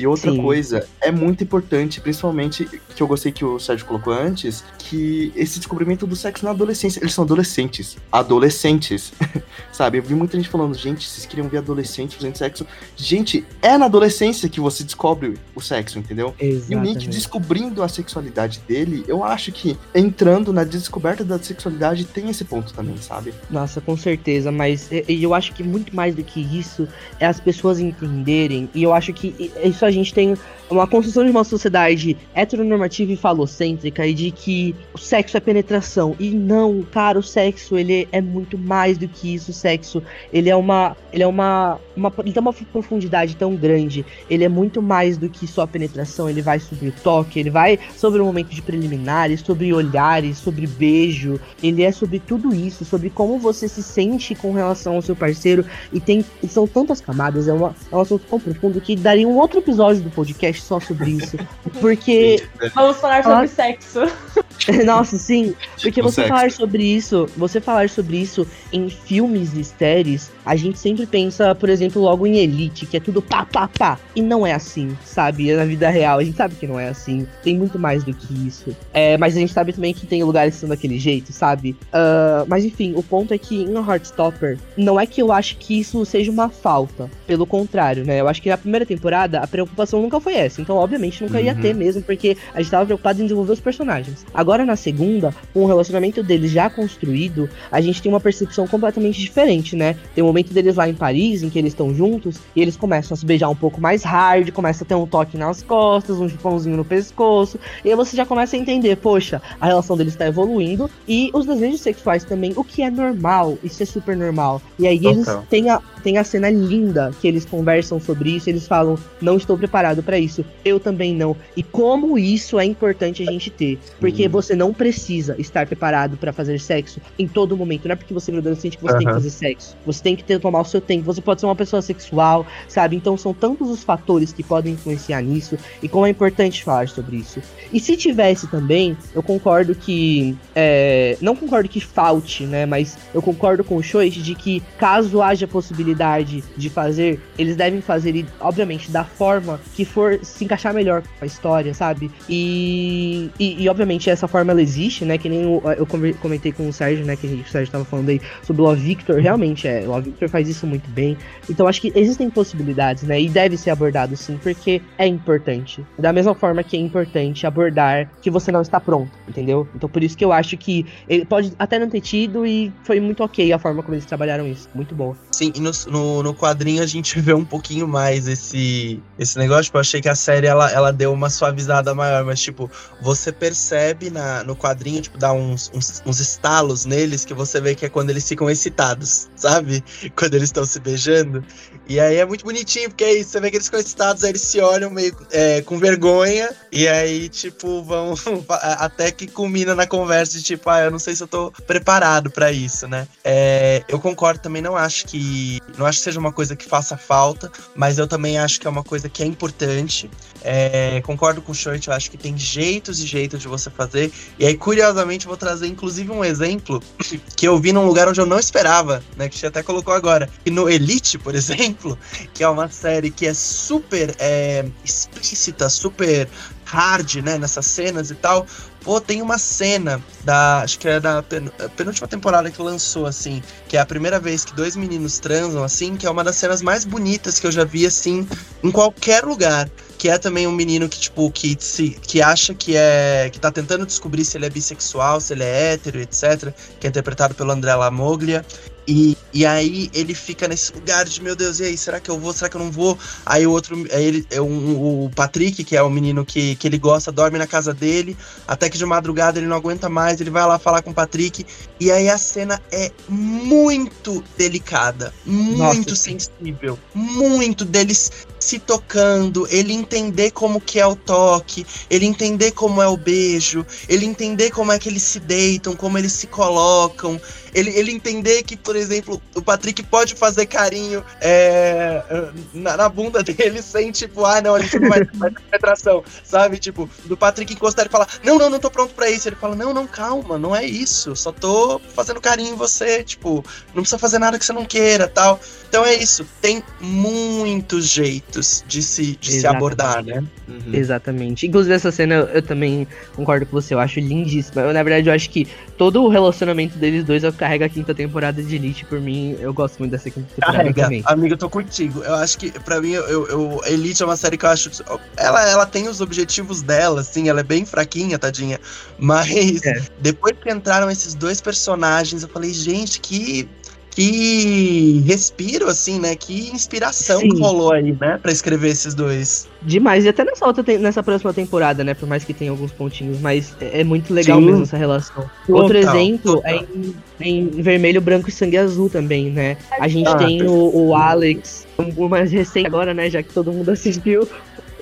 E outra Sim. coisa, é muito importante, principalmente, que eu gostei que o Sérgio colocou antes, que esse descobrimento do sexo na adolescência. Eles são adolescentes. Adolescentes. Sabe? Eu vi muita gente falando, gente, vocês queriam ver adolescente fazendo sexo. Gente, é na adolescência que você descobre o sexo, entendeu? E o Nick Exatamente. descobrindo a sexualidade dele, eu acho que entrando na descoberta da sexualidade tem esse ponto também, sabe? Nossa, com certeza, mas eu acho que muito mais do que isso é as pessoas entenderem, e eu acho que isso a gente tem uma construção de uma sociedade heteronormativa e falocêntrica e de que o sexo é penetração. E não, cara, o sexo ele é muito mais do que isso. O sexo, ele é uma, ele é uma, uma ele tem uma profundidade tão grande. Ele é muito mais do que só penetração. Ele vai sobre o toque, ele vai sobre o momento de preliminares, sobre olhares, sobre beijo. Ele é sobre tudo isso, sobre como você se sente com relação ao seu parceiro. E tem, e são tantas camadas, é, uma, é um assunto tão profundo que daria um outro episódio do podcast só sobre isso. Porque Vamos falar sobre Ah. sexo. Nossa, sim. Porque Tipo você sexo. falar sobre isso, você falar sobre isso em filmes e séries, a gente sempre pensa, por exemplo, logo em Elite, que é tudo pá, pá, pá. E não é assim, sabe? Na vida real, a gente sabe que não é assim. Tem muito mais do que isso. É, mas a gente sabe também que tem lugares que são daquele jeito, sabe? Ah, mas enfim, o ponto é que em Heartstopper, não é que eu acho que isso seja uma falta. Pelo contrário, né? Eu acho que na primeira temporada a preocupação nunca foi essa. Então, obviamente, nunca ia Uhum. ter mesmo, porque a gente tava preocupado em desenvolver os personagens. Agora, na segunda, com o relacionamento deles já construído, a gente tem uma percepção completamente diferente, né? Tem um momento deles lá em Paris, em que eles estão juntos, e eles começam a se beijar um pouco mais hard, começa a ter um toque nas costas, um chupãozinho no pescoço, e aí você já começa a entender, poxa, a relação deles tá evoluindo, e os desejos sexuais também, o que é normal, isso é super normal. E aí eles têm a, tem a cena linda que eles conversam sobre isso, eles falam, não estou preparado pra isso, eu também não. E como isso é importante a gente ter. Porque Hum. você não precisa estar preparado pra fazer sexo em todo momento. Não é porque você é adolescente que você tem que fazer sexo. Você tem que ter, tomar o seu tempo. Você pode ser uma pessoa sexual, sabe? Então são tantos os fatores que podem influenciar nisso. E como é importante falar sobre isso. E se tivesse também, eu concordo que. é, não concordo que falte, né? Mas eu concordo com o Shoichi de que caso haja possibilidade possibilidade de fazer, eles devem fazer, obviamente, da forma que for se encaixar melhor com a história, sabe? E, e, e, obviamente, essa forma ela existe, né? Que nem eu conver- comentei com o Sérgio, né? Que gente, o Sérgio tava falando aí sobre o Love Victor. Realmente, é, o Love Victor faz isso muito bem. Então, acho que existem possibilidades, né? E deve ser abordado sim, porque é importante. Da mesma forma que é importante abordar que você não está pronto, entendeu? Então, por isso que eu acho que ele pode até não ter tido e foi muito ok a forma como eles trabalharam isso. Muito boa. Sim, e no, no, no quadrinho a gente vê um pouquinho mais esse, esse negócio. Tipo, eu achei que a série ela, ela deu uma suavizada maior, mas, tipo, você percebe na, no quadrinho, tipo, dá uns, uns, uns estalos neles que você vê que é quando eles ficam excitados, sabe? Quando eles estão se beijando. E aí é muito bonitinho, porque é isso, você vê que eles ficam excitados, aí eles se olham meio é, com vergonha, e aí, tipo, vão. até que culmina na conversa de tipo, ah, eu não sei se eu tô preparado pra isso, né? É, eu concordo também, não acho que. Não acho que seja uma coisa que faça falta, mas eu também acho que é uma coisa que é importante. É, concordo com o Short, eu acho que tem jeitos e jeitos de você fazer. E aí, curiosamente, vou trazer inclusive um exemplo que eu vi num lugar onde eu não esperava, né? Que você até colocou agora. E no Elite, por exemplo, que é uma série que é super é, explícita, super hard, né? Nessas cenas e tal. Pô, tem uma cena da. Acho que é da pen- penúltima temporada que lançou, assim. Que é a primeira vez que dois meninos transam, assim. Que é uma das cenas mais bonitas que eu já vi, assim, em qualquer lugar. Que é também um menino que, tipo, que, se, que acha que é. que tá tentando descobrir se ele é bissexual, se ele é hétero, etc. Que é interpretado pelo André Lamoglia. E, e aí ele fica nesse lugar de, meu Deus, e aí, será que eu vou? Será que eu não vou? Aí o outro, aí ele, é um- o Patrick, que é o menino que, que ele gosta, dorme na casa dele, até que de madrugada ele não aguenta mais, ele vai lá falar com o Patrick, e aí a cena é muito delicada, muito sim. sensível, muito deles se tocando, ele entender como que é o toque, ele entender como é o beijo, ele entender como é que eles se deitam, como eles se colocam, ele, ele entender que, por exemplo, o Patrick pode fazer carinho é, na, na bunda dele sem, tipo, ah, não, a gente não vai ter penetração, sabe? Tipo, do Patrick encostar e falar, não, não, não tô pronto pra isso. Ele fala, não, não, calma, não é isso, só tô fazendo carinho em você, tipo, não precisa fazer nada que você não queira, tal. Então é isso, tem muitos jeitos de se, de se Exatamente. abordar, né? Uhum. Exatamente. Inclusive, essa cena eu, eu também concordo com você, eu acho lindíssima. Eu, na verdade, eu acho que todo o relacionamento deles dois eu carrego a quinta temporada de Elite. Por mim, eu gosto muito dessa quinta temporada Carrega, também. amigo, eu tô contigo. Eu acho que, pra mim, eu, eu- Elite é uma série que eu acho. Ela, ela tem os objetivos dela, assim, ela é bem fraquinha, tadinha. Mas É. depois que entraram esses dois personagens, eu falei, gente, que. Que respiro, assim, né? Que inspiração Sim. que rolou aí, né? Pra escrever esses dois. Demais. E até nessa, outra, nessa próxima temporada, né? Por mais que tenha alguns pontinhos, mas é, é muito legal Sim. mesmo essa relação. Outro Total, exemplo total. é em, em vermelho, branco e sangue azul também, né? A gente Ah, tem o, o Alex, o mais recente agora, né? Já que todo mundo assistiu.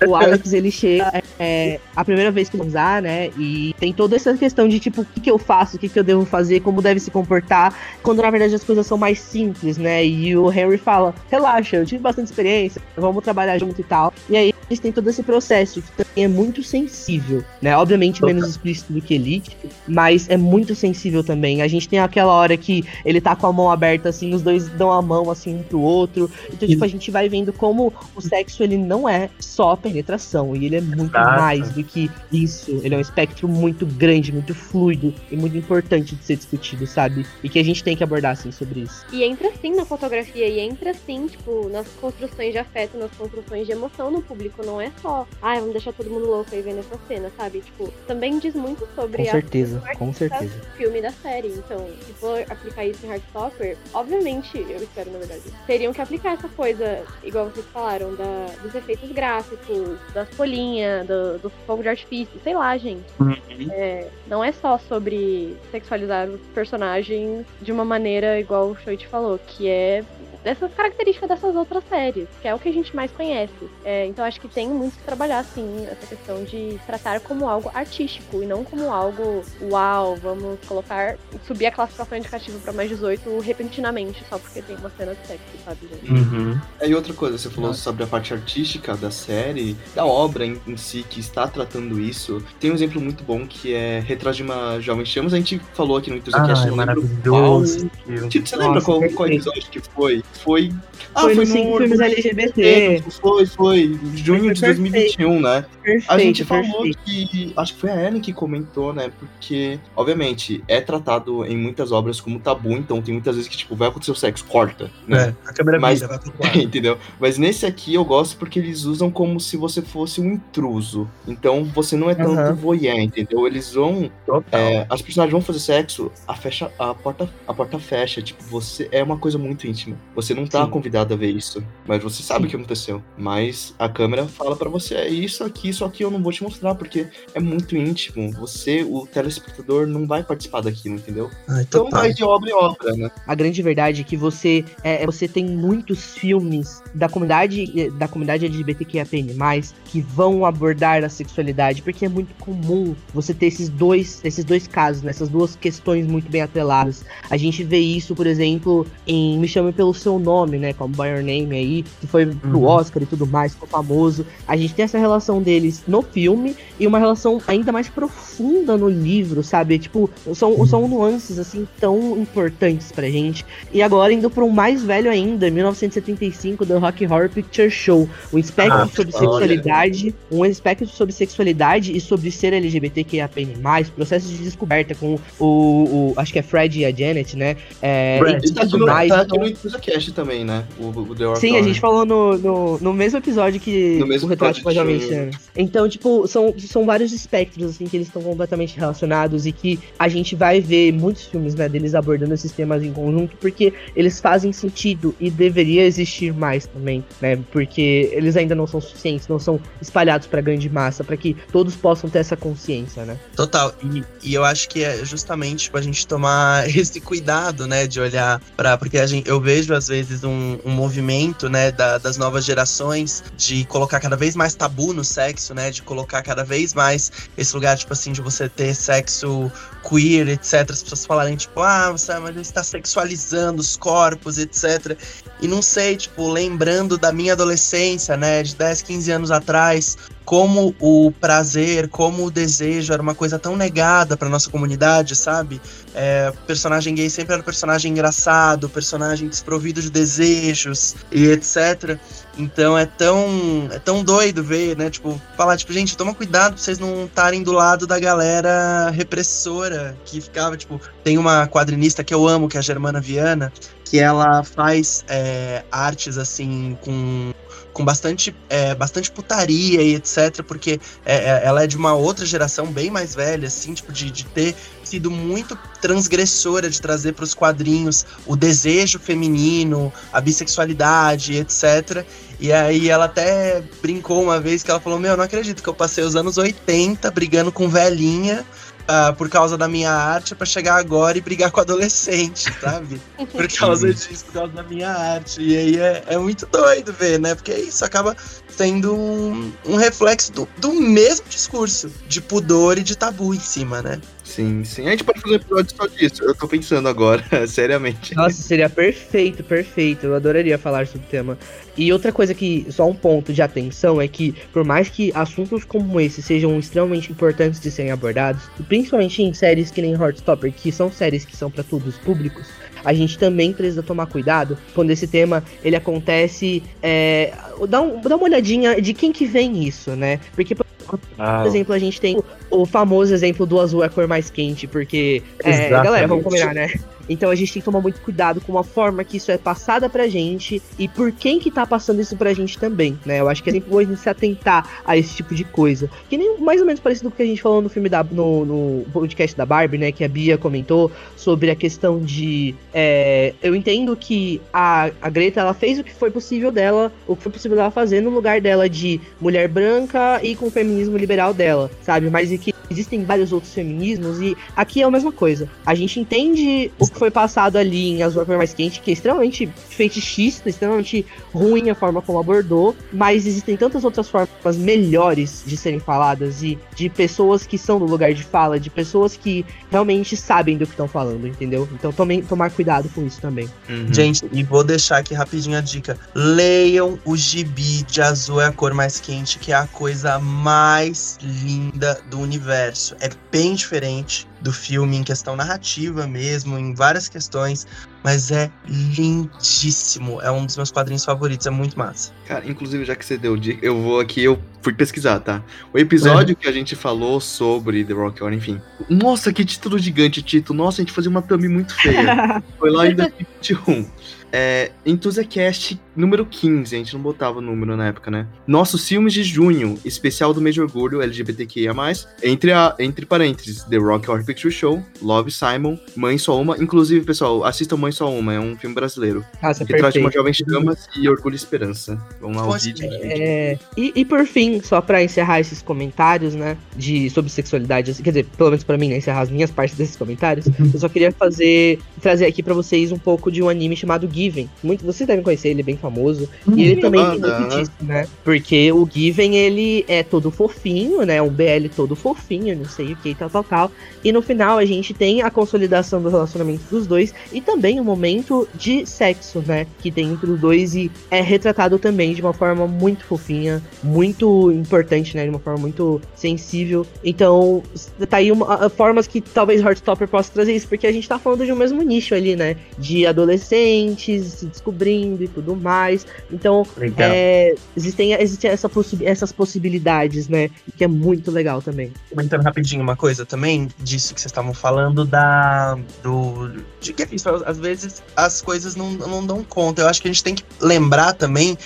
O Alex, ele chega é, a primeira vez que usar, né? E tem toda essa questão de, tipo, o que, que eu faço, o que, que eu devo fazer, como deve se comportar, quando na verdade as coisas são mais simples, né? E o Henry fala: relaxa, eu tive bastante experiência, vamos trabalhar junto e tal. E aí gente tem todo esse processo que também é muito sensível, né? Obviamente menos explícito do que Elite, mas é muito sensível também. A gente tem aquela hora que ele tá com a mão aberta, assim, os dois dão a mão, assim, um pro outro. Então, tipo, a gente vai vendo como o sexo, ele não é só penetração, e ele é muito Exato. mais do que isso. Ele é um espectro muito grande, muito fluido e muito importante de ser discutido, sabe? E que a gente tem que abordar, assim, sobre isso. E entra sim na fotografia, e entra sim, tipo, nas construções de afeto, nas construções de emoção no público. Não é só, ai, vamos deixar todo mundo louco aí vendo essa cena, sabe? Tipo, também diz muito sobre Com a certeza, com certeza. filme da série. Então, se for aplicar isso em Heartstopper, obviamente, eu espero na verdade, teriam que aplicar essa coisa, igual vocês falaram, da, dos efeitos gráficos, das folhinhas, do, do fogo de artifício, sei lá, gente. É, não é só sobre sexualizar os personagens de uma maneira igual o Shoit falou, que é dessas características dessas outras séries, que é o que a gente mais conhece. É, então acho que tem muito que trabalhar, sim, essa questão de tratar como algo artístico e não como algo, uau, vamos colocar subir a classificação indicativa pra mais 18 repentinamente, só porque tem uma cena de sexo, sabe, gente? Uhum. Aí outra coisa, você falou sobre a parte artística da série, da obra em, em si que está tratando isso. Tem um exemplo muito bom que é Retrato de uma Jovem Chamas. A gente falou aqui no Enthusiast, Ah, não é lembro maravilhoso. qual. Tipo, você lembra Nossa, qual, qual perfeito. episódio que foi? Foi. Ah, foi, foi nos cinco no filmes LGBT. Foi, foi. Junho de Foi 2021, né? Perfeito, A gente falou perfeito. que. Acho que foi a Ellen que comentou, né? Porque, obviamente, é tratado em muitas obras como tabu, então tem muitas vezes que, tipo, vai acontecer o sexo, corta, né? É, a câmera Mas- vira, vai pro. Entendeu? Mas nesse aqui eu gosto porque eles usam como se você fosse um intruso. Então você não é tanto voyeur, entendeu? Eles vão. É, as personagens vão fazer sexo, a, fecha, a, porta, a porta fecha. Tipo, você. É uma coisa muito íntima. Você não tá Sim. convidado a ver isso. Mas você sabe o que aconteceu. Mas a câmera fala pra você: é isso aqui, isso aqui eu não vou te mostrar, porque é muito íntimo. Você, o telespectador, não vai participar daquilo, entendeu? Ai, Então total. vai de obra em obra, né? A grande verdade é que você é, você tem muitos filmes da comunidade eh, da comunidade LGBTQIAPN+, que vão abordar a sexualidade, porque é muito comum você ter esses dois, esses dois casos, né, essas duas questões muito bem atreladas. A gente vê isso, por exemplo, em Me Chame Pelo Seu Nome, né, como By Your Name aí, que foi pro Uhum. Oscar e tudo mais, ficou famoso. A gente tem essa relação deles no filme e uma relação ainda mais profunda no livro, sabe? Tipo, são, são nuances, assim, tão importantes pra gente. E agora, indo pra um mais velho ainda, 1975, do Rock Horror Picture Show. Um espectro Ah, sobre olha. sexualidade, um espectro sobre sexualidade e sobre ser LGBTQIAPN+, processo de descoberta com o, o- acho que é Fred e a Janet, né? É, Fred. e tá tudo no, mais. tá então- Enthusiast também, né? O, o The Sim, a gente falou no, no, no mesmo episódio que No mesmo o Retrato de Jovem Chamas. Então, tipo, são, são vários espectros, assim, que eles estão completamente relacionados e que a gente vai ver muitos filmes, né, deles abordando esses temas em conjunto, porque eles fazem sentido e deveria existir mais também, né, porque eles ainda não são suficientes, não são espalhados pra grande massa, pra que todos possam ter essa consciência, né. Total. E, e eu acho que é justamente tipo, a gente tomar esse cuidado, né, de olhar pra. Porque a gente, eu vejo, às vezes, um, um movimento, né, da- das novas gerações de colocar cada vez mais tabu no sexo, né, de colocar cada vez mais esse lugar, tipo assim, de você ter sexo queer, etc. As pessoas falarem, tipo, ah, você, mas está sexualizando os corpos, etc. E não sei, tipo, lembrando da minha adolescência, né, de 10, 15 anos atrás, como o prazer, como o desejo era uma coisa tão negada pra nossa comunidade, sabe? É, personagem gay sempre era um personagem engraçado, personagem desprovido de desejos e etc. Então é tão, é tão doido ver, né? Tipo, falar, tipo, gente, toma cuidado pra vocês não estarem do lado da galera repressora que ficava, tipo, tem uma quadrinista que eu amo, que é a Germana Viana, que ela faz é, artes assim com com bastante, é, bastante putaria e etc, porque é, é, ela é de uma outra geração bem mais velha, assim, tipo, de, de ter sido muito transgressora de trazer para os quadrinhos o desejo feminino, a bissexualidade, etc. E aí ela até brincou uma vez que ela falou: Meu, eu não acredito que eu passei os anos 80 brigando com velhinha. ah, por causa da minha arte, para chegar agora e brigar com adolescente, sabe? Por causa disso, por causa da minha arte. E aí é, é muito doido ver, né? Porque isso acaba sendo um, um reflexo do, do mesmo discurso de pudor e de tabu em cima, né? Sim, sim. A gente pode fazer um episódio só disso. Eu tô pensando agora, seriamente. Nossa, seria perfeito, perfeito. Eu adoraria falar sobre o tema. E outra coisa que, só um ponto de atenção, é que, por mais que assuntos como esse sejam extremamente importantes de serem abordados, principalmente em séries que nem Heartstopper, que são séries que são para todos os públicos, a gente também precisa tomar cuidado quando esse tema ele acontece. É, dá, um- dá uma olhadinha de quem que vem isso, né? Porque, por Ah, exemplo, a gente tem o, famoso exemplo do azul é a cor mais quente, porque. É, galera, vamos combinar, né? Então a gente tem que tomar muito cuidado com a forma que isso é passada pra gente e por quem que tá passando isso pra gente também, né? Eu acho que é sempre bom a gente se atentar a esse tipo de coisa. Que nem mais ou menos parecido com o que a gente falou no filme da. no, no podcast da Barbie, né? Que a Bia comentou sobre a questão de. é, eu entendo que a, a Greta ela fez o que foi possível dela, o que foi possível dela fazer no lugar dela de mulher branca e com o feminismo liberal dela, sabe? Mas que existem vários outros feminismos e aqui é a mesma coisa. A gente entende o que foi passado ali em Azul é a Cor Mais Quente, que é extremamente fetichista, extremamente ruim a forma como abordou, mas existem tantas outras formas melhores de serem faladas e de pessoas que são no lugar de fala, de pessoas que realmente sabem do que estão falando, entendeu? Então tomem, tomar cuidado com isso também. Uhum. Gente, e vou deixar aqui rapidinho a dica. Leiam o gibi de Azul é a Cor Mais Quente, que é a coisa mais linda do universo. É bem diferente do filme em questão narrativa mesmo, em várias questões, mas é lindíssimo. É um dos meus quadrinhos favoritos, é muito massa. Cara, inclusive, já que você deu dica, eu vou aqui, eu fui pesquisar, tá? O episódio que a gente falou sobre The Rock Horror, enfim. Nossa, que título gigante, Tito. Nossa, a gente fazia uma thumb muito feia. Foi lá em 2021. É, Enthusiast número 15, a gente não botava o número na época, né? Nossos filmes de junho, especial do mês de orgulho LGBTQIA+, entre, a, entre parênteses, The Rock Horror Picture Show, Love Simon, Mãe Só Uma. Inclusive, pessoal, assistam Mãe Só Uma, é um filme brasileiro. Nossa, Que traz uma perfeito. jovem chamas e orgulho e esperança. Vamos lá, o Poxa, vídeo. É, e, e por fim, só pra encerrar esses comentários, né, de sobre sexualidade, quer dizer, pelo menos pra mim, né, encerrar as minhas partes desses comentários, eu só queria fazer trazer aqui pra vocês um pouco de um anime chamado Given. Muito, vocês devem conhecer, ele é bem famoso. E ele também tem muito né? disso, né? Porque o Given, ele é todo fofinho, né? Um BL todo fofinho, não sei o que, tal, tal, tal. E no final a gente tem a consolidação do relacionamento dos dois e também um momento de sexo, né? Que tem entre os dois e é retratado também de uma forma muito fofinha, muito importante, né? De uma forma muito sensível. Então, tá aí uma, a- formas que talvez Heartstopper possa trazer isso, porque a gente tá falando de um mesmo nicho ali, né? De se descobrindo e tudo mais. Então, é, existem, existem essa possi- essas possibilidades, né? Que é muito legal também. Comentando rapidinho uma coisa também, disso que vocês estavam falando, da. Do. De que é isso, às vezes as coisas não, não dão conta. Eu acho que a gente tem que lembrar também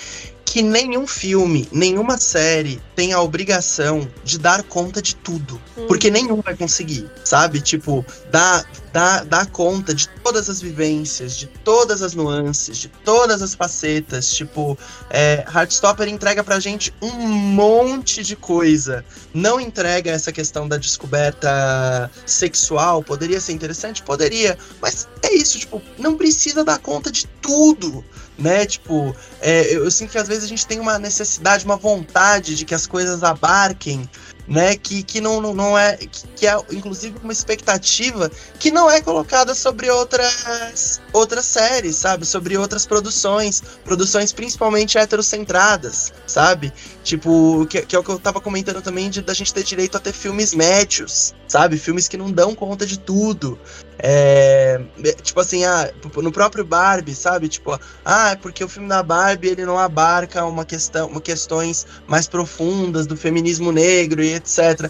que nenhum filme, nenhuma série tem a obrigação de dar conta de tudo. Porque nenhum vai conseguir, sabe? Tipo, dá, dá, dá conta de todas as vivências, de todas as nuances, de todas as facetas. Tipo, é, Heartstopper entrega pra gente um monte de coisa. Não entrega essa questão da descoberta sexual. Poderia ser interessante? Poderia. Mas é isso, tipo, não precisa dar conta de tudo. Né, tipo, é, eu, eu sinto que às vezes a gente tem uma necessidade, uma vontade de que as coisas abarquem né, que, que não, não, não é, que, que é inclusive uma expectativa que não é colocada sobre outras outras séries, sabe, sobre outras produções, produções principalmente heterocentradas, sabe, tipo, que, que é o que eu tava comentando também de da gente ter direito a ter filmes médios, sabe, filmes que não dão conta de tudo, é, tipo assim, ah, no próprio Barbie, sabe, tipo, ah, é porque o filme da Barbie ele não abarca uma questão, uma questões mais profundas do feminismo negro e etc.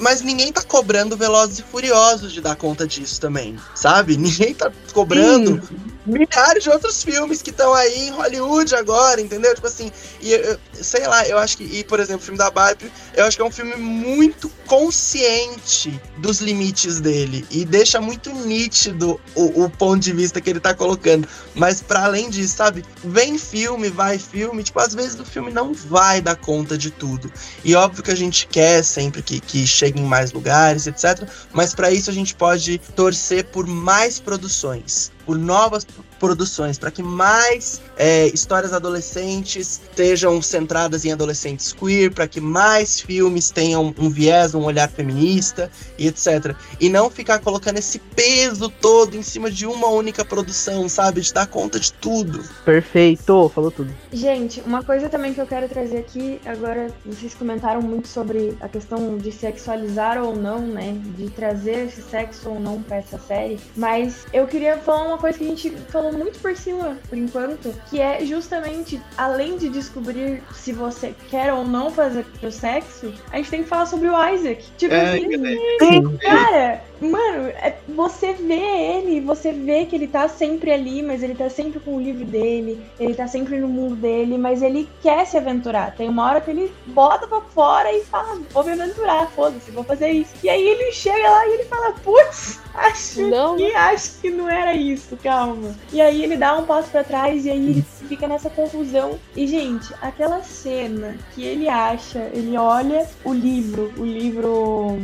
Mas ninguém tá cobrando Velozes e Furiosos de dar conta disso também, sabe? Ninguém tá cobrando milhares de outros filmes que estão aí em Hollywood agora, entendeu? Tipo assim, e eu- sei lá, eu acho que, e por exemplo, o filme da Barbie, eu acho que é um filme muito consciente dos limites dele e deixa muito nítido o, o ponto de vista que ele tá colocando. Mas para além disso, sabe? Vem filme, vai filme, tipo, às vezes o filme não vai dar conta de tudo. E óbvio que a gente quer sempre que, que chegue em mais lugares, etc. Mas para isso a gente pode torcer por mais produções, por novas produções, para que mais é, histórias adolescentes sejam centradas em adolescentes queer, para que mais filmes tenham um viés, um olhar feminista e etc. E não ficar colocando esse peso todo em cima de uma única produção, sabe? De dar conta de tudo. Perfeito, falou tudo. Gente, uma coisa também que eu quero trazer aqui, agora vocês comentaram muito sobre a questão de sexualizar ou não, né? De trazer esse sexo ou não pra essa série. Mas eu queria falar uma coisa que a gente falou muito por cima, por enquanto, que é justamente, além de descobrir se você quer ou não fazer o sexo, a gente tem que falar sobre o Isaac. Tipo, É, assim, Cara, mano, é- você vê ele, você vê que ele tá sempre ali, mas ele tá sempre com o livro dele, ele tá sempre no mundo dele, mas ele quer se aventurar. Tem uma hora que ele bota pra fora e fala, vou me aventurar, foda-se, vou fazer isso. E aí ele chega lá e ele fala, putz, acho Não. que acho que não era isso, calma. E aí ele dá um passo pra trás e aí ele fica nessa confusão. E, gente, aquela cena que ele acha, ele olha o livro, o livro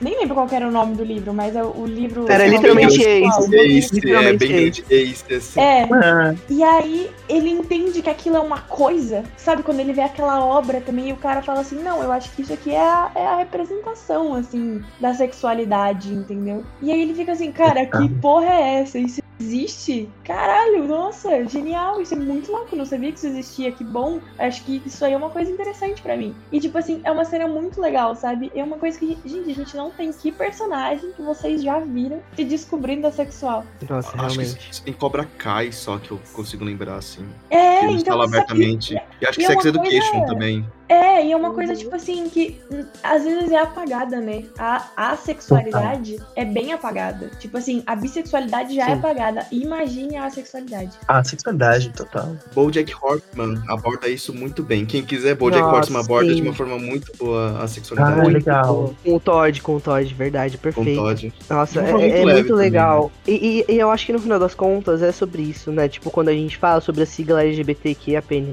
Nem lembro qual que era o nome do livro, mas é o livro. Era literalmente. Ace. Ace, é bem grande Ace, assim. É, Ah, e aí ele entende que aquilo é uma coisa, sabe? Quando ele vê aquela obra também, e o cara fala assim, não, eu acho que isso aqui é a, é a representação, assim, da sexualidade, entendeu? E aí ele fica assim, cara, que porra é essa? Isso existe? Caralho, nossa, genial, isso é muito louco, não sabia que isso existia, que bom. Acho que isso aí é uma coisa interessante pra mim. E tipo assim, é uma cena muito legal, sabe? É uma coisa que, gente, a gente não tem que personagem que vocês já viram se descobrindo a sexual. Nossa, Acho que realmente. em Cobra Kai só que eu consigo lembrar, assim. É, que então. falam só que- abertamente. E acho que e é Sex Education coisa- também. É, e é uma coisa, tipo assim, que hum, às vezes é apagada, né? A, a sexualidade é bem apagada. Tipo assim, a bissexualidade já é Sim. apagada. Imagine a sexualidade. a sexualidade total. BoJack Horseman aborda isso muito bem. Quem quiser, BoJack Nossa, Horseman aborda sim. de uma forma muito boa a sexualidade. Ah, legal. Com o Todd, com o Todd, verdade, com perfeito. Todd. Nossa, é, forma muito é muito também, legal. E, e- e eu acho que no final das contas é sobre isso, né? Tipo, quando a gente fala sobre a sigla LGBTQIAPN+,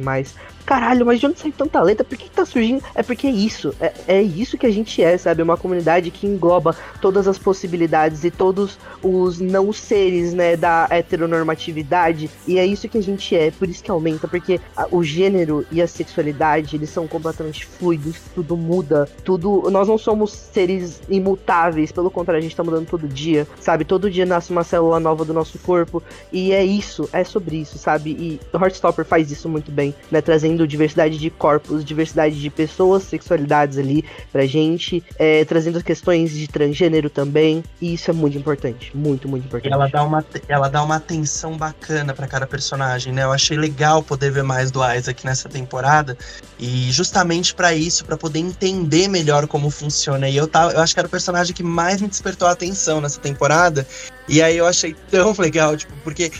caralho, mas de onde saiu tanta letra? Por que, que tá surgindo? É porque é isso, é, é isso que a gente é, sabe? Uma comunidade que engloba todas as possibilidades e todos os não seres, né, da heteronormatividade. E é isso que a gente é, por isso que aumenta, porque a- o gênero e a sexualidade, eles são completamente fluidos, tudo muda, tudo. Nós não somos seres imutáveis, pelo contrário, a gente tá mudando todo dia, sabe? Todo dia nasce uma célula nova do nosso corpo, e é isso, é sobre isso, sabe? E Heartstopper faz isso muito bem, né? Trazendo diversidade de corpos, diversidade de pessoas, sexualidades ali pra gente, é, trazendo questões de transgênero também, e isso é muito importante, muito, muito importante. ela dá uma, ela dá uma atenção bacana pra cada personagem, né? Eu achei legal poder ver mais do Isaac nessa temporada. E justamente pra isso, pra poder entender melhor como funciona. E eu, tava, eu acho que era o personagem que mais me despertou a atenção nessa temporada. E aí eu achei tão legal, tipo, porque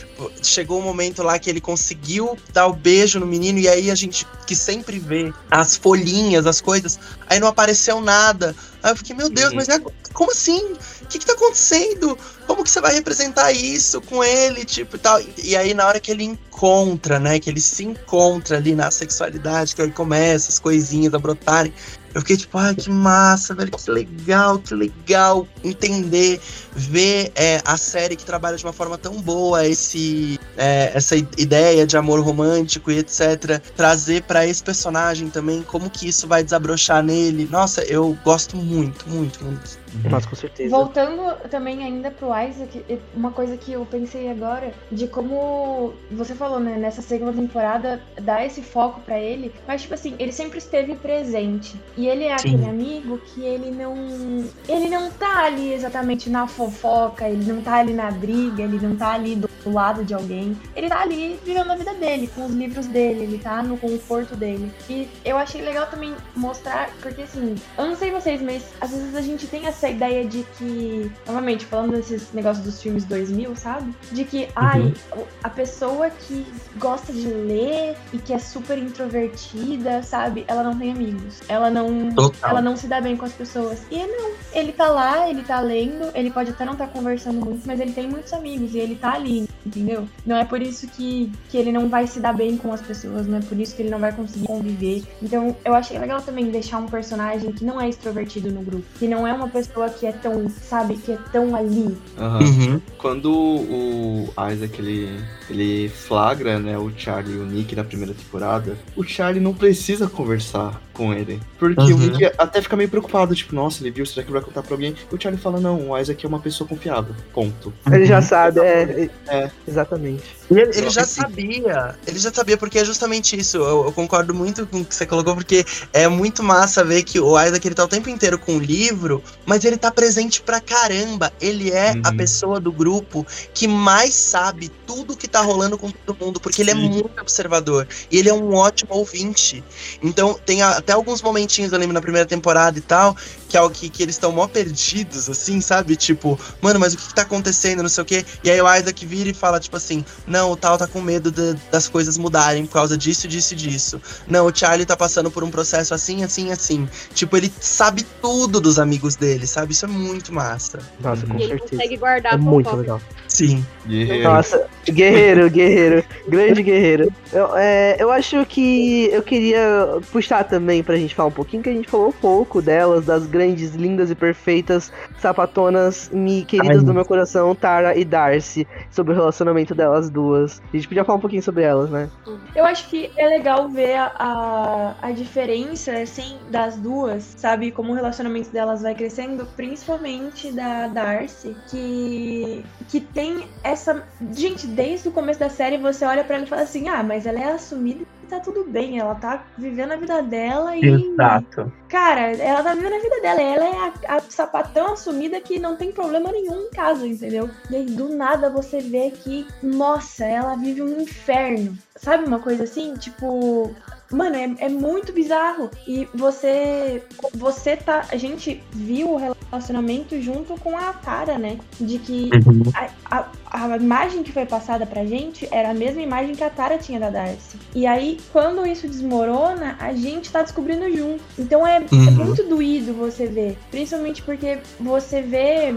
chegou um momento lá que ele conseguiu dar o beijo no menino, e aí a gente que sempre vê as folhinhas, as coisas, aí não apareceu nada. Aí eu fiquei, meu Deus, Uhum. mas é, como assim? O que, que tá acontecendo? Como que você vai representar isso com ele, tipo, e tal? E, e aí, na hora que ele encontra, né, que ele se encontra ali na sexualidade, que aí começa as coisinhas a brotarem, eu fiquei tipo, ai, que massa, velho, que legal, que legal entender, ver é, a série que trabalha de uma forma tão boa esse, é, essa ideia de amor romântico e etc. Trazer pra esse personagem também, como que isso vai desabrochar nele. Nossa, eu gosto muito, muito, muito. Nossa, com certeza. Voltando também ainda pro Isaac, uma coisa que eu pensei agora, de como você falou, né, nessa segunda temporada, dá esse foco pra ele, mas tipo assim, ele sempre esteve presente. E ele é Sim. aquele amigo que ele não. Ele não tá ali exatamente na fofoca, ele não tá ali na briga, ele não tá ali do lado de alguém. Ele tá ali vivendo a vida dele, com os livros dele, ele tá no conforto dele. E eu achei legal também mostrar, porque assim, eu não sei vocês, mas às vezes a gente tem essa ideia de que, novamente, falando desses negócios dos filmes 2000, sabe? De que, ai, a pessoa que gosta de ler e que é super introvertida, sabe? Ela não tem amigos. Ela não. Total. Ela não se dá bem com as pessoas. E não. Ele tá lá, ele tá lendo, ele pode até não estar conversando muito, mas ele tem muitos amigos e ele tá ali, entendeu? Não é por isso que, que ele não vai se dar bem com as pessoas, não é por isso que ele não vai conseguir conviver. Então, eu achei legal também deixar um personagem que não é extrovertido no grupo, que não é uma pessoa que é tão, sabe, que é tão ali. Aham. Uhum. Quando o Isaac ele, ele flagra né, o Charlie e o Nick na primeira temporada, o Charlie não precisa conversar com ele. Porque o Uhum. Nick até fica meio preocupado, tipo, nossa, ele viu, será que ele vai contar pra alguém? E o Charlie fala, não, o Isaac é uma pessoa confiável. Ponto. Ele já sabe, é, É. Exatamente. Ele, ele já sabia, ele já sabia, porque é justamente isso. Eu, eu concordo muito com o que você colocou, porque é muito massa ver que o Isaac ele tá o tempo inteiro com o livro, mas ele tá presente pra caramba. Ele é a Uhum. pessoa do grupo que mais sabe tudo que tá rolando com todo mundo, porque ele é Sim. muito observador e ele é um ótimo ouvinte. Então, tem a- até alguns momentinhos, eu lembro, na primeira temporada e tal, que é o que, que eles estão mó perdidos, assim, sabe? Tipo, mano, mas o que, que tá acontecendo, não sei o quê. E aí o Isaac vira e fala, tipo assim, não, o tal tá com medo de- das coisas mudarem por causa disso, disso e disso. Não, o Charlie tá passando por um processo assim, assim, assim. Tipo, ele sabe tudo dos amigos dele, sabe? Isso é muito massa. Nossa, com E ele certeza. consegue guardar É muito legal. Sim. Guerreiro. Nossa, guerreiro, guerreiro, grande guerreiro. Eu, é, eu acho que eu queria puxar também pra gente falar um pouquinho, que a gente falou pouco delas, das grandes, lindas e perfeitas sapatonas mi, queridas Ai. do meu coração, Tara e Darcy, sobre o relacionamento delas duas. A gente podia falar um pouquinho sobre elas, né? Eu acho que é legal ver a, a, a diferença, assim, das duas, sabe? Como o relacionamento delas vai crescendo, principalmente da Darcy, que, que tem essa. Gente, desde o começo da série você olha pra ela e fala assim: ah, mas ela é assumida e tá tudo bem, ela tá vivendo a vida dela e. Exato. Cara, ela tá vivendo a vida dela. Ela é a, a sapatão assumida que não tem problema nenhum em casa, entendeu? E aí, do nada, você vê que, nossa, ela vive um inferno. Sabe uma coisa assim? Tipo. Mano, é, é muito bizarro. E você. Você tá. A gente viu o relacionamento junto com a Tara, né? De que Uhum. a, a, a imagem que foi passada pra gente era a mesma imagem que a Tara tinha da Darcy. E aí, quando isso desmorona, a gente tá descobrindo junto. Então é, é Uhum. muito doído você ver. Principalmente porque você vê.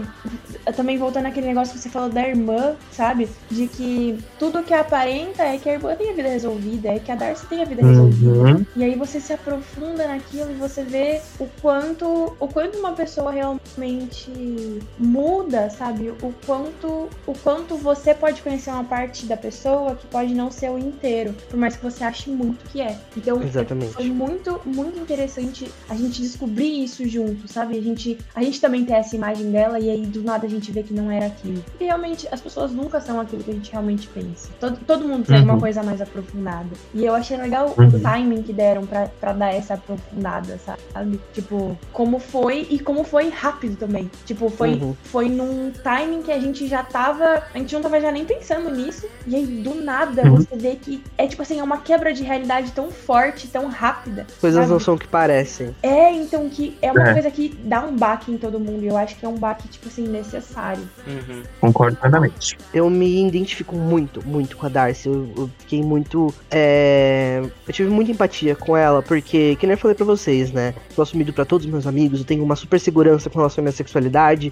Também voltando àquele negócio que você falou da irmã, sabe? De que tudo que aparenta é que a irmã tem a vida resolvida, é que a Darcy tem a vida resolvida. Uhum. E aí você se aprofunda naquilo e você vê o quanto o quanto uma pessoa realmente muda, sabe? O quanto o quanto você pode conhecer uma parte da pessoa que pode não ser o inteiro, por mais que você ache muito que é. Então Exatamente. foi muito muito interessante a gente descobrir isso junto, sabe? A gente a gente também tem essa imagem dela e aí do nada a gente vê que não era aquilo. E realmente as pessoas nunca são aquilo que a gente realmente pensa. Todo, todo mundo tem Uhum. uma coisa mais aprofundada. E eu achei legal Uhum. o timing que deram pra, pra dar essa aprofundada, sabe? Tipo, como foi e como foi rápido também. Tipo, foi, Uhum. foi num timing que a gente já tava. A gente não tava já nem pensando nisso. E aí, do nada, Uhum. você vê que é tipo assim, é uma quebra de realidade tão forte, tão rápida. Coisas sabe? não são o que parecem. É, então que é uma É. coisa que dá um baque em todo mundo. E eu acho que é um baque, tipo assim, necessário. Uhum. Concordo plenamente. Eu me identifico muito, muito com a Darcy. Eu, eu fiquei muito. é, Eu tive muita empatia com ela, porque, que nem eu falei pra vocês, né? Eu assumido pra todos os meus amigos, eu tenho uma super segurança com relação à minha sexualidade.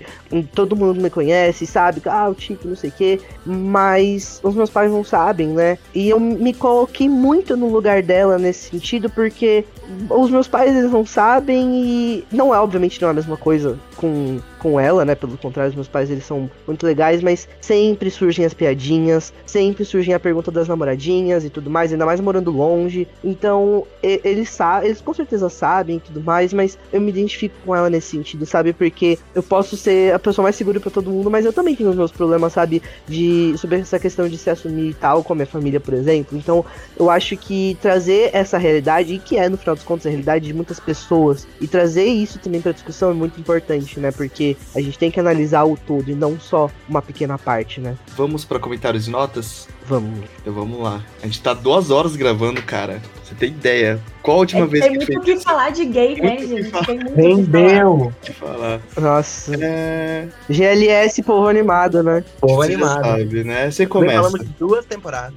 Todo mundo me conhece, sabe? Ah, o Chico, não sei quê. Mas os meus pais não sabem, né? E eu me coloquei muito no lugar dela nesse sentido, porque os meus pais eles não sabem e não é obviamente não é a mesma coisa com, com ela, né? Pelo contrário, os meus pais eles são muito legais, mas sempre surgem as piadinhas, sempre surgem a pergunta das namoradinhas e tudo mais, ainda mais morando longe. Então, eles eles com certeza sabem e tudo mais, mas eu me identifico com ela nesse sentido, sabe? Porque eu posso ser a pessoa mais segura pra todo mundo, mas eu também tenho os meus problemas, sabe? De sobre essa questão de se assumir e tal, com a minha família, por exemplo. Então, eu acho que trazer essa realidade, e que é no final dos contos a realidade de muitas pessoas, e trazer isso também pra discussão é muito importante, né? Porque a gente tem que analisar o todo e não só uma pequena parte, né? Vamos pra comentários e notas? Vamos. Então vamos lá. A gente tá duas horas gravando, cara. Você tem ideia? Qual a última É, vez tem que muito fez o que falar de gay, né, Muito gente? Tem muito o que falar. Rendeu. de falar? Nossa. É. GLS, povo animado, né? Povo você animado. sabe, né? Você começa. Falamos de duas temporadas.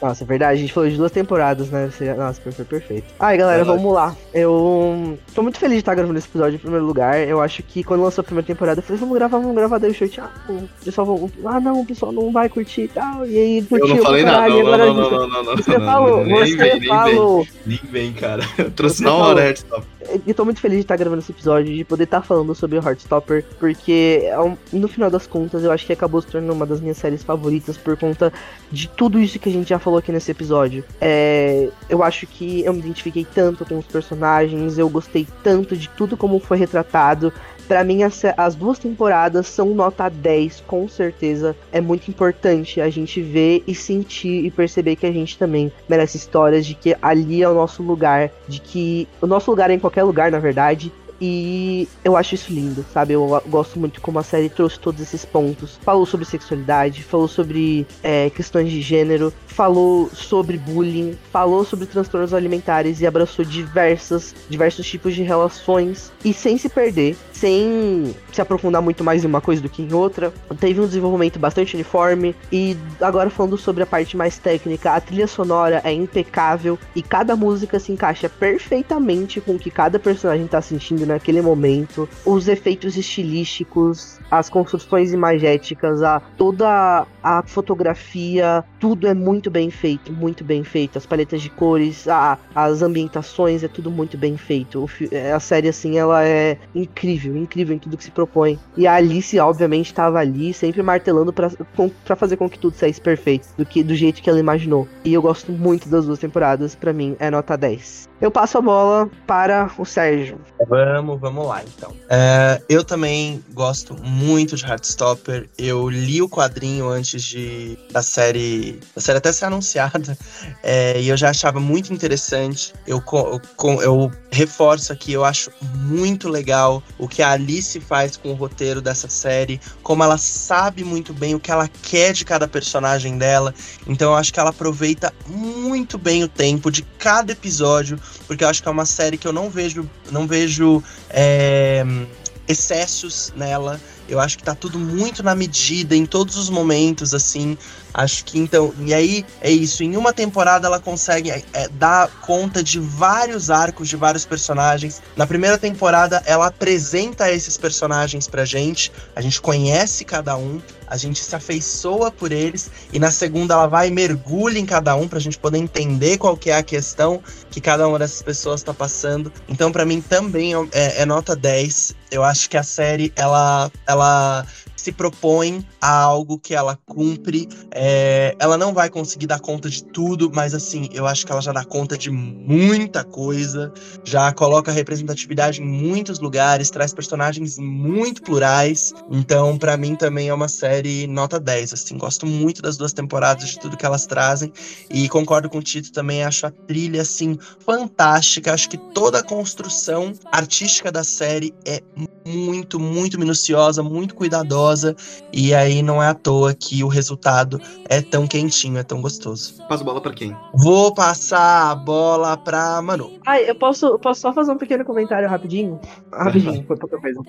Nossa, é verdade, a gente falou de duas temporadas, né? Nossa, foi, perfeito. Ai, galera, vamos lá. Eu tô muito feliz de estar gravando esse episódio em primeiro lugar. Eu acho que quando lançou a primeira temporada, eu falei, vamos gravar, vamos gravar. Daí o show, ah, o pessoal vão. Ah, não, o pessoal não vai curtir e tal. E aí Eu curtiu não falei nada. caralho, Não, não, não, não, não, não, Você falou, nem você falou. Nem vem, cara. Eu trouxe na hora, Heartstop. Eu tô muito feliz de estar gravando esse episódio, de poder estar falando sobre o Heartstopper, porque é no final das contas eu acho que acabou se tornando uma das minhas séries favoritas por conta de tudo isso que a gente já falou aqui nesse episódio. É, eu acho que eu me identifiquei tanto com os personagens, eu gostei tanto de tudo como foi retratado. Pra mim, as, as duas temporadas são nota 10, com certeza. É muito importante a gente ver e sentir e perceber que a gente também merece histórias de que ali é o nosso lugar, de que o nosso lugar é em qualquer lugar, na verdade. E eu acho isso lindo, sabe? Eu gosto muito como a série trouxe todos esses pontos. Falou sobre sexualidade, falou sobre é, questões de gênero, falou sobre bullying, falou sobre transtornos alimentares e abraçou diversas, diversos tipos de relações. E sem se perder, sem se aprofundar muito mais em uma coisa do que em outra. Teve um desenvolvimento bastante uniforme. E agora falando sobre a parte mais técnica, a trilha sonora é impecável e cada música se encaixa perfeitamente com o que cada personagem tá sentindo naquele momento. Os efeitos estilísticos, as construções imagéticas, a toda a fotografia, tudo é muito bem feito, muito bem feito. As paletas de cores, a- as ambientações, é tudo muito bem feito. É, a série, assim, ela é incrível, incrível em tudo que se propõe. E a Alice, obviamente, estava ali, sempre martelando pra fazer com que tudo saísse perfeito, do, que, do jeito que ela imaginou. E eu gosto muito das duas temporadas, pra mim é nota 10. Eu passo a bola para o Sérgio. Vamos, vamos lá então. É, eu também gosto muito de Heartstopper. Eu li o quadrinho antes de da série, da série até ser anunciada, é, e eu já achava muito interessante. Eu, eu, eu reforço aqui, eu acho muito legal o que a Alice faz com o roteiro dessa série, como ela sabe muito bem o que ela quer de cada personagem dela. Então eu acho que ela aproveita muito bem o tempo de cada episódio porque eu acho que é uma série que eu não vejo, não vejo é, excessos nela. Eu acho que tá tudo muito na medida, em todos os momentos, assim. Acho que então. E aí é isso. Em uma temporada ela consegue é, é, dar conta de vários arcos, de vários personagens. Na primeira temporada ela apresenta esses personagens pra gente. A gente conhece cada um. A gente se afeiçoa por eles. E na segunda ela vai e mergulha em cada um pra gente poder entender qual que é a questão que cada uma dessas pessoas tá passando. Então, pra mim, também é, é nota 10. Eu acho que a série, ela, ela ela se propõe a algo que ela cumpre. É, ela não vai conseguir dar conta de tudo, mas assim, eu acho que ela já dá conta de muita coisa. Já coloca representatividade em muitos lugares, traz personagens muito plurais. Então, pra mim, também é uma série nota 10. Assim, gosto muito das duas temporadas, de tudo que elas trazem. E concordo com o Tito também, acho a trilha, assim, fantástica. Acho que toda a construção artística da série é muito, muito minuciosa, muito cuidadosa. E aí não é à toa que o resultado é tão quentinho, é tão gostoso. Passa a bola pra quem? Vou passar a bola pra Manu. Ah, eu posso, eu posso só fazer um pequeno comentário rapidinho? Rapidinho, foi pouca coisa.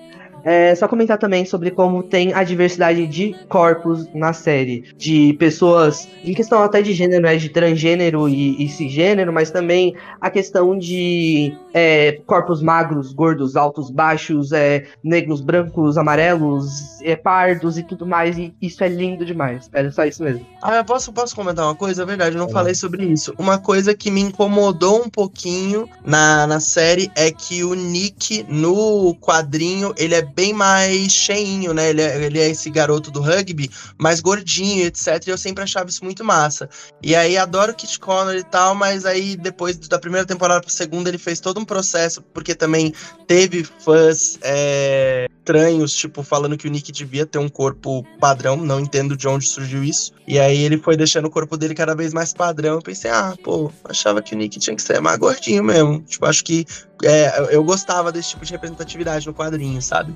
É, só comentar também sobre como tem a diversidade de corpos na série. De pessoas, em questão até de gênero, né, de transgênero e, e cisgênero, mas também a questão de é, corpos magros, gordos, altos, baixos, é, negros, brancos, amarelos, é, pardos e tudo mais. E isso é lindo demais. Era só isso mesmo. Ah, eu posso, posso comentar uma coisa? É verdade, eu não falei sobre isso. Uma coisa que me incomodou um pouquinho na, na série é que o Nick, no quadrinho, ele é bem mais cheinho, né? Ele é, ele é esse garoto do rugby, mais gordinho, etc. E eu sempre achava isso muito massa. E aí, adoro o Kit Connor e tal, mas aí, depois da primeira temporada pra segunda, ele fez todo um processo, porque também teve fãs é, estranhos, tipo, falando que o Nick devia ter um corpo padrão, não entendo de onde surgiu isso. E aí ele foi deixando o corpo dele cada vez mais padrão. Eu pensei, ah, pô, achava que o Nick tinha que ser mais gordinho mesmo. Tipo, acho que é, eu- eu gostava desse tipo de representatividade no quadrinho, sabe?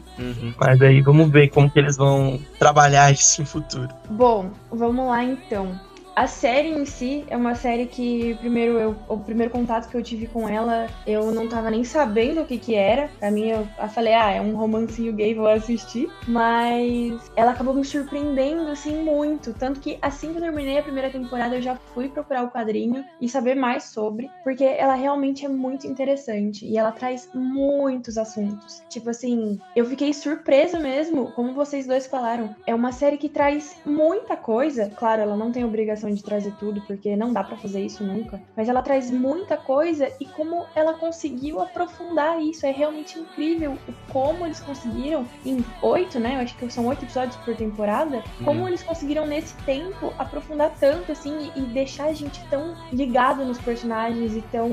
Mas aí vamos ver como que eles vão trabalhar isso no futuro. Bom, vamos lá então. A série em si é uma série que primeiro eu, o primeiro contato que eu tive com ela, eu não tava nem sabendo o que que era. Pra mim eu, eu falei, ah, é um romancinho gay, vou assistir. Mas ela acabou me surpreendendo assim muito, tanto que assim que eu terminei a primeira temporada eu já fui procurar o quadrinho e saber mais sobre, porque ela realmente é muito interessante e ela traz muitos assuntos. Tipo assim, eu fiquei surpresa mesmo, como vocês dois falaram. É uma série que traz muita coisa. Claro, ela não tem obrigação de trazer tudo, porque não dá pra fazer isso nunca. Mas ela traz muita coisa e como ela conseguiu aprofundar isso. É realmente incrível o como eles conseguiram, em oito, né? Eu acho que são oito episódios por temporada. Como eles conseguiram nesse tempo aprofundar tanto, assim, e, e deixar a gente tão ligado nos personagens e tão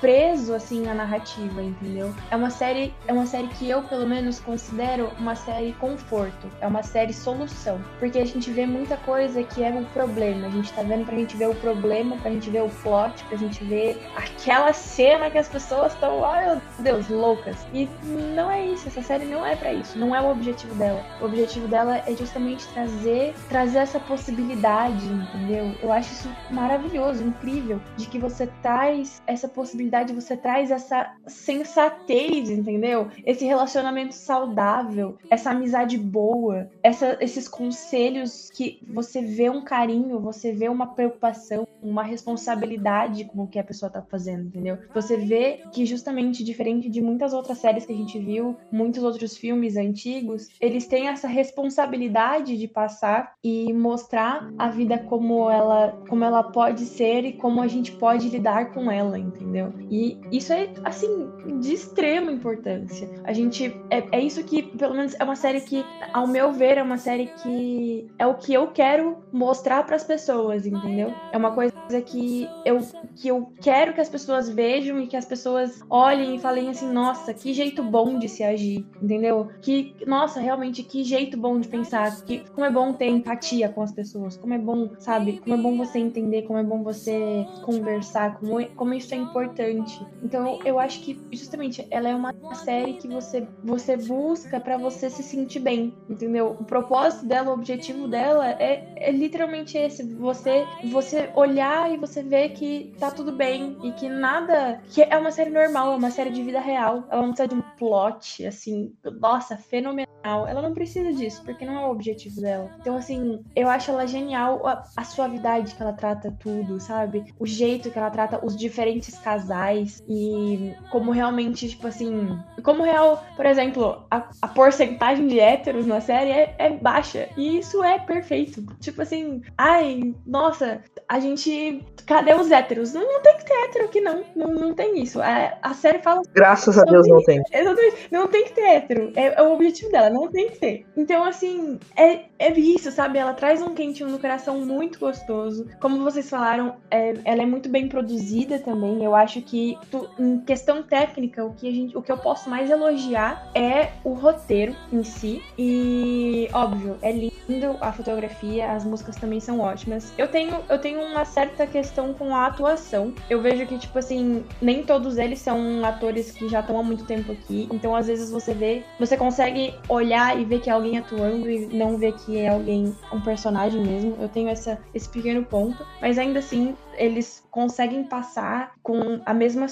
preso, assim, na narrativa, entendeu? É uma série, é uma série que eu, pelo menos, considero uma série conforto. É uma série solução. Porque a gente vê muita coisa que é um problema. A gente tá vendo pra gente ver o problema, pra gente ver o plot, pra gente ver aquela cena que as pessoas estão, ai meu Deus, loucas. E não é isso, essa série não é pra isso, não é o objetivo dela. O objetivo dela é justamente trazer, trazer essa possibilidade, entendeu? Eu acho isso maravilhoso, incrível, de que você traz essa possibilidade, você traz essa sensatez, entendeu? Esse relacionamento saudável, essa amizade boa, essa- esses conselhos que você vê um carinho, você você vê uma preocupação, uma responsabilidade com o que a pessoa tá fazendo, entendeu? Você vê que justamente diferente de muitas outras séries que a gente viu, muitos outros filmes antigos, eles têm essa responsabilidade de passar e mostrar a vida como ela, como ela pode ser e como a gente pode lidar com ela, entendeu? E isso é assim de extrema importância. A gente é, é isso que, pelo menos, é uma série que, ao meu ver, é uma série que é o que eu quero mostrar para as pessoas, entendeu? É uma coisa que eu, que eu quero que as pessoas vejam e que as pessoas olhem e falem assim, nossa, que jeito bom de se agir, entendeu? Que, nossa, realmente, que jeito bom de pensar, que como é bom ter empatia com as pessoas, como é bom, sabe? Como é bom você entender, como é bom você conversar, como, como isso é importante. Então, eu acho que justamente ela é uma série que você você busca para você se sentir bem, entendeu? O propósito dela, o objetivo dela é, é literalmente esse, você você olhar e você ver que tá tudo bem e que nada, que é uma série normal, é uma série de vida real. Ela não precisa de um plot assim, nossa, fenomenal. Ela não precisa disso, porque não é o objetivo dela. Então assim, eu acho ela genial a, a suavidade que ela trata tudo, sabe? O jeito que ela trata os diferentes casais e como realmente, tipo assim, como real, por exemplo, a, a porcentagem de héteros na série é, é baixa. E isso é perfeito. Tipo assim, ai, nossa, a gente. Cadê os héteros? Não, não tem que ter hétero aqui, não. Não, não tem isso. A, a série fala Graças a Deus não tem. Exatamente. Não tem que ter hétero. É, é o objetivo dela, não tem que ter. Então, assim, é, é isso, sabe? Ela traz um quentinho no coração muito gostoso. Como vocês falaram, é, ela é muito bem produzida também. Eu acho que, tu- em questão técnica, o que, a gente, o que eu posso mais elogiar é o roteiro em si. E, óbvio, é lindo a fotografia, as músicas também são ótimas. Eu tenho, eu tenho uma certa questão com a atuação. Eu vejo que, tipo assim, nem todos eles são atores que já estão há muito tempo aqui. Então, às vezes, você vê, você consegue olhar e ver que é alguém atuando e não ver que é alguém, um personagem mesmo. Eu tenho essa, esse pequeno ponto. Mas ainda assim, eles conseguem passar com a mesma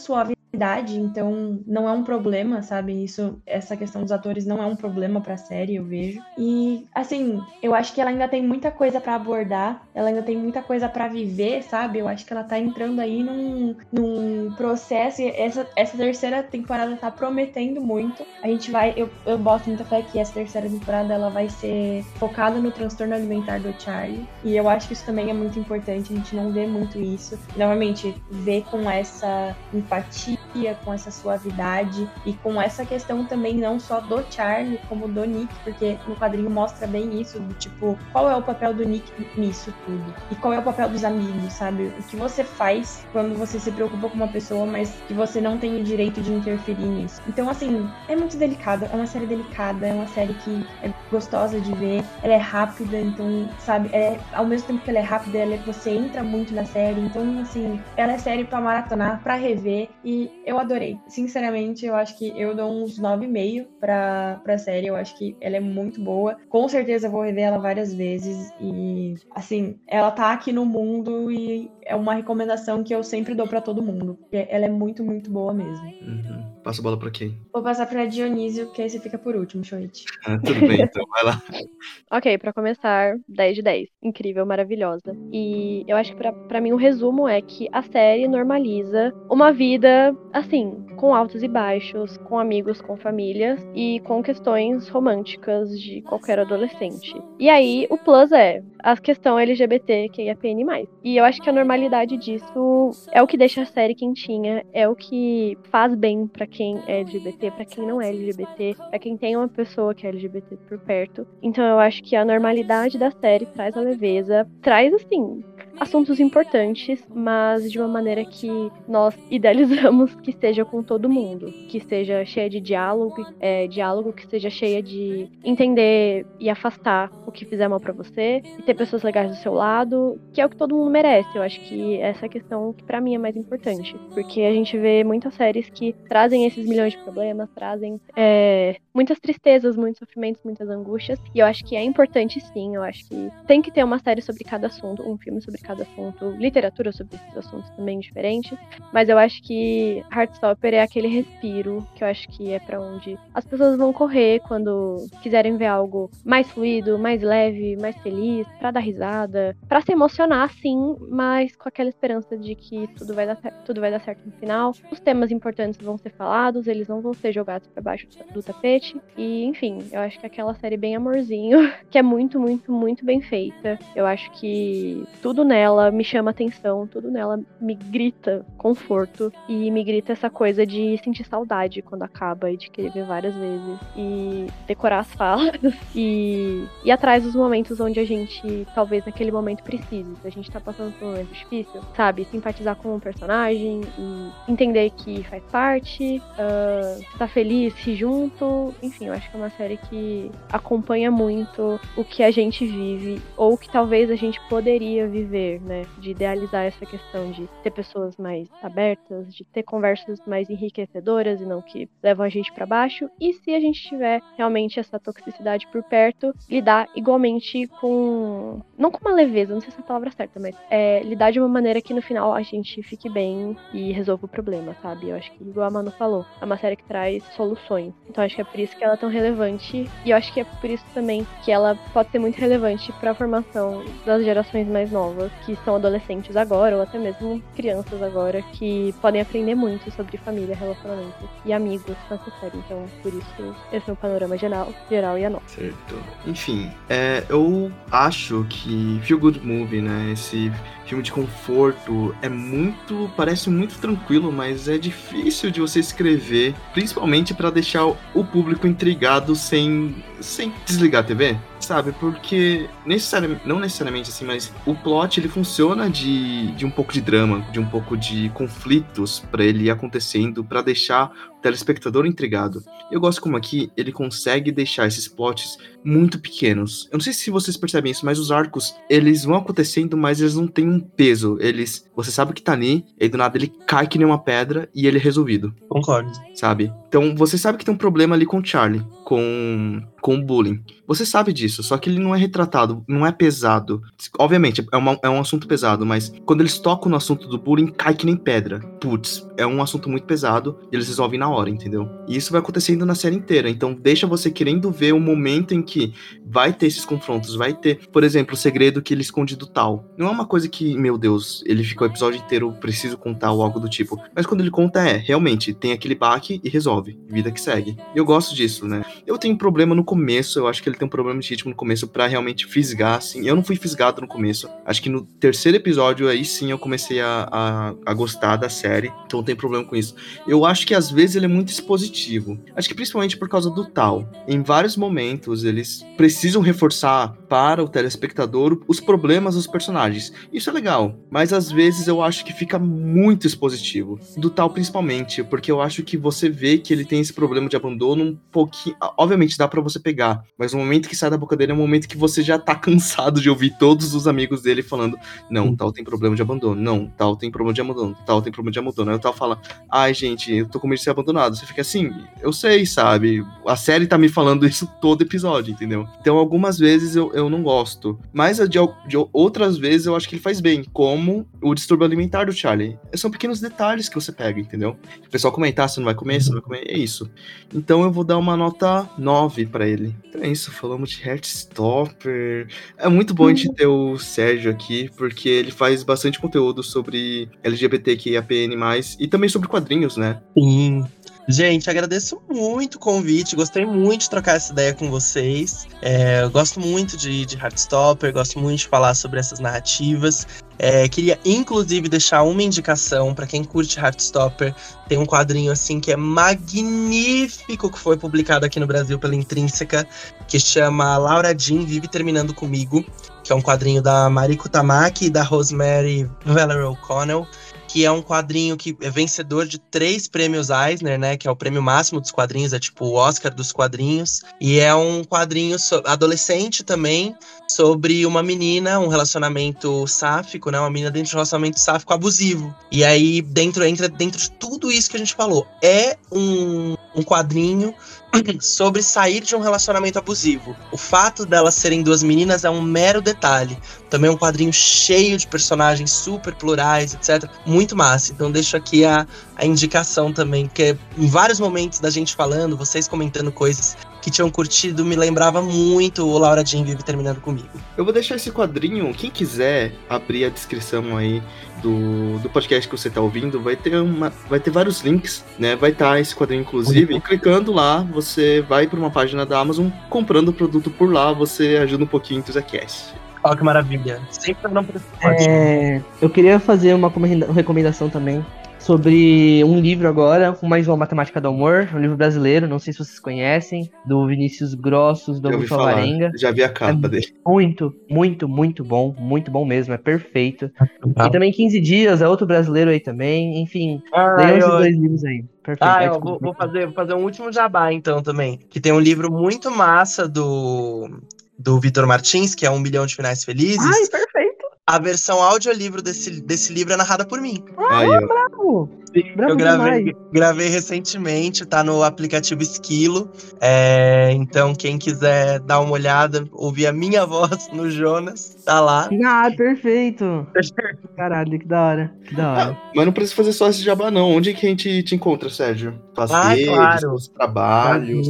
suavidade, então não é um problema, sabe? Isso, essa questão dos atores não é um problema pra série, eu vejo. E assim, eu acho que ela ainda tem muita coisa pra abordar, ela ainda tem muita coisa pra viver, sabe? Eu acho que ela tá entrando aí num, num processo e essa, essa terceira temporada tá prometendo muito. A gente vai, eu, eu boto muita fé que essa terceira temporada ela vai ser focada no transtorno alimentar do Charlie. E eu acho que isso também é muito importante, a gente não vê muito isso. Novamente, ver com essa empatia, com essa suavidade e com essa questão também não só do Charlie, como do Nick, porque no quadrinho mostra bem isso, do tipo, qual é o papel do Nick nisso tudo? E qual é o papel dos amigos, sabe? O que você faz quando você se preocupa com uma pessoa, mas que você não tem o direito de interferir nisso. Então, assim, é muito delicado, é uma série delicada, é uma série que é gostosa de ver, ela é rápida, então, sabe, é, ao mesmo tempo que ela é rápida, ela é, você entra muito na série, então, assim, ela é série pra maratonar, pra rever, e eu adorei. Sinceramente, eu acho que eu dou uns 9,5 pra, pra série, eu acho que ela é muito boa. Com certeza vou rever ela várias vezes, e, assim, ela tá aqui no mundo e é uma recomendação que eu sempre dou pra todo mundo, ela é muito, muito boa mesmo. Uhum. Passa a bola pra quem? Vou passar pra Dionísio, que aí você fica por último, Choit. Ah, tudo bem, então, vai lá. Ok, pra começar, 10 de 10. Incrível, maravilhosa. E eu acho que pra, pra mim o resumo é que a série normaliza uma vida, assim, com altos e baixos, com amigos, com famílias e com questões românticas de qualquer adolescente. E aí, o plus é a questão LGBT que é PN+. E eu acho que a normalidade disso é o que deixa a série quentinha, é o que faz bem pra quem é LGBT, pra quem não é LGBT, pra quem tem uma pessoa que é LGBT por perto. Então eu acho que a normalidade da série traz a leveza, traz assim assuntos importantes, mas de uma maneira que nós idealizamos que seja com todo mundo, que seja cheia de diálogo, é, diálogo que seja cheia de entender e afastar o que fizer mal pra você e ter pessoas legais do seu lado, que é o que todo mundo merece. Eu acho que essa é a questão que pra mim é mais importante, porque a gente vê muitas séries que trazem esses milhões de problemas, trazem é, muitas tristezas, muitos sofrimentos, muitas angústias, e eu acho que é importante sim, eu acho que tem que ter uma série sobre cada assunto, um filme sobre cada assunto, literatura sobre esses assuntos também diferentes, mas eu acho que Heartstopper é aquele respiro que eu acho que é pra onde as pessoas vão correr quando quiserem ver algo mais fluido, mais leve, mais feliz, pra dar risada, pra se emocionar sim, mas com aquela esperança de que tudo vai dar tudo vai dar certo no final. Os temas importantes vão ser falados, eles não vão ser jogados pra baixo do tapete e, enfim, eu acho que é aquela série bem amorzinho, que é muito, muito, muito bem feita. Eu acho que tudo nela me chama atenção, tudo nela me grita conforto e me grita essa coisa de sentir saudade quando acaba e de querer ver várias vezes e decorar as falas e ir atrás dos momentos onde a gente talvez naquele momento precise. Se a gente tá passando por um momento difícil, sabe? Simpatizar com o personagem e entender que faz parte, uh, tá feliz, se junto. Enfim, eu acho que é uma série que acompanha muito o que a gente vive ou que talvez a gente poderia viver, né? De idealizar essa questão de ter pessoas mais abertas, de ter conversas mais enriquecedoras e não que levam a gente para baixo. E se a gente tiver realmente essa toxicidade por perto, lidar igualmente com. Não com uma leveza, não sei se é a palavra certa, mas é, lidar de uma maneira que no final a gente fique bem e resolva o problema, sabe? Eu acho que, igual a Manu falou, é uma série que traz soluções. Então acho que é por isso que ela é tão relevante. E eu acho que é por isso também que ela pode ser muito relevante para a formação das gerações mais novas, que são adolescentes agora, ou até mesmo crianças agora, que podem aprender muito sobre família, relacionamento e amigos com essa série. Então, por isso, esse é o panorama geral, geral e a nossa. Certo. Enfim, é, eu acho que Feel Good Movie, né? Esse filme de conforto é muito. parece muito tranquilo, mas é difícil de você escrever, principalmente pra deixar o público intrigado sem, sem desligar a TV. Sabe, porque necessariamente, não necessariamente assim, mas o plot ele funciona de, de um pouco de drama, de um pouco de conflitos pra ele acontecendo, pra deixar o telespectador intrigado. Eu gosto como aqui ele consegue deixar esses plots muito pequenos. Eu não sei se vocês percebem isso, mas os arcos, eles vão acontecendo, mas eles não têm um peso. Eles, você sabe que tá ali, e do nada ele cai que nem uma pedra e ele é resolvido, Concordo. sabe? Então você sabe que tem um problema ali com o Charlie, com com o bullying. Você sabe disso, só que ele não é retratado, não é pesado. Obviamente, é, uma- é um assunto pesado, mas quando eles tocam no assunto do bullying, cai que nem pedra. Putz, é um assunto muito pesado e eles resolvem na hora, entendeu? E isso vai acontecendo na série inteira. Então deixa você querendo ver o momento em que vai ter esses confrontos, vai ter, por exemplo, o segredo que ele esconde do tal. Não é uma coisa que, meu Deus, ele fica o episódio inteiro preciso contar ou algo do tipo. Mas quando ele conta é, realmente, tem aquele baque e resolve. Vida que segue. Eu gosto disso, né? Eu tenho um problema no começo, eu acho que ele tem um problema de ritmo no começo pra realmente fisgar, assim. Eu não fui fisgado no começo. Acho que no terceiro episódio aí sim eu comecei a, a, a gostar da série. Então tem problema com isso. Eu acho que às vezes ele é muito expositivo. Acho que principalmente por causa do tal. Em vários momentos eles precisam reforçar para o telespectador os problemas dos personagens. Isso é legal, mas às vezes eu acho que fica muito expositivo. Do tal principalmente, porque eu acho que você vê que ele tem esse problema de abandono um pouquinho. Obviamente dá pra você pegar, mas o momento que sai da boca dele é um momento que você já tá cansado de ouvir todos os amigos dele falando: não, tal tem problema de abandono, não, tal tem problema de abandono, tal tem problema de abandono. Aí o tal fala: ai gente, eu tô com medo de ser abandonado. Você fica assim, eu sei, sabe? A série tá me falando isso todo episódio, entendeu? Então algumas vezes eu, eu não gosto, mas de, de outras vezes eu acho que ele faz bem, como o distúrbio alimentar do Charlie. São pequenos detalhes que você pega, entendeu? O pessoal comentar se não vai comer, se não vai comer, é isso. Então eu vou dar uma nota 9 pra ele. Então é isso, falamos de Heartstopper. É muito bom a gente ter o Sérgio aqui, porque ele faz bastante conteúdo sobre LGBTQIAPN+, e também sobre quadrinhos, né? Sim. Gente, agradeço muito o convite. Gostei muito de trocar essa ideia com vocês. É, eu gosto muito de, de Heartstopper, gosto muito de falar sobre essas narrativas. É, queria, inclusive, deixar uma indicação para quem curte Heartstopper. Tem um quadrinho assim que é magnífico que foi publicado aqui no Brasil pela Intrínseca, que chama Laura Jean Vive Terminando Comigo, que é um quadrinho da Mariko Tamaki e da Rosemary Valerie O'Connell que é um quadrinho que é vencedor de três prêmios Eisner, né? Que é o prêmio máximo dos quadrinhos, é tipo o Oscar dos quadrinhos. E é um quadrinho so- adolescente também, sobre uma menina, um relacionamento sáfico, né? Uma menina dentro de um relacionamento sáfico abusivo. E aí, dentro, entra dentro de tudo isso que a gente falou. É um, um quadrinho sobre sair de um relacionamento abusivo. O fato delas serem duas meninas é um mero detalhe. Também é um quadrinho cheio de personagens super plurais, etc. Muito massa. Então deixo aqui a, a indicação também, porque em vários momentos da gente falando, vocês comentando coisas que tinham curtido, me lembrava muito o Laura Jean Vive terminando comigo. Eu vou deixar esse quadrinho, quem quiser abrir a descrição aí do, do podcast que você tá ouvindo, vai ter uma, vai ter vários links, né? Vai estar esse quadrinho inclusive, e clicando lá, você vai para uma página da Amazon, comprando o produto por lá, você ajuda um pouquinho o Enthusiast. Olha que maravilha. Sempre não precisa. É, eu queria fazer uma comenda- recomendação também sobre um livro agora, com mais uma Matemática do Amor, um livro brasileiro, não sei se vocês conhecem, do Vinícius Grossos, do Augusto falar, Alvarenga. já vi a capa É dele. Muito, muito, muito bom, muito bom mesmo, é perfeito. Ah. E também 15 Dias, é outro brasileiro aí também, enfim, Ah, leiam esses eu- dois livros aí. Perfeito. Ah, eu vou, vou fazer, vou fazer um último jabá então também. Que tem um livro muito massa do, do Vitor Martins, que é Um Milhão de Finais Felizes. Ai, perfeito. A versão audiolivro desse, desse livro é narrada por mim. Aí, ó. Bravo. Bravo eu gravei, demais. gravei recentemente, tá no aplicativo Esquilo. É, então, quem quiser dar uma olhada, ouvir a minha voz no Jonas, tá lá. Ah, perfeito. Caralho, que da hora. Que da hora. Ah, mas não precisa fazer só esse jabá, não. Onde que a gente te encontra, Sérgio? Tuas Ah, redes, claro. seus trabalhos.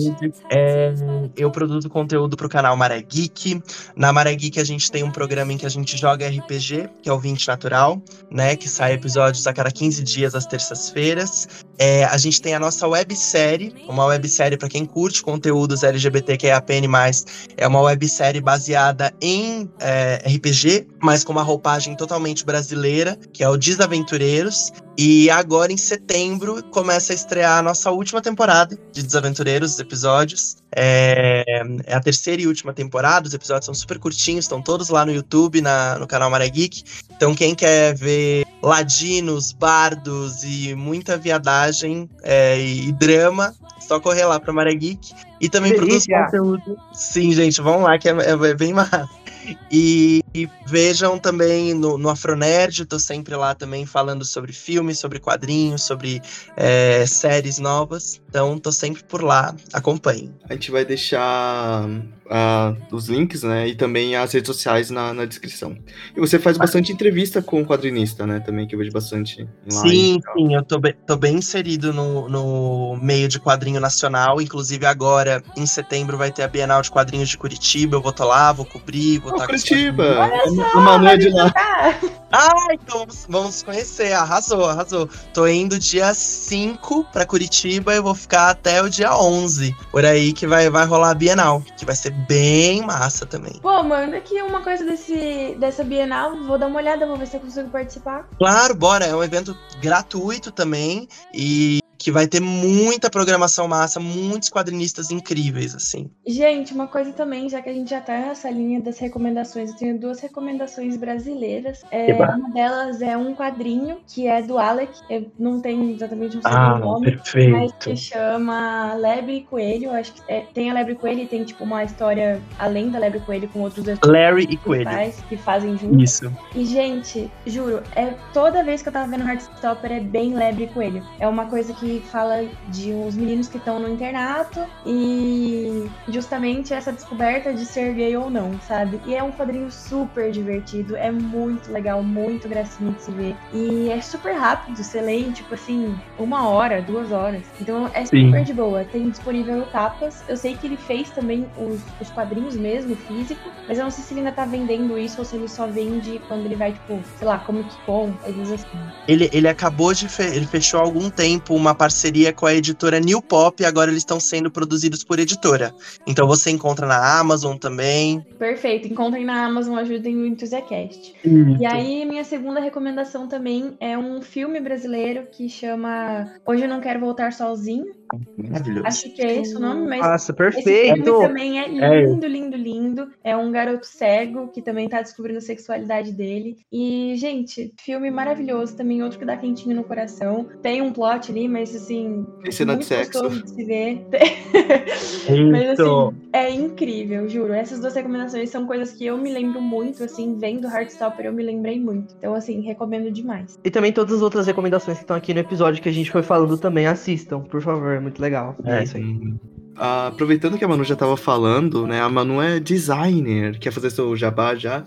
É, eu produzo conteúdo pro canal Maré Geek. Na Maré Geek a gente tem um programa em que a gente joga RPG, que é o 20 Natural, né? Que sai episódios a cada 15 dias às terças-feiras. É, a gente tem a nossa websérie, uma websérie para quem curte conteúdos LGBTQIAPN+, é uma websérie baseada em é, RPG, mas com uma roupagem totalmente brasileira, que é o Desaventureiros. E agora, em setembro, começa a estrear a nossa última temporada de Desaventureiros, os episódios. É, é a terceira e última temporada, os episódios são super curtinhos, estão todos lá no YouTube, na, no canal Maré Geek. Então, quem quer ver ladinos, bardos e muita viadagem é, e, drama, só correr lá pra Maré Geek. E também produz Delícia! conteúdo. Sim, gente, vão lá que é, é- é bem massa. E, e vejam também no, no Afronerd, tô sempre lá também falando sobre filmes, sobre quadrinhos, sobre é, séries novas. Então tô sempre por lá, acompanhem. A gente vai deixar ah, os links, né? E também as redes sociais na, na descrição. E você faz bastante entrevista com o quadrinista, né? Também, que eu vejo bastante. Sim, sim, eu tô bem, tô bem inserido no, no meio de quadrinho nacional. Inclusive, agora, em setembro, vai ter a Bienal de Quadrinhos de Curitiba. Eu vou tô lá, vou cobrir, vou estar os Curitiba! Quadrinhos. O Manu é de lá. Ah, então vamos, vamos conhecer. Arrasou, arrasou. Tô indo dia 5 pra Curitiba e eu vou ficar até o dia 11. Por aí que vai, vai rolar a Bienal, que vai ser bem massa também. Pô, manda aqui uma coisa desse, dessa Bienal, vou dar uma olhada, vou ver se eu consigo participar. Claro, bora. É um evento gratuito também e que vai ter muita programação massa, muitos quadrinistas incríveis, assim. Gente, uma coisa também, já que a gente já tá nessa linha das recomendações, eu tenho duas recomendações brasileiras. É, uma delas é um quadrinho que é do Alec, eu não tenho exatamente um Ah, sobrenome, mas que chama Lebre e Coelho. Acho que é, tem a Lebre e Coelho e tem tipo uma história além da Lebre e Coelho com outros artistas Larry e Coelho. que fazem junto. Isso. E, gente, juro, é toda vez que eu tava vendo Heartstopper é bem lebre e coelho. É uma coisa que fala de uns meninos que estão no internato e justamente essa descoberta de ser gay ou não, sabe? E é um quadrinho super divertido, é muito legal, muito gracinha de se ver. E é super rápido, você lê em, tipo assim, uma hora, duas horas. Então é Sim. super de boa. Tem disponível no Tapas. Eu sei que ele fez também os, os quadrinhos mesmo, físico, mas eu não sei se ele ainda tá vendendo isso ou se ele só vende quando ele vai, tipo, sei lá, Comic Con, coisas assim. Ele, ele acabou de. Fe ele fechou há algum tempo uma parceria com a editora New Pop e agora eles estão sendo produzidos por editora. Então você encontra na Amazon também. Perfeito, encontrem na Amazon, ajudem o Enthusiast. E aí, minha segunda recomendação também é um filme brasileiro que chama Hoje Eu Não Quero Voltar Sozinho. Maravilhoso. Acho que é esse o nome, mas Nossa, Esse filme perfeito. também é É. lindo, lindo, lindo. É um garoto cego que também tá descobrindo a sexualidade dele. E, gente, filme maravilhoso também, outro que dá quentinho no coração. Tem um plot ali, mas assim. Tem cena de sexo. de se ver. mas assim, é incrível, juro. Essas duas recomendações são coisas que eu me lembro muito, assim, vendo Heartstopper, eu me lembrei muito. Então, assim, recomendo demais. E também todas as outras recomendações que estão aqui no episódio que a gente foi falando também, assistam, por favor. É muito legal. É, É. isso aí. Ah, aproveitando que a Manu já tava falando, né? A Manu é designer. Quer fazer seu jabá já?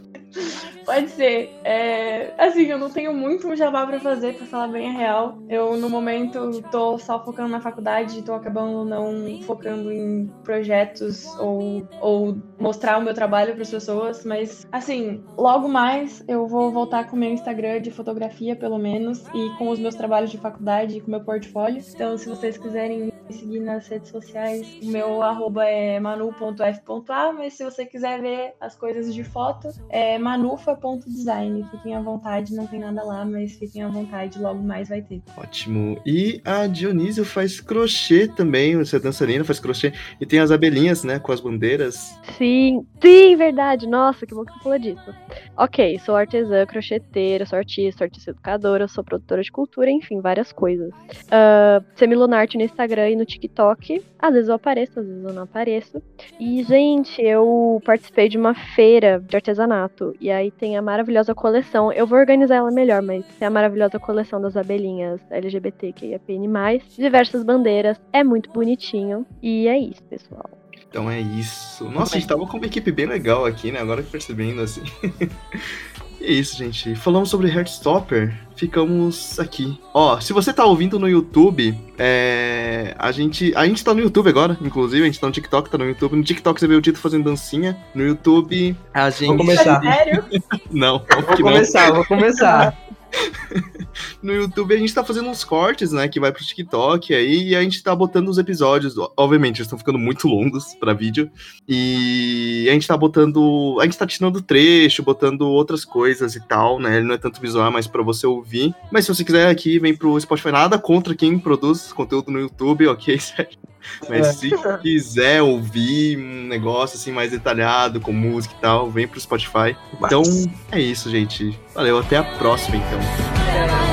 Pode ser. É, assim, eu não tenho muito um jabá pra fazer, pra falar bem a real. Eu, no momento, tô só focando na faculdade, tô acabando não focando em projetos ou, ou mostrar o meu trabalho pras pessoas. Mas, assim, logo mais eu vou voltar com o meu Instagram de fotografia, pelo menos, e com os meus trabalhos de faculdade e com o meu portfólio. Então, se vocês quiserem me seguir nas redes sociais, o meu arroba é manu.f.a, mas se você quiser ver as coisas de foto, é manufa.design. Fiquem à vontade, não tem nada lá, mas fiquem à vontade, logo mais vai ter. Ótimo. E a Dionísio faz crochê também. Você é dançarina, faz crochê. E tem as abelhinhas, né? Com as bandeiras. Sim, sim, verdade. Nossa, que bom que você falou disso. Ok, sou artesã, crocheteira, sou artista, sou artista educadora, sou produtora de cultura, enfim, várias coisas. Uh, Semilunarte no Instagram e no TikTok. Às vezes eu apareço, às vezes eu não apareço. E, gente, eu participei de uma feira de artesanato. E aí tem a maravilhosa coleção. Eu vou organizar ela melhor, mas tem a maravilhosa coleção das abelhinhas LGBTQIAPN+, diversas bandeiras. É muito bonitinho. E é isso, pessoal. Então é isso. Nossa, a gente tava com uma equipe bem legal aqui, né? Agora percebendo assim. E é isso, gente. Falamos sobre Heartstopper. Ficamos aqui. Ó, se você tá ouvindo no YouTube, é... a gente. A gente tá no YouTube agora, inclusive. A gente tá no TikTok, tá no YouTube. No TikTok você vê o Tito fazendo dancinha. No YouTube, a gente. Vou começar. Sério? Não, Vou não. começar, vou começar. No YouTube a gente tá fazendo uns cortes, né? Que vai pro TikTok aí. E a gente tá botando os episódios. Obviamente, eles estão ficando muito longos pra vídeo. E a gente tá botando. A gente tá tirando trecho, botando outras coisas e tal, né? Ele não é tanto visual, é mais pra você ouvir. Mas se você quiser aqui, vem pro Spotify. Nada contra quem produz conteúdo no YouTube, ok, certo? Mas É. se quiser ouvir um negócio assim mais detalhado, com música e tal, vem pro Spotify. Então é isso, gente. Valeu, até a próxima, então.